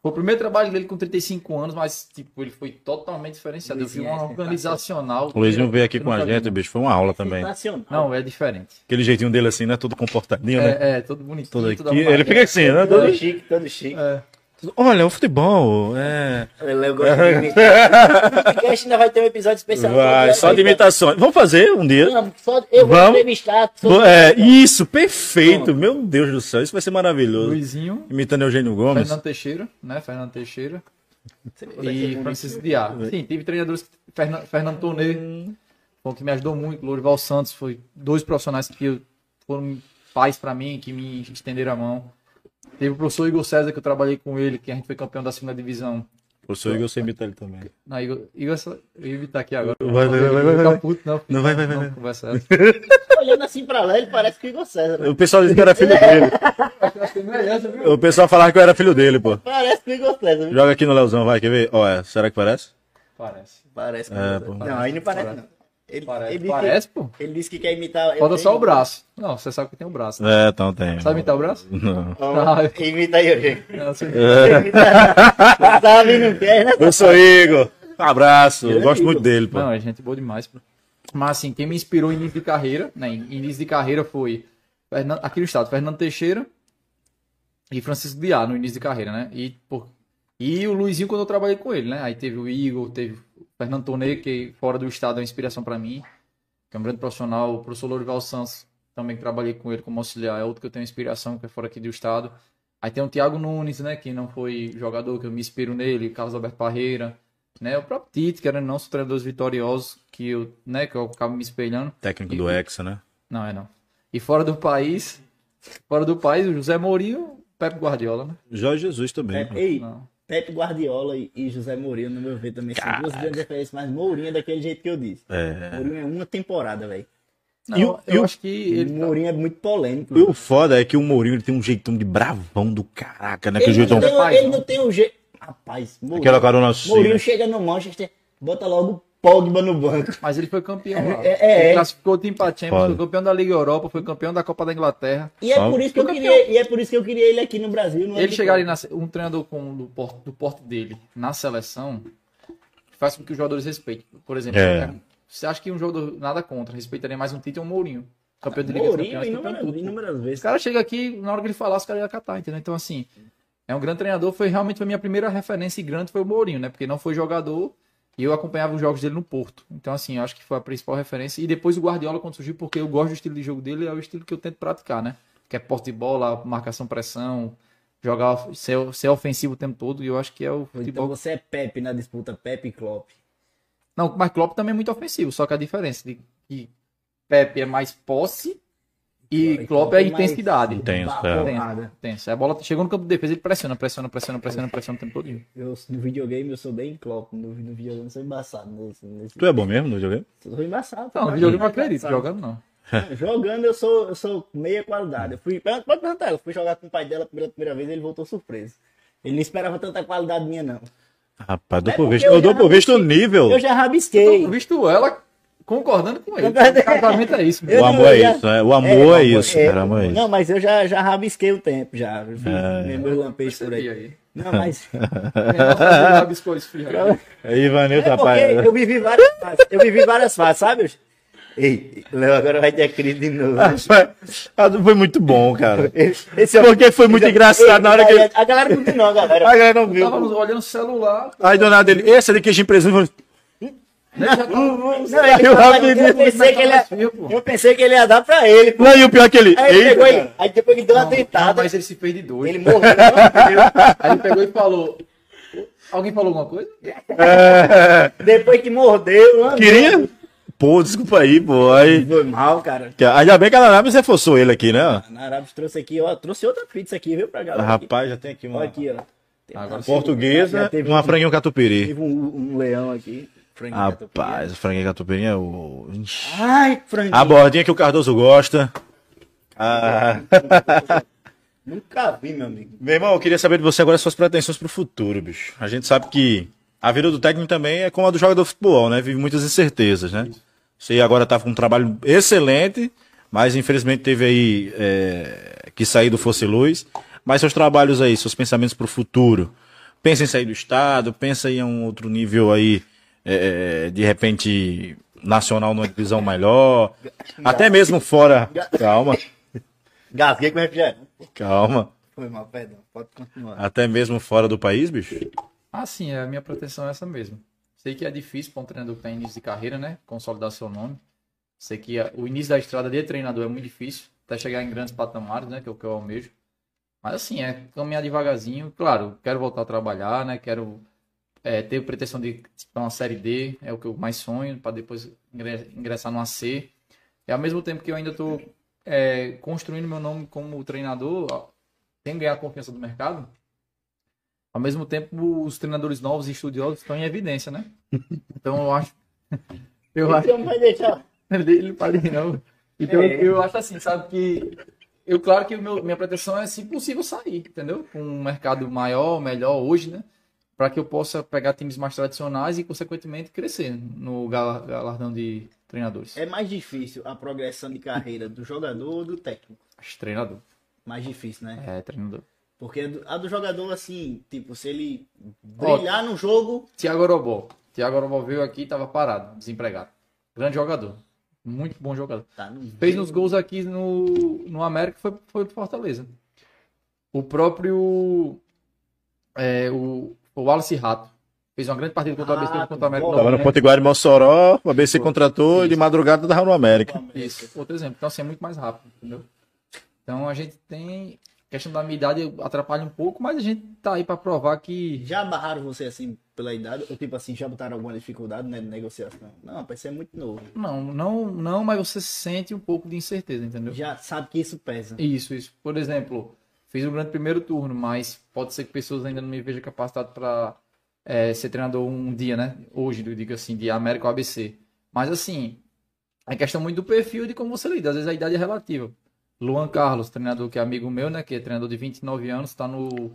Foi o primeiro trabalho dele com 35 anos, mas tipo, ele foi totalmente diferenciado. Eu vi Luizinho uma é organizacional. O Luizinho veio aqui com a gente, bicho. Foi uma aula também. Não, é diferente. Aquele jeitinho dele assim, né? Todo comportadinho, né? É, é, todo bonitinho. Todo tudo aqui. Ele fica assim, né? Todo Todo... chique, todo chique. É. Olha, o futebol. É. Eu, eu gosto de imitar. O podcast ainda vai ter um episódio especial. Vai, só de imitações. Vamos fazer um dia. Não, só eu vou Vamos. entrevistar. só- É, isso, perfeito. Meu Deus do céu, isso vai ser maravilhoso. Luizinho, Imitando Eugênio Gomes. Fernando Teixeira, né? Fernando Teixeira. E. Francisco Diá. Sim, tive treinadores. Fernando, Fernando Tonê, foi um que me ajudou muito. Lourival Santos, foi dois profissionais que eu- foram pais pra mim, que me estenderam a mão. Teve o professor Igor César, que eu trabalhei com ele, que a gente foi campeão da segunda divisão. O professor Igor, você imita ele também. Não, Igor, Igor só- eu ia evitar aqui agora. Vai, vai, vai, vai, vai, vai. puto, não. Não, vai, vai, vai, essa. Olhando assim pra lá, ele parece que o Igor César. né? O pessoal disse que eu era filho dele. Acho que melhor, viu? O pessoal falava que eu era filho dele, pô. Parece que o Igor César. viu? Joga aqui no Leozão, vai, quer ver? Ó, é, será que parece? Parece. Parece É. Não, aí não parece, não. Ele, Parece, ele disse parece pô. Que, ele disse que quer imitar. Falta só o braço. Não, você sabe que tem o braço. né? É, então tem. Sabe imitar o braço? Não. Ó, Ah, Imita aí, Eugênio. Não, você- Imita- Sabe, não quer, né? Eu sou Igor. Um abraço. Eu gosto muito dele, pô. Não, é gente boa demais. Pô. Mas assim, quem me inspirou em início de carreira, né? Em início de carreira foi Fernan- aqui no estado, Fernando Teixeira e Francisco Diá no início de carreira, né? E, pô, e o Luizinho quando eu trabalhei com ele, né? Aí teve o Igor, teve Fernando Tonê, que fora do estado é uma inspiração para mim, que é um grande profissional, o professor Lourival Santos, também que trabalhei com ele como auxiliar, é outro que eu tenho inspiração, que é fora aqui do estado. Aí tem o Thiago Nunes, né? Que não foi jogador, que eu me inspiro nele, Carlos Alberto Parreira, né? O próprio Tite, que era não, são treinadores vitoriosos, que eu, né, que eu acabo me espelhando. Técnico do Hexa, né? Não, é não. E fora do país, fora do país, o José Mourinho, o Pepe Guardiola, né? Jorge Jesus também. pô. Ei, Não. Pepe Guardiola e, José Mourinho, no meu ver, também são duas grandes referências, mas Mourinho é daquele jeito que eu disse. É. Mourinho é uma temporada, velho. Não, o- eu e o- acho que ele. Mourinho é muito polêmico. E o foda é que o Mourinho ele tem um jeitão de bravão do caraca, né? Aquele Ele, não jeitão. tem, Rapaz, ele não. não tem o jeito. Rapaz, Mourinho, Aquela carona assim. Mourinho né? chega no Manchester, bota logo Pogba no banco. Mas ele foi campeão lá. É, é, ele é. classificou o time pra Champions, foi campeão da Liga Europa, foi campeão da Copa da Inglaterra. E é Só- por isso que eu queria, e é por isso que eu queria ele aqui no Brasil. no Ele chegar ali, na, um treinador com, do, porte, do porte dele na seleção faz com que os jogadores respeitem. Por exemplo, É. você acha que um jogador nada contra respeitaria mais um Tite ou um Mourinho? Campeão de Liga Mourinho, campeão inúmeras, inúmeras vezes. Os caras chegam aqui, na hora que ele falar, os caras iam catar, entendeu? Então, assim, é um grande treinador. Foi realmente foi minha primeira referência e grande foi o Mourinho, né? Porque não foi jogador e eu acompanhava os jogos dele no Porto. Então, assim, eu acho que foi a principal referência. E depois o Guardiola, quando surgiu, porque eu gosto do estilo de jogo dele, é o estilo que eu tento praticar, né? Que é porte de bola, marcação, pressão, jogar, ser, ser ofensivo o tempo todo. E eu acho que é o Então futebol. você é Pepe na disputa, Pepe e Klopp. Não, mas Klopp também é muito ofensivo, só que a diferença de que Pepe é mais posse e E Klopp é mais intensidade. Intenso, ba- é. porrada. Tenso. A bola chegou no campo de defesa, ele pressiona, pressiona, pressiona, pressiona, pressiona o tempo todo. Eu, no videogame eu sou bem Klopp, no, no videogame eu sou embaçado. Nesse, nesse, Tu é bom mesmo no videogame? Sou embaçado. Não, no tá? videogame eu acredito, jogando não. Jogando eu sou, eu sou meia qualidade. Eu fui, pode perguntar, eu fui jogar com o pai dela pela primeira vez ele voltou surpreso. Ele não esperava tanta qualidade minha, não. Rapaz, dou É por visto, eu eu dou por visto o nível. Eu já rabisquei. Eu visto ela concordando com ele. O casamento é isso. Eu O amor é isso, né? O amor é, isso, é, cara. O amor é isso. Não, mas eu já, já rabisquei o tempo, já. Eu vi É. meus lampejos por aí. aí. Não, mas. Rabiscou esse filho aí. Aí, Ivanildo, É porque rapaz. eu vivi várias fases. Eu vivi várias fases, sabe? Ei, Léo, agora vai ter crise de novo. Ah, Foi muito bom, cara. Esse é Porque foi muito Ei, engraçado na hora que ele. A galera não não, galera. A galera não viu. Tava olhando o celular. Aí do nada ele, esse é. Né, Eu eu, pensei que ia, Fio, pô. Eu pensei que ele ia dar pra ele. pô. Não, e o pior é que ele. Aí ele pegou ele, aí depois ele deu uma Não, tentada. mas ele se fez de doido. Ele morreu. Aí ele pegou e falou. Alguém falou alguma coisa? Depois que mordeu, mano. Queria? Pô, desculpa aí, pô. Aí... Foi mal, cara. Ainda bem que a Arábia você forçou ele aqui, né? Na Arábia trouxe aqui, ó. Trouxe outra pizza aqui, viu, pra galera. aqui. Rapaz, já tem aqui uma Olha aqui, ó. Tem Agora uma- portuguesa uma um- franguinho catupiry. Teve um, um leão aqui. Franguinho catupiry. Rapaz, o franguinho catupiry é o... Ai, franguinho. A bordinha que o Cardoso gosta. Ah. Nunca vi, meu amigo. Meu irmão, eu queria saber de você agora as suas pretensões pro futuro, bicho. A gente sabe que a vida do técnico também é como a do jogador de futebol, né? Vive muitas incertezas, né? Você agora tá com um trabalho excelente, mas infelizmente teve aí é, que sair do Fosse Luz. Mas seus trabalhos aí, seus pensamentos pro futuro. Pensa em sair do estado, pensa em um outro nível aí, é, de repente, nacional numa divisão melhor. Até mesmo fora. Calma, Gasguei com refrigerante. calma. Foi mal, perdão. Pode continuar. Até mesmo fora do país, bicho? Ah, sim, a minha pretensão é essa mesmo. Sei que é difícil para um treinador que tá em início de carreira, né? Consolidar seu nome. Sei que a- o início da estrada de treinador é muito difícil, até chegar em grandes patamares, né? Que é o que eu almejo. Mas assim, é caminhar devagarzinho. Claro, quero voltar a trabalhar, né? Quero é, ter pretensão de disputar uma série D, é o que eu mais sonho, para depois ingre- ingressar numa C. E ao mesmo tempo que eu ainda estou construindo meu nome como treinador, que ganhar a confiança do mercado. Ao mesmo tempo, os treinadores novos e estudiosos estão em evidência, né? Então eu acho. Eu acho. Então não vai deixar. Ele fala de não. Então É. eu acho assim, sabe que. Eu, claro que o meu, minha pretensão é, se possível, sair, entendeu? Com um mercado maior, melhor hoje, né? Para que eu possa pegar times mais tradicionais e, consequentemente, crescer no gala- galardão de treinadores. É mais difícil a progressão de carreira do jogador ou do técnico? Acho treinador. Mais difícil, né? É, treinador. Porque a do- do jogador, assim, tipo, se ele brilhar no jogo, Tiago Orobó. Tiago Orobó veio aqui e estava parado, desempregado. Grande jogador. Muito bom jogador. tá no Fez nos gols aqui no, no América foi, foi pro Fortaleza. O próprio. É, o, o Wallace Rato. Fez uma grande partida contra o ABC contra o América. Tava no né? Potiguar de Mossoró, o ABC contratou e de madrugada tava no América. Isso, outro exemplo. Então, assim, é muito mais rápido, entendeu? Então, a gente tem. Questão da minha idade atrapalha um pouco, mas a gente tá aí pra provar que. Já barraram você assim pela idade? Ou tipo assim, já botaram alguma dificuldade na negociação? Não, rapaz, você é muito novo. Não, não, não, mas você sente um pouco de incerteza, entendeu? Já sabe que isso pesa. Isso, isso. Por exemplo, fiz um grande primeiro turno, mas pode ser que pessoas ainda não me vejam capacitado para ser treinador um dia, né? Hoje, eu digo assim, de América ou ABC. Mas assim, é questão muito do perfil de como você lida. Às vezes a idade é relativa. Luan Carlos, treinador que é amigo meu, né? Que é treinador de 29 anos, está no,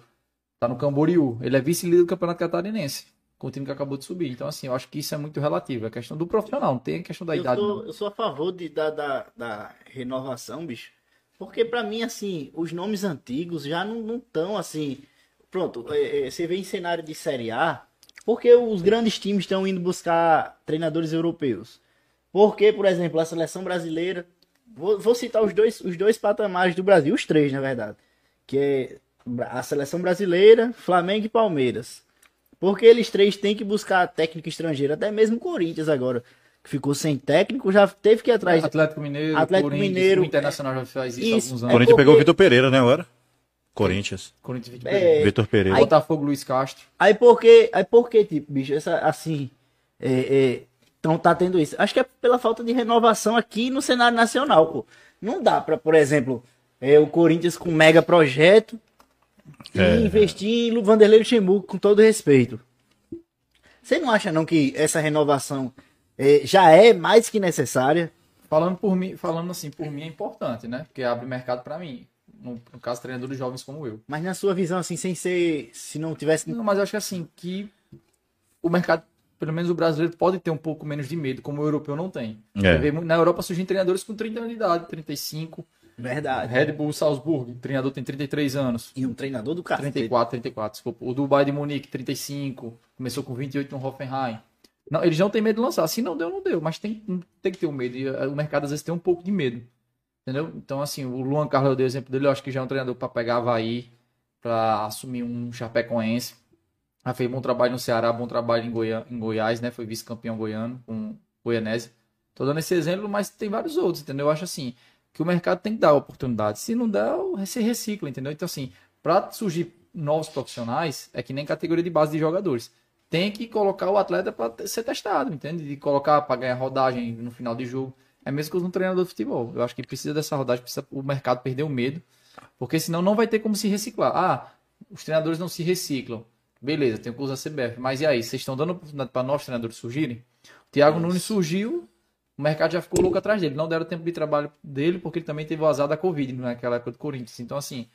tá no Camboriú. Ele é vice-líder do Campeonato Catarinense, com o time que acabou de subir. Então, assim, eu acho que isso é muito relativo. É questão do profissional, não tem questão da Eu idade, sou, eu sou a favor de, da, da, da renovação, bicho. Porque pra mim, assim, os nomes antigos já não estão assim. Pronto, é, é, você vê em cenário de Série A, porque os grandes times estão indo buscar treinadores europeus. Porque, por exemplo, a seleção brasileira. Vou, vou citar os dois, os dois patamares do Brasil, os três, na verdade. Que é a seleção brasileira, Flamengo e Palmeiras. Porque eles três têm que buscar técnico estrangeiro, até mesmo Corinthians agora, ficou sem técnico, já teve que ir atrás. Atlético Mineiro, Atlético Corinthians, Mineiro, o Internacional já faz isso, há isso, alguns O anos. é Corinthians pegou o Vitor Pereira, né, agora? Corinthians. Corinthians 20 É, Vitor Pereira. Botafogo, Luiz Castro. Aí porque, aí porque, tipo, bicho, essa, assim, é, é, então tá tendo isso. Acho que é pela falta de renovação aqui no cenário nacional, pô. Não dá pra, por exemplo, é, o Corinthians com um mega projeto e É. investir em Lu- Vanderlei Luxemburgo, com todo respeito. Você não acha não que essa renovação é, já é mais que necessária? Falando por mim, falando assim, por mim é importante, né? Porque abre mercado pra mim. No, no caso, treinadores jovens como eu. Mas na sua visão, assim, sem ser. Se não tivesse. Não, mas eu acho que assim, que o mercado, pelo menos o brasileiro, pode ter um pouco menos de medo, como o europeu não tem. É. Na Europa surgem treinadores com 30 anos de idade, 35. Verdade. Red Bull Salzburg, treinador tem 33 anos. E um treinador do cacete. 34, 34, desculpa. O Dubai de Munique, 35. Começou com 28 no Hoffenheim. Não, eles não têm medo de lançar. Se não deu, não deu. Mas tem, tem que ter um medo. E eh, o mercado às vezes tem um pouco de medo. Entendeu? Então, assim, o Luan Carlos, eu dei o exemplo dele. Eu acho que já é um treinador para pegar Havaí, para assumir um Chapecoense. Já fez bom trabalho no Ceará, bom trabalho em, Goiá, em Goiás, né? Foi vice-campeão goiano com Goianese. Tô dando esse exemplo, mas tem vários outros, entendeu? Eu acho assim, que o mercado tem que dar oportunidade. Se não der, se recicla, entendeu? Então, assim, para surgir novos profissionais é que nem categoria de base de jogadores. Tem que colocar o atleta para ser testado, entende? De colocar para ganhar rodagem no final de jogo. É mesmo que um treinador de futebol. Eu acho que precisa dessa rodagem, precisa o mercado perder o medo, porque senão não vai ter como se reciclar. Ah, os treinadores não se reciclam. Beleza, tem o curso da CBF. Mas e aí, vocês estão dando oportunidade para novos treinadores surgirem? O Thiago Nunes surgiu, o mercado já ficou louco atrás dele. Não deram tempo de trabalho dele, porque ele também teve o azar da Covid naquela época do Corinthians. Então, assim,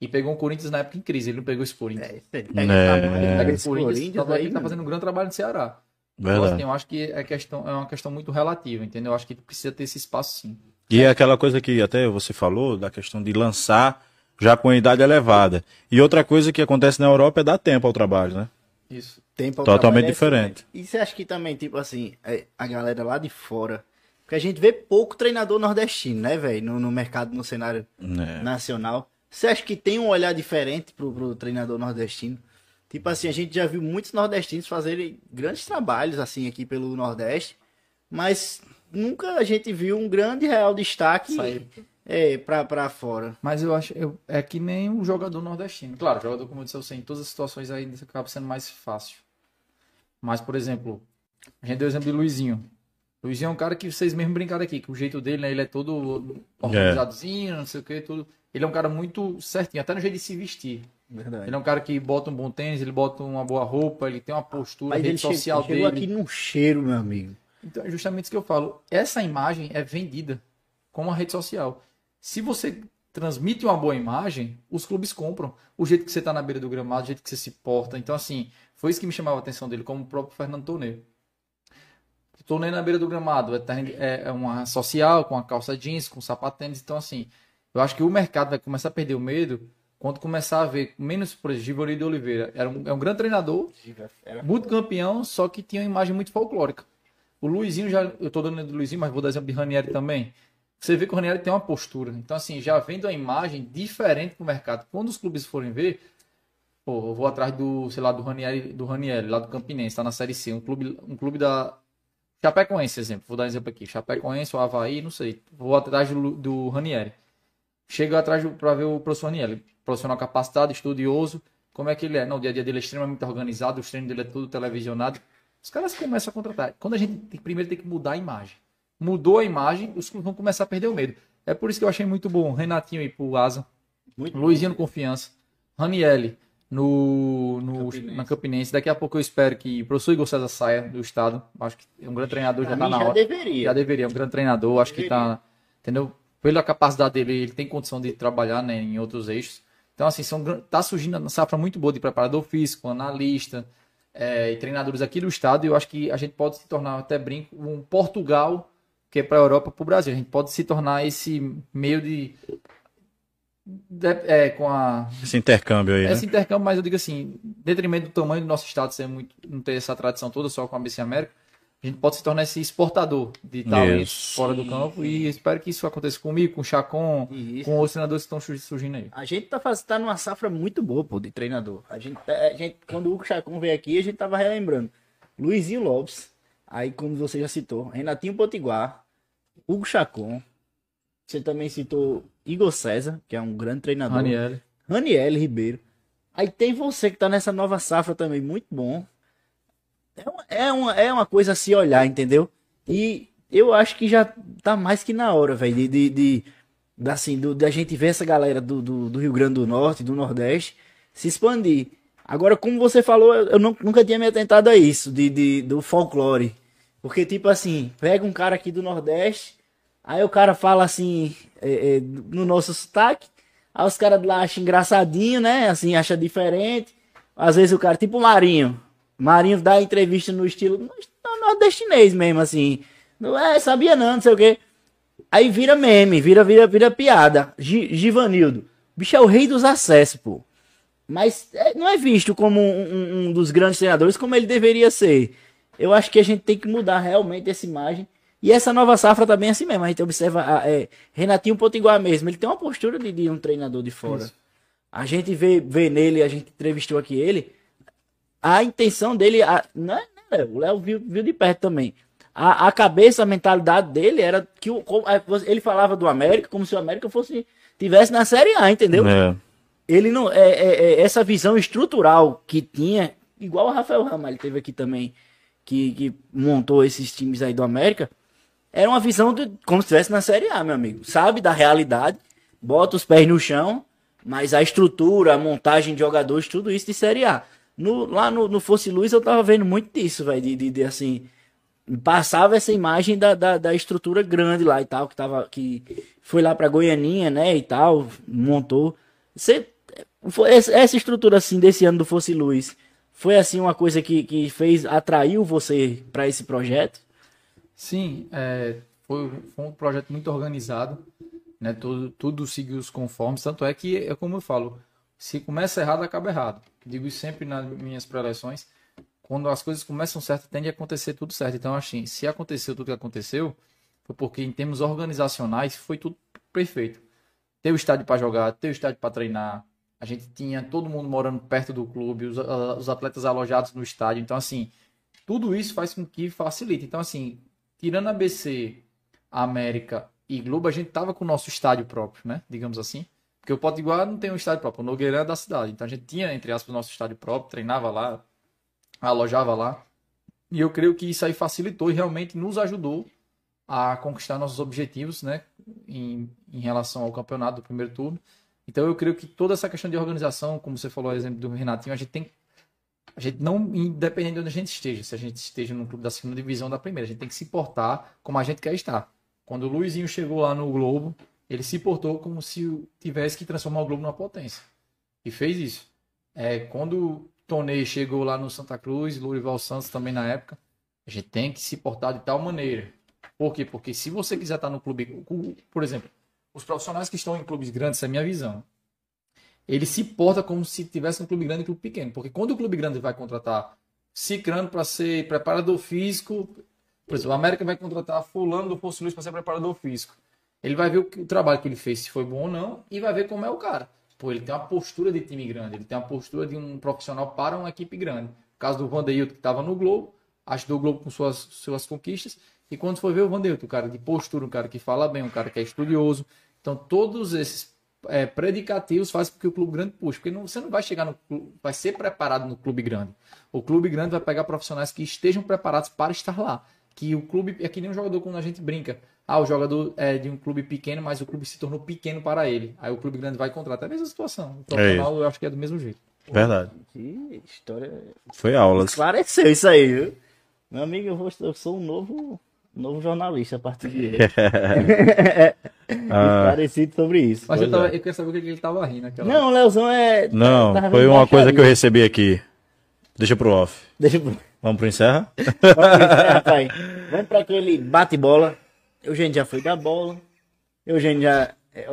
e pegou o Corinthians na época em crise, ele não pegou esse Corinthians. É, ele pega, É. ele pega esse esse Corinthians, Corinthians é aí, tá fazendo um grande trabalho no Ceará. Então, Verdade. assim, eu acho que é, questão, é uma questão muito relativa, entendeu? Eu acho que precisa ter esse espaço sim. E é aquela coisa que até você falou, da questão de lançar já com a idade elevada. E outra coisa que acontece na Europa é dar tempo ao trabalho, né? Isso. Tempo ao Totalmente trabalho é diferente. E você acha que também, tipo assim, é, a galera lá de fora. Porque a gente vê pouco treinador nordestino, né, velho? No, no mercado, no cenário É. nacional. Você acha que tem um olhar diferente pro, pro treinador nordestino? Tipo assim, a gente já viu muitos nordestinos fazerem grandes trabalhos, assim, aqui pelo Nordeste. Mas nunca a gente viu um grande real destaque Sair. é, pra, pra fora. Mas eu acho, eu, é que nem o jogador nordestino. Claro, o jogador, como eu disse, eu sei, em todas as situações aí acaba sendo mais fácil. Mas, por exemplo, a gente deu o exemplo de Luizinho. Luizinho é um cara que vocês mesmo brincaram aqui, que o jeito dele, né, ele é todo organizadozinho, não sei o que, tudo. Ele é um cara muito certinho, até no jeito de se vestir. Verdade. Ele é um cara que bota um bom tênis, ele bota uma boa roupa, ele tem uma postura, a Mas rede ele social chegou dele. aqui num cheiro, meu amigo. Então, é justamente isso que eu falo. Essa imagem é vendida como uma rede social. Se você transmite uma boa imagem, os clubes compram. O jeito que você está na beira do gramado, o jeito que você se porta. Então, assim, foi isso que me chamava a atenção dele, como o próprio Fernando Torneio. Torneio na beira do gramado, é, é é uma social, com a calça jeans, com sapato tênis. Então, assim, eu acho que o mercado vai começar a perder o medo quando começar a ver menos, por exemplo, de Oliveira. Era um, é um grande treinador, muito campeão, só que tinha uma imagem muito folclórica. O Luizinho já, eu tô dando do Luizinho, mas vou dar exemplo de Ranieri também. Você vê que o Ranieri tem uma postura. Então, assim, já vendo a imagem diferente pro mercado. Quando os clubes forem ver, pô, eu vou atrás do, sei lá, do Ranieri, do Ranieri, lá do Campinense, tá na Série C, um clube, um clube da Chapecoense, exemplo. Vou dar um exemplo aqui. Chapecoense ou Havaí, não sei. Vou atrás do, do Ranieri. Chega atrás pra ver o professor Ranieri. Profissional capacitado, estudioso. Como é que ele é? Não, o dia a dia dele é extremamente organizado, os treinos dele é tudo televisionado. Os caras começam a contratar. Quando a gente tem, primeiro tem que mudar a imagem. Mudou a imagem, os clubes vão começar a perder o medo. É por isso que eu achei muito bom Renatinho ir pro Asa, Muito Luizinho no Confiança, Ranielli no, no, Campinense. na Campinense. Daqui a pouco eu espero que o professor Igor César saia do estado. Acho que é um grande treinador, já Pra tá na já hora. deveria. Já deveria, é um grande treinador, acho que tá, entendeu? Pela capacidade dele, ele tem condição de trabalhar né, em outros eixos. Então, assim, são, tá surgindo uma safra muito boa de preparador físico, analista é, e treinadores aqui do estado. E eu acho que a gente pode se tornar, até brinco, um Portugal que é para a Europa, para o Brasil. A gente pode se tornar esse meio de. de- é, com a, Esse intercâmbio aí, né? esse intercâmbio, mas eu digo assim, detrimento do tamanho do nosso estado ser muito, não ter essa tradição toda só com a BC América, a gente pode se tornar esse exportador de talentos Isso. fora do campo e espero que isso aconteça comigo, com o Chacon, Isso. com outros treinadores que estão sur- surgindo aí. A gente tá, faz... tá numa safra muito boa, pô, de treinador. A gente, tá- a gente, quando o Hugo Chacon veio aqui, a gente tava relembrando. Luizinho Lopes, aí como você já citou, Renatinho Potiguar, Hugo Chacon, você também citou Igor César, que é um grande treinador. Raniel. Raniel Ribeiro. Aí tem você que tá nessa nova safra também, muito bom. É uma, é uma, é uma coisa a se olhar, entendeu? E eu acho que já tá mais que na hora, velho, de, de, de- da, assim, do, da gente ver essa galera do, do, do Rio Grande do Norte, do Nordeste, se expandir. Agora, como você falou, eu, não- nunca tinha me atentado a isso, de, de, do folclore. Porque, tipo assim, pega um cara aqui do Nordeste, aí o cara fala assim, é, é, no nosso sotaque, aí os caras de lá acham engraçadinho, né? Assim, acha diferente. Às vezes o cara, tipo o Marinho. Marinho dá entrevista no estilo no- nordestinês mesmo, assim. Não é, sabia não, não sei o quê. Aí vira meme, vira, vira, vira piada. Gi- Givanildo. Bicho é o rei dos acessos, pô. Mas é, não é visto como um, um- um dos grandes treinadores como ele deveria ser. Eu acho que a gente tem que mudar realmente essa imagem. E essa nova safra também é assim mesmo. A gente observa a, é, Renatinho Potiguar mesmo. Ele tem uma postura de, de um treinador de fora. Isso. A gente vê, vê nele, a gente entrevistou aqui ele. A intenção dele, a, não é, não é, o Léo viu, viu de perto também. A, a cabeça, a mentalidade dele era que o, a- ele falava do América como se o América fosse tivesse na Série A, entendeu? É. ele não. É, é- é essa visão estrutural que tinha, igual o Rafael Rama, ele teve aqui também, que, que montou esses times aí do América. Era uma visão de, como se estivesse na Série A, meu amigo. Sabe da realidade, bota os pés no chão, mas a estrutura, a montagem de jogadores, tudo isso de Série A. No, lá no, no Fosse Luz eu tava vendo muito disso, velho, de, de, de, assim. Passava essa imagem da, da, da estrutura grande lá e tal, que tava. Que foi lá pra Goianinha, né? E tal, montou. Você, essa estrutura assim desse ano do Fosse Luz foi assim uma coisa que, que fez, atraiu você pra esse projeto? Sim, é, foi, foi um projeto muito organizado, né? Tudo, tudo seguiu os conformes, tanto é que, é como eu falo, se começa errado, acaba errado. Digo isso sempre nas minhas preleções. Quando as coisas começam certo, tende a acontecer tudo certo. Então, assim, se aconteceu tudo que aconteceu, foi porque em termos organizacionais foi tudo perfeito. Ter o estádio para jogar, ter o estádio para treinar. A gente tinha todo mundo morando perto do clube, os, a- os atletas alojados no estádio. Então, assim, tudo isso faz com que facilite. Então, assim, tirando a BC, América e Globo, a gente tava com o nosso estádio próprio, né? Digamos assim. Porque o Potiguar não tem um estádio próprio, o Nogueira é da cidade. Então a gente tinha, entre aspas, o nosso estádio próprio, treinava lá, alojava lá. E eu creio que isso aí facilitou e realmente nos ajudou a conquistar nossos objetivos, né? Em, em relação ao campeonato do primeiro turno. Então eu creio que toda essa questão de organização, como você falou, exemplo do Renatinho, a gente tem a gente não, independente de onde a gente esteja, se a gente esteja no clube da segunda divisão da primeira, a gente tem que se portar como a gente quer estar. Quando o Luizinho chegou lá no Globo, ele se portou como se tivesse que transformar o Globo numa potência. E fez isso. É, quando o Tonei chegou lá no Santa Cruz, Lourival Santos também na época, a gente tem que se portar de tal maneira. Por quê? Porque se você quiser estar no clube, por exemplo, os profissionais que estão em clubes grandes, essa é a minha visão ele se porta como se tivesse um clube grande e um clube pequeno. Porque quando o clube grande vai contratar Cicrano para ser preparador físico, por exemplo, o América vai contratar fulano do Poço Luiz para ser preparador físico. Ele vai ver o, o trabalho que ele fez, se foi bom ou não, e vai ver como é o cara. Pô, ele tem uma postura de time grande, ele tem uma postura de um profissional para uma equipe grande. No caso do Vandeilton, que estava no Globo, ajudou o Globo com suas, suas conquistas, e quando foi ver o Vandeilton, um cara de postura, um cara que fala bem, um cara que é estudioso. Então, todos esses é, predicativos fazem com que o clube grande puxe. Porque não- você não vai chegar no clube, vai ser preparado no clube grande. O clube grande vai pegar profissionais que estejam preparados para estar lá. Que o clube é que nem um jogador quando a gente brinca. Ah, o jogador é de um clube pequeno, mas o clube se tornou pequeno para ele. Aí o clube grande vai contratar. É a mesma situação. O profissional eu acho que é do mesmo jeito. Verdade. Que história. Foi aulas. Esclareceu isso aí, viu? Meu amigo, eu, vou, eu sou um novo, novo jornalista a partir de hoje. Esclarecido sobre isso. Mas eu, tava, é. eu quero saber o que que ele tava rindo aquela Não, o Leozão é. Não, foi uma coisa que eu baixaria. recebi aqui. Deixa pro off. Deixa eu. Vamos pro encerra? Vamos pra- rapaz. Vamos pra aquele bate-bola. Eugênio já foi da bola. Eugênio já. É,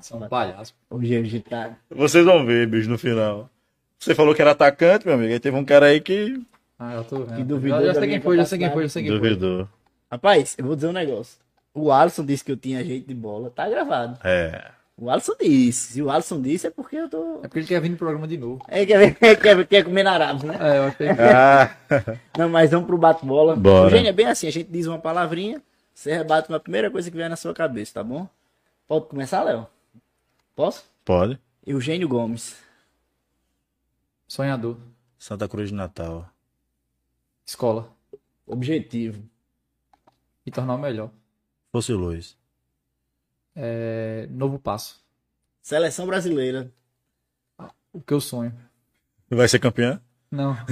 São palhaço. o Eugênio tá. Vocês vão ver, bicho, no final. Você falou que era atacante, meu amigo. Aí teve um cara aí que Ah, eu tô vendo. Que duvidou já, já sei quem foi, já sei quem foi, já sei quem foi. duvidou. Rapaz, eu vou dizer um negócio. O Alisson disse que eu tinha jeito de bola. Tá gravado. É. O Alisson disse. Se o Alisson disse, é porque eu tô. É porque ele quer vir no programa de novo. É, quer, ver- quer, quer comer na Arábia, né? É, eu achei que... Ah, Não, mas vamos pro bate-bola. Bora. Eugênio, é bem assim, a gente diz uma palavrinha, você rebate com a primeira coisa que vier na sua cabeça, tá bom? Pode começar, Léo? Posso? pode. Eugênio Gomes. Sonhador. Santa Cruz de Natal. Escola. Objetivo. E tornar o melhor. Fosse Luz. É, Novo passo. Seleção brasileira. O que eu sonho. Vai ser campeão? Não.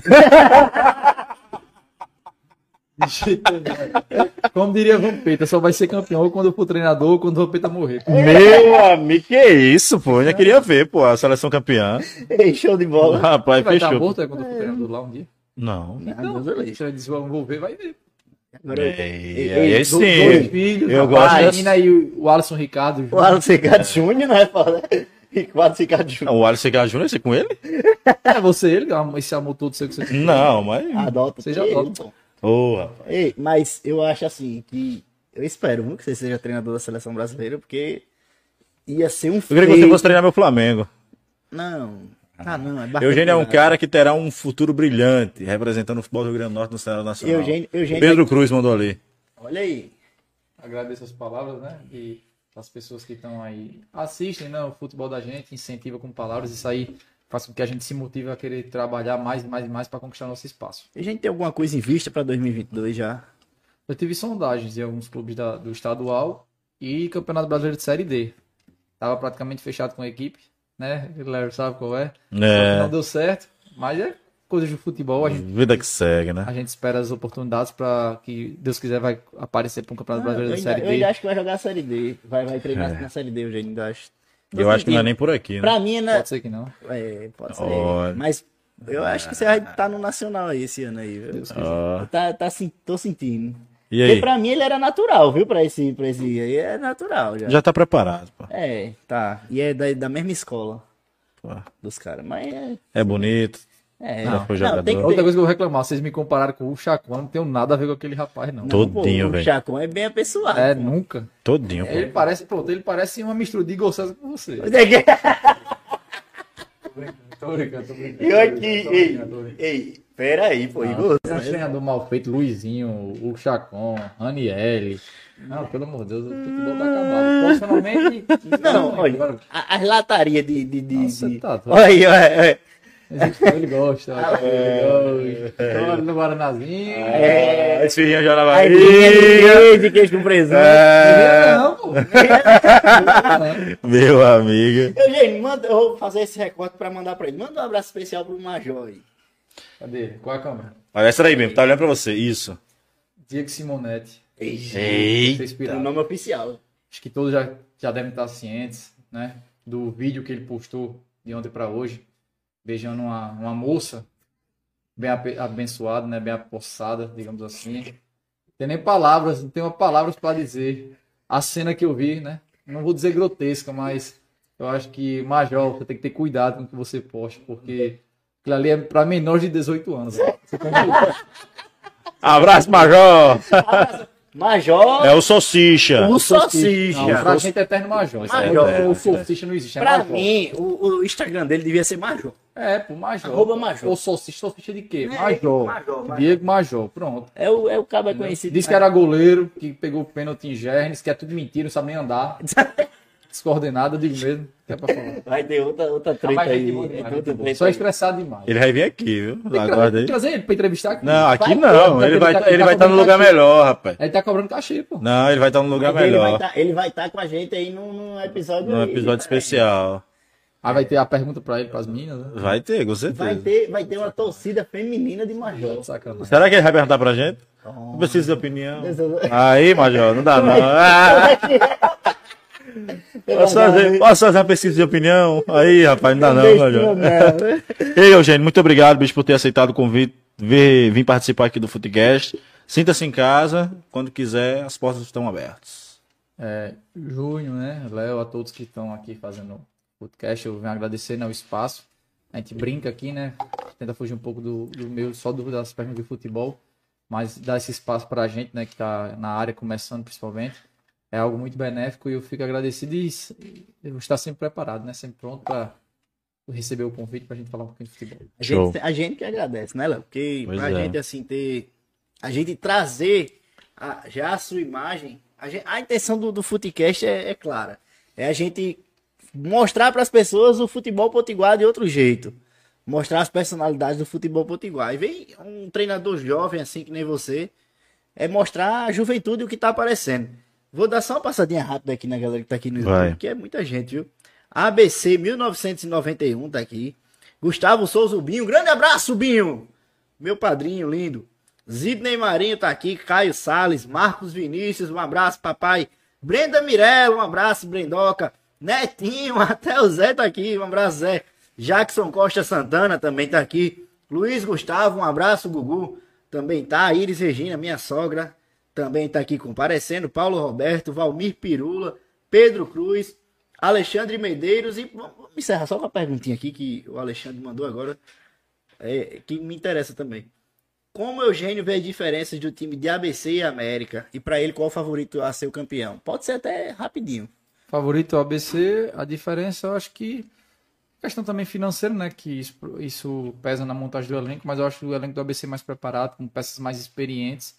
Como diria Vampeta, só vai ser campeão ou quando eu for treinador ou quando o Vampeta morrer. Meu amigo, que isso, pô. Eu já queria ver, pô, a seleção campeã. Ei, Show de bola. Rapaz, Vai estar fechou. morto é quando eu for treinador lá um dia? Não. Ah, Deus é Se vou ver, vai ver. Agora eu- Ei, ei, aí do- sim. Dois filhos, Eu rapaz, gosto a dessa- menina e o Alisson Ricardo. O Alisson Ricardo Júnior, não é foda? Ricardo Ricardo Júnior. O Alisson Gá Júnior, você com ele? É você, ele, esse amor todo seu que você tem. Não, mas. Adota. Você já adota. rapaz. Ei, mas eu acho assim que. Eu espero viu, que você seja treinador da seleção brasileira, porque ia ser um Eu queria que você fosse treinar meu Flamengo. Não. Ah, não. É bacana. Eugênio é um cara que terá um futuro brilhante, representando o futebol do Rio Grande do Norte no cenário nacional. Eugênio, Eugênio Pedro Cruz mandou ali. Olha aí. Agradeço as palavras, né? E as pessoas que estão aí assistem né, o futebol da gente, incentiva com palavras, isso aí faz com que a gente se motive a querer trabalhar mais e mais e mais para conquistar nosso espaço. A gente tem alguma coisa em vista para 2022 já? Eu tive sondagens em alguns clubes da- do estadual e Campeonato Brasileiro de Série D. Tava praticamente fechado com a equipe, né? Léo sabe qual é. Só que É, Não deu certo, mas é coisa de futebol. A gente, vida que segue, né? a gente espera as oportunidades para que Deus quiser vai aparecer para um Campeonato eu, Brasileiro ainda, Série eu ainda D. acho que vai jogar a Série D. Vai, vai treinar É. na Série D, eu ainda acho. Eu acho que não é nem por aqui, né? Pra mim, né? Pode ser que não. É, pode ser. Olha. Mas eu acho que você vai estar no Nacional aí esse ano aí, viu? Ó. Tá, tá, tô sentindo. E Porque aí? pra mim ele era natural, viu? Pra esse, pra esse aí é natural já. Já tá preparado, pô. É, tá. E é da, da mesma escola Pô, dos caras. Mas é. É bonito. É, Já foi não, jogador. tem que Outra ter. coisa que eu vou reclamar, vocês me compararam com o Chacon, não tenho nada a ver com aquele rapaz, não. Não, Todinho, velho. O Chacon é bem apessoado. É, pô. nunca. Todinho, Ele pô. parece, pronto, ele parece uma mistura de Igor César com você. Tô brincando, tô brincando. E aqui, Tô ei, brincando, tô brincando. ei, pera aí, pô, Igor. Tem um treinador mal feito, Luizinho, o Chacon, Ranielli. Não, pelo amor de Deus, o futebol tá acabado. Profissionalmente. Não, olha, agora- a- as latarias de. de, de, Nossa, de- tá, tá. Olha aí, olha, olha. Ele gosta, ele gosta. Olha no Guaranazinho. É, Esse filhinho já na aí, Bahia. de, de queijo com presunto. É, Não, pô. meu amigo. Eugênio, manda, eu vou fazer esse recorte pra mandar pra ele. Manda um abraço especial pro Major aí. Cadê? Qual é a câmera? Olha essa daí mesmo, tá olhando pra você. Isso. Diego Simonetti. Ei. Você É inspirado. o nome oficial. Acho que todos já, já devem estar cientes, né? Do vídeo que ele postou de ontem para hoje, beijando uma, uma moça bem abençoada, né? Bem apossada, digamos assim. Tem nem palavras, não tenho palavras para dizer. A cena que eu vi, né? Não vou dizer grotesca, mas eu acho que, Major, você tem que ter cuidado com o que você posta, porque aquilo ali é para menores de 18 anos. né? Você tem que- Abraço, Major. Major, É o Salsicha. o Salsicha. Não, pra gente é eterno Major. Major. é- o Salsicha não existe, é Pra Major. mim, o, o Instagram dele devia ser Major. É, pô, Major. Arroba Major. Ou salsicha, salsicha de quê? É, Major. Major, Major. Diego Major, pronto. É o, é o cabo é conhecido. Diz que era goleiro, que pegou o pênalti em Gernes, que é tudo mentira, não sabe nem andar. Descoordenado, eu digo mesmo. É pra falar. Vai ter outra, outra treta Rapaz, aí. boa É treta Só estressado demais. Ele vai vir aqui, viu? Tem que Aguarda aí. que trazer ele pra entrevistar aqui. Não, aqui Vai, não. vai, Ele vai ele tá- ele vai tá estar no cobrando lugar cachê. melhor, rapaz. Ele tá cobrando cachê, pô. Não, ele vai estar no lugar Mas ele vai melhor. tá- Ele vai estar com a gente aí num, num episódio. Num aí. episódio especial. Aí vai ter a pergunta pra ele, pras meninas, né? Vai ter, com certeza. Vai ter, vai ter uma torcida feminina de Major. Sacanagem. Será que ele vai perguntar pra gente? Não precisa de opinião. Deus- Aí, Major, não dá não. Ah, posso, fazer, posso fazer uma pesquisa de opinião? Aí, rapaz, não dá não, Major. Ei, Eugênio, muito obrigado, bicho, por ter aceitado o convite, vir, vir participar aqui do Footcast. Sinta-se em casa, quando quiser, as portas estão abertas. É, Júnior, né? Léo, a todos que estão aqui fazendo o podcast, eu venho agradecer né, o espaço. A gente brinca aqui, né? Tenta fugir um pouco do, do meu, só do, das pernas de futebol, mas dar esse espaço pra gente, né? Que tá na área começando principalmente. É algo muito benéfico e eu fico agradecido e eu estar sempre preparado, né? Sempre pronto para receber o convite pra gente falar um pouquinho de futebol. A gente, a gente que agradece, né, Léo? Porque Pois pra é. gente, assim, ter. A gente trazer a- já a sua imagem. A, gente- a intenção do, do Futecast é, é clara. É a gente mostrar para as pessoas o futebol potiguar de outro jeito. Mostrar as personalidades do futebol potiguar. E vem um treinador jovem, assim que nem você, é mostrar a juventude o que tá aparecendo. Vou dar só uma passadinha rápida aqui na galera que tá aqui no Vai. YouTube, que é muita gente, viu? ABC 1991 tá aqui. Gustavo Souza Binho, grande abraço, Binho! Meu padrinho lindo. Sidney Marinho tá aqui, Caio Sales, Marcos Vinícius, um abraço, papai. Brenda Mirella, um abraço, Brendoca. Netinho, até o Zé tá aqui, um abraço, Zé. Jackson Costa Santana também tá aqui. Luiz Gustavo, um abraço, Gugu. Também tá. Iris Regina, minha sogra, também tá aqui comparecendo. Paulo Roberto, Valmir Pirula, Pedro Cruz, Alexandre Medeiros. E vamos encerrar só com uma perguntinha aqui que o Alexandre mandou agora, é, que me interessa também. Como o Eugênio vê as diferenças do time de ABC e América? E pra ele, qual o favorito a ser o campeão? Pode ser até rapidinho. Favorito ABC, a diferença eu acho que questão também financeira, né, que isso, isso pesa na montagem do elenco, mas eu acho o elenco do ABC mais preparado, com peças mais experientes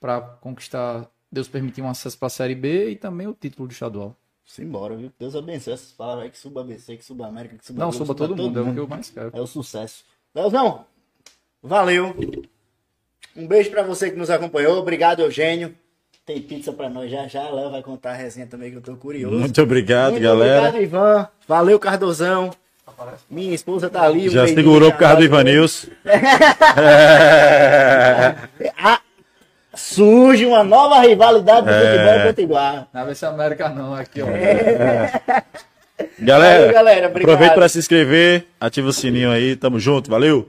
para conquistar, Deus permitir um acesso para a Série B e também o título do estadual. Simbora, viu? Deus abençoe essas palavras aí, que suba ABC, que suba América, que suba Não, Globo, suba todo mundo, é o que eu mais quero. É o sucesso. Leozão, valeu. Um beijo pra você que nos acompanhou. Obrigado, Eugênio. Tem pizza pra nós já já. Léo vai contar a resenha também que eu tô curioso. Muito obrigado, Muito galera. Obrigado, Ivan. Valeu, Cardozão. Minha esposa tá ali. Já segurou por causa do Ivanilson. Ah, surge uma nova rivalidade do É. futebol potiguar. Não vai ser América não, aqui, ó. Galera, Valeu, galera. Aproveita para se inscrever, ativa o sininho aí, tamo junto, valeu!